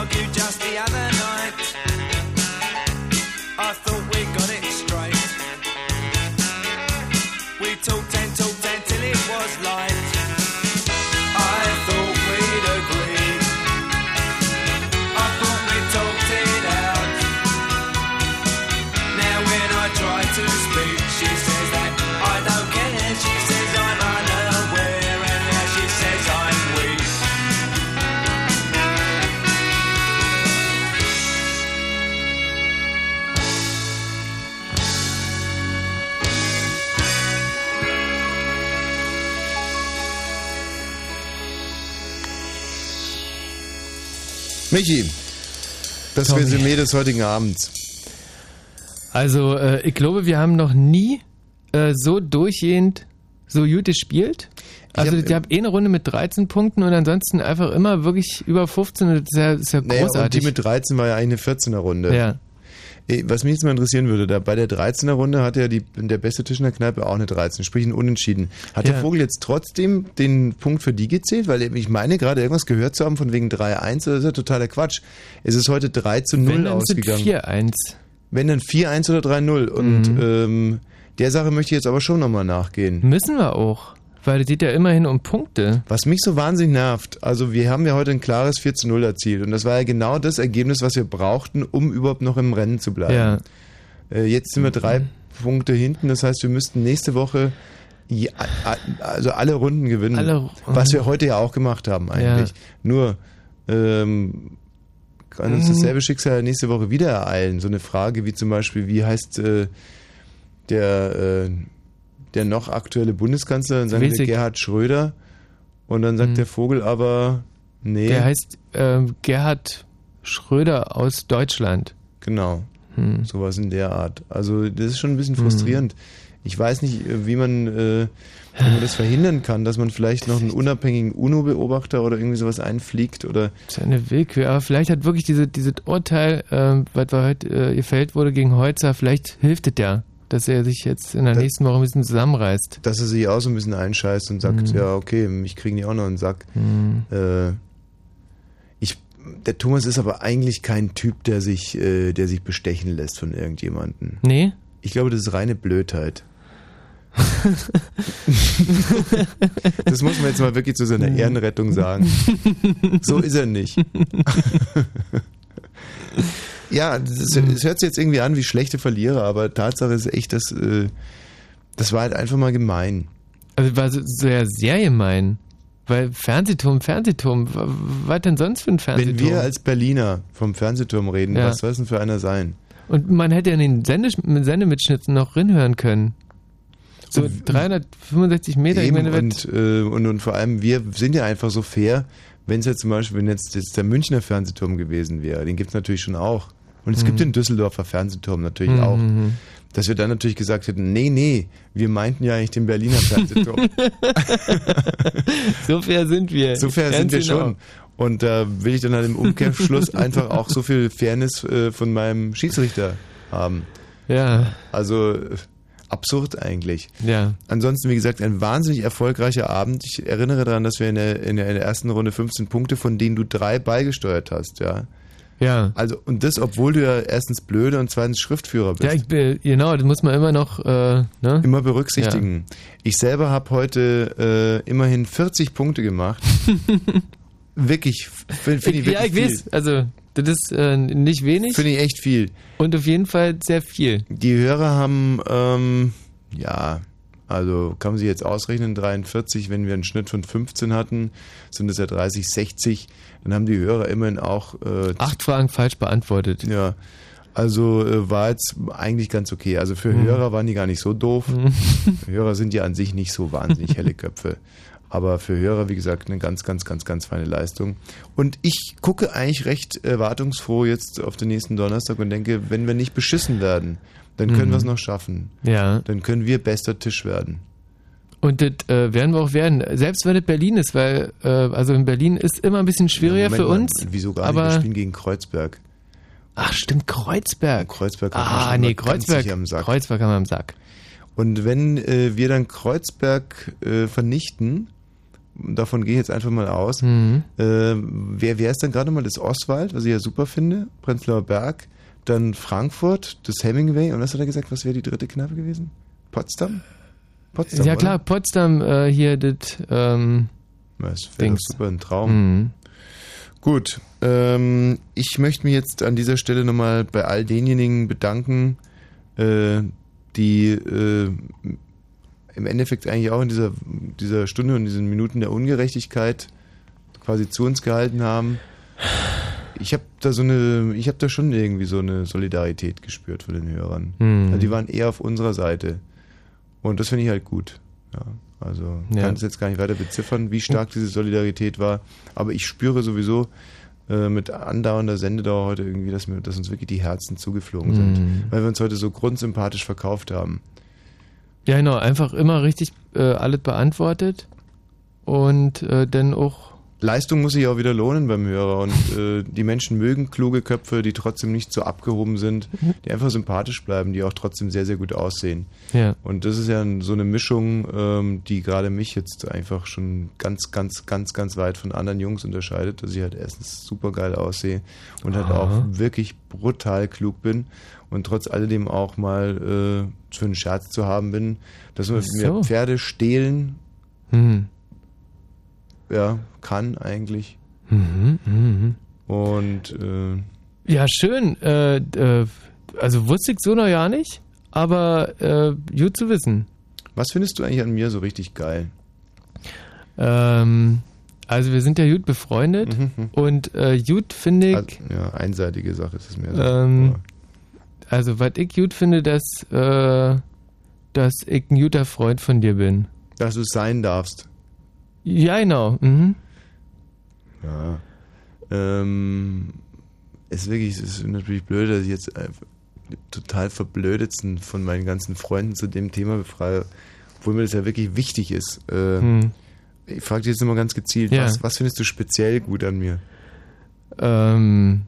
Argued just the other night.
Michi, das
Tommy.
Resümee des heutigen Abends.
Also, äh, ich glaube, wir haben noch nie äh, so durchgehend so gut gespielt. Also, ich habe eh eine Runde mit 13 Punkten und ansonsten einfach immer wirklich über 15. und Das ist ja, ist ja
Naja, und
großartig.
die mit 13 war ja eigentlich eine 14er Runde.
Ja.
Eh, Was mich jetzt mal interessieren würde, da bei der 13er Runde hatte ja die, der beste Tisch in der Kneipe auch eine 13, sprich ein Unentschieden. Hat
Ja.
der Vogel jetzt trotzdem den Punkt für die gezählt? Weil ich meine gerade irgendwas gehört zu haben von wegen 3-1, das ist ja totaler Quatsch. Es ist heute 3 zu 0
Wenn, dann sind
ausgegangen.
4-1.
Wenn dann 4-1 oder 3-0. Und
Mhm.
ähm, der Sache möchte ich jetzt aber schon nochmal nachgehen.
Müssen wir auch. Weil es geht ja immerhin um Punkte.
Was mich so wahnsinnig nervt, also wir haben ja heute ein klares 4 zu 0 erzielt und das war ja genau das Ergebnis, was wir brauchten, um überhaupt noch im Rennen zu bleiben.
Ja.
Äh, jetzt sind wir drei Punkte hinten, das heißt, wir müssten nächste Woche ja, also alle Runden gewinnen,
Alle
was wir heute ja auch gemacht haben eigentlich.
Ja.
Nur ähm, kann uns
Mhm.
dasselbe Schicksal nächste Woche wieder ereilen. So eine Frage wie zum Beispiel, wie heißt äh, der, äh, der noch aktuelle Bundeskanzler, sagen wir. Gerhard Schröder Und dann sagt der Vogel aber, nee.
Der heißt ähm, Gerhard Schröder aus Deutschland.
Genau.
Hm.
Sowas in der Art. Also das ist schon ein bisschen frustrierend. Ich weiß nicht, äh, wie man, äh, wie man das verhindern kann, dass man vielleicht noch einen unabhängigen UNO-Beobachter oder irgendwie sowas einfliegt oder.
Das ist eine Willkür, aber vielleicht hat wirklich diese, dieses Urteil, ähm, was heute äh, gefällt wurde gegen Holzer, vielleicht hilft es ja, dass er sich jetzt in der
Das-
nächsten Woche ein bisschen zusammenreißt.
Dass er sich auch so ein bisschen einscheißt und sagt,
Mhm.
ja, okay, mich kriegen die auch noch einen Sack.
Mhm.
Äh, ich, der Thomas ist aber eigentlich kein Typ, der sich, äh, der sich bestechen lässt von irgendjemandem.
Nee?
Ich glaube, das ist reine Blödheit. das muss man jetzt mal wirklich zu seiner Ehrenrettung sagen. So ist er nicht. ja, es hört sich jetzt irgendwie an wie schlechte Verlierer, aber Tatsache ist echt, dass äh, das war halt einfach mal gemein.
Also war sehr, sehr gemein. Weil Fernsehturm, Fernsehturm, wa- was denn sonst für ein Fernsehturm?
Wenn wir als Berliner vom Fernsehturm reden,
Ja.
was soll es denn für einer sein?
Und man hätte in den Sende Sendemitschnitten noch rinhören können. So 365 Meter,
Eben,
meine,
und, äh, und, und vor allem, wir sind ja einfach so fair, wenn es jetzt zum Beispiel, wenn jetzt, jetzt der Münchner Fernsehturm gewesen wäre, den gibt es natürlich schon auch. Und es
Mhm.
gibt den Düsseldorfer Fernsehturm natürlich
Mhm,
auch.
mhm.
Dass wir dann natürlich gesagt hätten, nee, nee, wir meinten ja eigentlich den Berliner Fernsehturm.
so fair sind wir.
so fair sind wir schon. Und da will ich dann halt im Umkehrschluss einfach auch so viel Fairness äh, von meinem Schiedsrichter haben.
Ja.
Also äh, absurd eigentlich.
Ja.
Ansonsten, wie gesagt, ein wahnsinnig erfolgreicher Abend. Ich erinnere daran, dass wir in der, in der, in der ersten Runde 15 Punkte, von denen du drei beigesteuert hast, ja.
Ja.
Also, und das, obwohl du ja erstens blöde und zweitens Schriftführer bist.
Ja, ich bin, genau, das muss man immer noch, äh, ne?
Immer berücksichtigen. Ich selber habe heute äh, immerhin 40 Punkte gemacht. wirklich, finde find ich wirklich
ja, ich
viel.
weiß, also, das ist äh, nicht wenig.
Finde ich echt viel.
Und auf jeden Fall sehr viel.
Die Hörer haben, ähm, ja, also kann man sich jetzt ausrechnen, 43, wenn wir einen Schnitt von 15 hatten, sind es ja 30, 60. Dann haben die Hörer immerhin auch... Äh,
Acht Fragen falsch beantwortet.
Ja, also äh, war jetzt eigentlich ganz okay. Also für
Mhm.
Hörer waren die gar nicht so doof.
Mhm.
Hörer sind ja an sich nicht so wahnsinnig helle Köpfe. Aber für Hörer, wie gesagt, eine ganz, ganz, ganz, ganz feine Leistung. Und ich gucke eigentlich recht erwartungsfroh jetzt auf den nächsten Donnerstag und denke, wenn wir nicht beschissen werden, dann können
Mhm.
wir es noch schaffen.
Ja.
Dann können wir bester Tisch werden.
Und das äh, werden wir auch werden. Selbst wenn es Berlin ist, weil, äh, also in Berlin ist immer ein bisschen schwieriger
Moment
für
mal,
uns.
Wieso gar
aber
nicht? Wir spielen gegen Kreuzberg.
Ach, stimmt, Kreuzberg.
Kreuzberg hat
Ah,
schon
nee,
mal
Kreuzberg.
am Sack.
Kreuzberg haben wir am Sack.
Und wenn äh, wir dann Kreuzberg äh, vernichten, davon gehe ich jetzt einfach mal aus,
Mhm.
äh, wer wäre es dann gerade mal? Das Ostwald, was ich ja super finde, Prenzlauer Berg, dann Frankfurt, das Hemingway und was hat er gesagt, was wäre die dritte Kneipe gewesen? Potsdam? Potsdam,
ja
oder?
klar, Potsdam äh, hier das ähm,
Das wäre super ein Traum.
Mhm.
Gut, ähm, ich möchte mich jetzt an dieser Stelle nochmal bei all denjenigen bedanken, äh, die äh, im Endeffekt eigentlich auch in dieser, dieser Stunde und diesen Minuten der Ungerechtigkeit quasi zu uns gehalten haben. Ich habe da so eine, ich habe da schon irgendwie so eine Solidarität gespürt von den Hörern.
Mhm.
Also die waren eher auf unserer Seite. Und das finde ich halt gut. Ja, also
Ja.
kann es jetzt gar nicht weiter beziffern, wie stark diese Solidarität war. Aber ich spüre sowieso äh, mit andauernder Sendedauer heute irgendwie, dass, mir, dass uns wirklich die Herzen zugeflogen sind.
Mhm.
Weil wir uns heute so grundsympathisch verkauft haben.
Ja, genau, einfach immer richtig äh, alles beantwortet und äh, dann auch.
Leistung muss sich auch wieder lohnen beim Hörer und äh, die Menschen mögen kluge Köpfe, die trotzdem nicht so abgehoben sind, die einfach sympathisch bleiben, die auch trotzdem sehr, sehr gut aussehen.
Ja.
Und das ist ja so eine Mischung, ähm, die gerade mich jetzt einfach schon ganz, ganz, ganz, ganz weit von anderen Jungs unterscheidet, dass ich halt erstens super geil aussehe und halt
Aha.
auch wirklich brutal klug bin und trotz alledem auch mal äh, für einen Scherz zu haben bin, dass man mir
so.
Pferde stehlen
Hm.
Ja, kann eigentlich.
Mhm, mhm.
Und äh,
Ja, schön. Äh, äh, also wusste ich so noch ja nicht, aber äh, gut zu wissen.
was findest du eigentlich an mir so richtig geil?
Ähm, also wir sind ja gut befreundet und äh, gut finde ich.
Also, ja, einseitige Sache ist es mir. so.
Ähm, also, was ich gut finde, dass, äh, dass ich ein guter Freund von dir bin.
Dass du es sein darfst.
Ja, genau. Mhm.
Ja. Ähm, es ist wirklich, es ist natürlich blöd, dass ich jetzt total verblödetsten von meinen ganzen Freunden zu dem Thema befreie, obwohl mir das ja wirklich wichtig ist. Äh,
Hm.
Ich frage dich jetzt nochmal ganz gezielt,
Ja.
was, was findest du speziell gut an mir?
Ähm,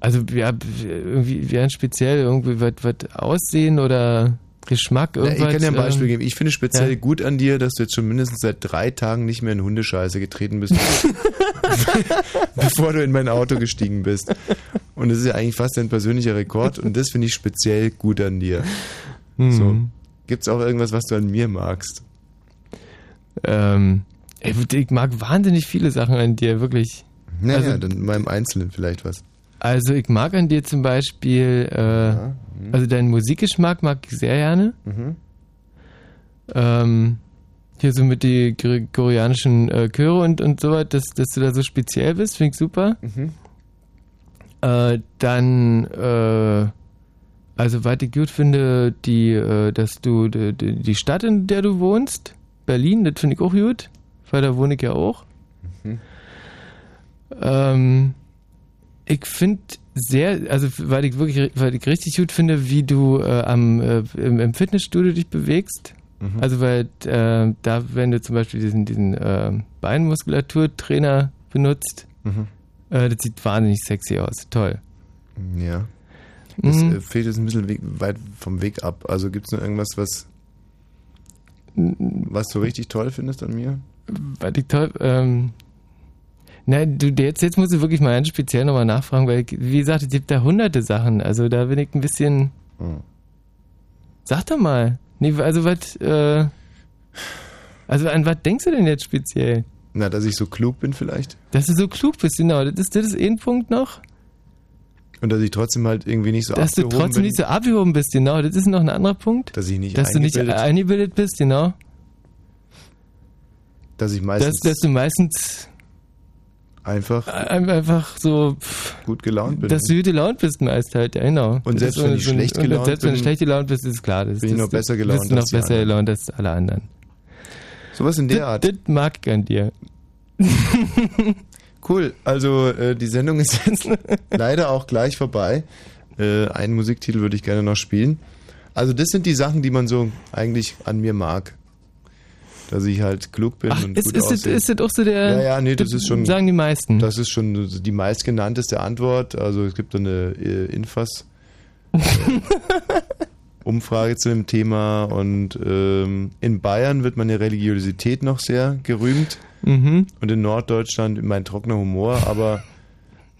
also ja, irgendwie wie ein speziell irgendwie was was aussehen oder Geschmack
Na,
irgendwas.
ich kann dir ein Beispiel
ähm,
geben. Ich finde speziell
ja.
gut an dir, dass du jetzt schon mindestens seit drei Tagen nicht mehr in Hundescheiße getreten bist, bevor du in mein Auto gestiegen bist. Und das ist ja eigentlich fast dein persönlicher Rekord und das finde ich speziell gut an dir.
Mhm.
So. Gibt es auch irgendwas, was du an mir magst?
Ähm, ich mag wahnsinnig viele Sachen an dir, wirklich.
Naja,
Also-
dann in meinem Einzelnen vielleicht was.
Also ich mag an dir zum Beispiel, äh, also deinen Musikgeschmack mag ich sehr gerne.
Mhm.
Ähm, hier so mit die koreanischen äh, Chöre und, und so was, dass, dass du da so speziell bist, finde ich super.
Mhm.
Äh, dann, äh, also was ich gut finde, die, äh, dass du die, die die Stadt, in der du wohnst, Berlin, das finde ich auch gut, weil da wohne ich ja auch.
Mhm.
Ähm, ich finde sehr, also weil ich wirklich, weil ich richtig gut finde, wie du äh, am äh, im, im Fitnessstudio dich bewegst.
Mhm.
Also weil äh, da, wenn du zum Beispiel diesen diesen äh, Beinmuskulaturtrainer benutzt,
Mhm.
äh, das sieht wahnsinnig sexy aus. Toll.
Ja. Das
Mhm.
äh, fehlt jetzt ein bisschen weg, weit vom Weg ab. Also gibt es noch irgendwas, was, was du richtig toll findest an mir?
Weil ich toll, ähm, Nein, du, jetzt, jetzt musst du wirklich mal ganz speziell nochmal nachfragen, weil, wie gesagt, es gibt da hunderte Sachen. Also da bin ich ein bisschen.
Hm.
Sag doch mal. Nee, also was, äh, also an was denkst du denn jetzt speziell?
Na, dass ich so klug bin vielleicht.
Dass du so klug bist, genau. Das ist, das ist ein Punkt noch.
Und dass ich trotzdem halt irgendwie nicht so
dass du
abgehoben
trotzdem
bin.
nicht so abgehoben bist, genau. Das ist noch ein anderer Punkt.
Dass ich nicht
Dass du nicht
eingebildet-
bist, genau.
dass ich
Dass,
meistens
dass du meistens
einfach
ein- einfach so pff,
gut gelaunt bin.
dass du gute Gelaunt bist meist halt, ja, genau.
Und selbst wenn
so-
schlecht
und Selbst wenn du schlecht gelaunt bist, ist klar. Das,
bin ich noch besser gelaunt
bist du noch besser gelaunt als alle anderen.
Sowas in der
das,
Art.
Das mag ich an dir.
Cool, also äh, die Sendung ist jetzt leider auch gleich vorbei. Äh, einen Musiktitel würde ich gerne noch spielen. Also das sind die Sachen, die man so eigentlich an mir mag. Dass ich halt klug bin
Ach,
und
ist,
gut
ist, das,
aussehe.
ist das auch so der.
ja, ja, nee, das ist schon...
Sagen die meisten.
Das ist schon die meistgenannteste Antwort. Also es gibt eine äh, Infas äh, Umfrage zu dem Thema und ähm, in Bayern wird meine Religiosität noch sehr gerühmt
Mhm.
und in Norddeutschland mein trockener Humor, aber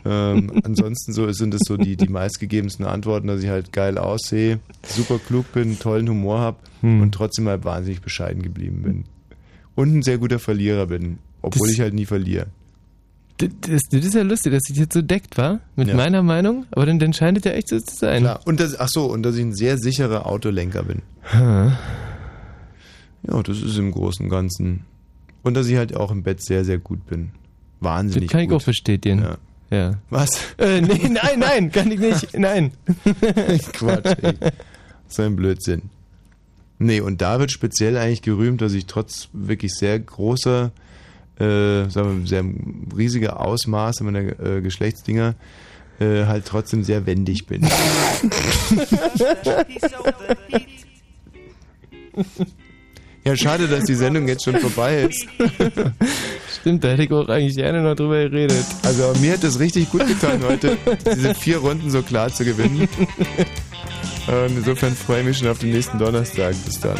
ähm, ansonsten so sind es so die, die meistgegebensten Antworten, dass ich halt geil aussehe, super klug bin, tollen Humor habe
Hm.
und trotzdem halt wahnsinnig bescheiden geblieben bin. Und ein sehr guter Verlierer bin, obwohl
Das-
ich halt nie verliere.
Das, das, das ist ja lustig, dass sich jetzt so deckt, war Mit
Ja.
meiner Meinung, aber dann, dann scheint es ja echt so zu sein.
Klar. Und das, ach so, und dass ich ein sehr sicherer Autolenker bin.
Hm.
Ja, das ist im Großen und Ganzen. Und dass ich halt auch im Bett sehr, sehr gut bin. Wahnsinnig
Das kann ich
gut.
auch bestätigen.
Ja.
Ja.
Was?
Äh, nee, nein, nein, kann ich nicht. Nein.
Quatsch, ey. So ein Blödsinn. Nee, und da wird speziell eigentlich gerühmt, dass ich trotz wirklich sehr großer, äh, sagen wir, sehr riesiger Ausmaße meiner äh, Geschlechtsdinger äh, halt trotzdem sehr wendig bin. Ja, schade, dass die Sendung jetzt schon vorbei ist.
Stimmt, da hätte ich auch eigentlich gerne noch drüber geredet.
Also mir hat es richtig gut getan heute, diese vier Runden so klar zu gewinnen. Und insofern freue ich mich schon auf den nächsten Donnerstag. Bis dann.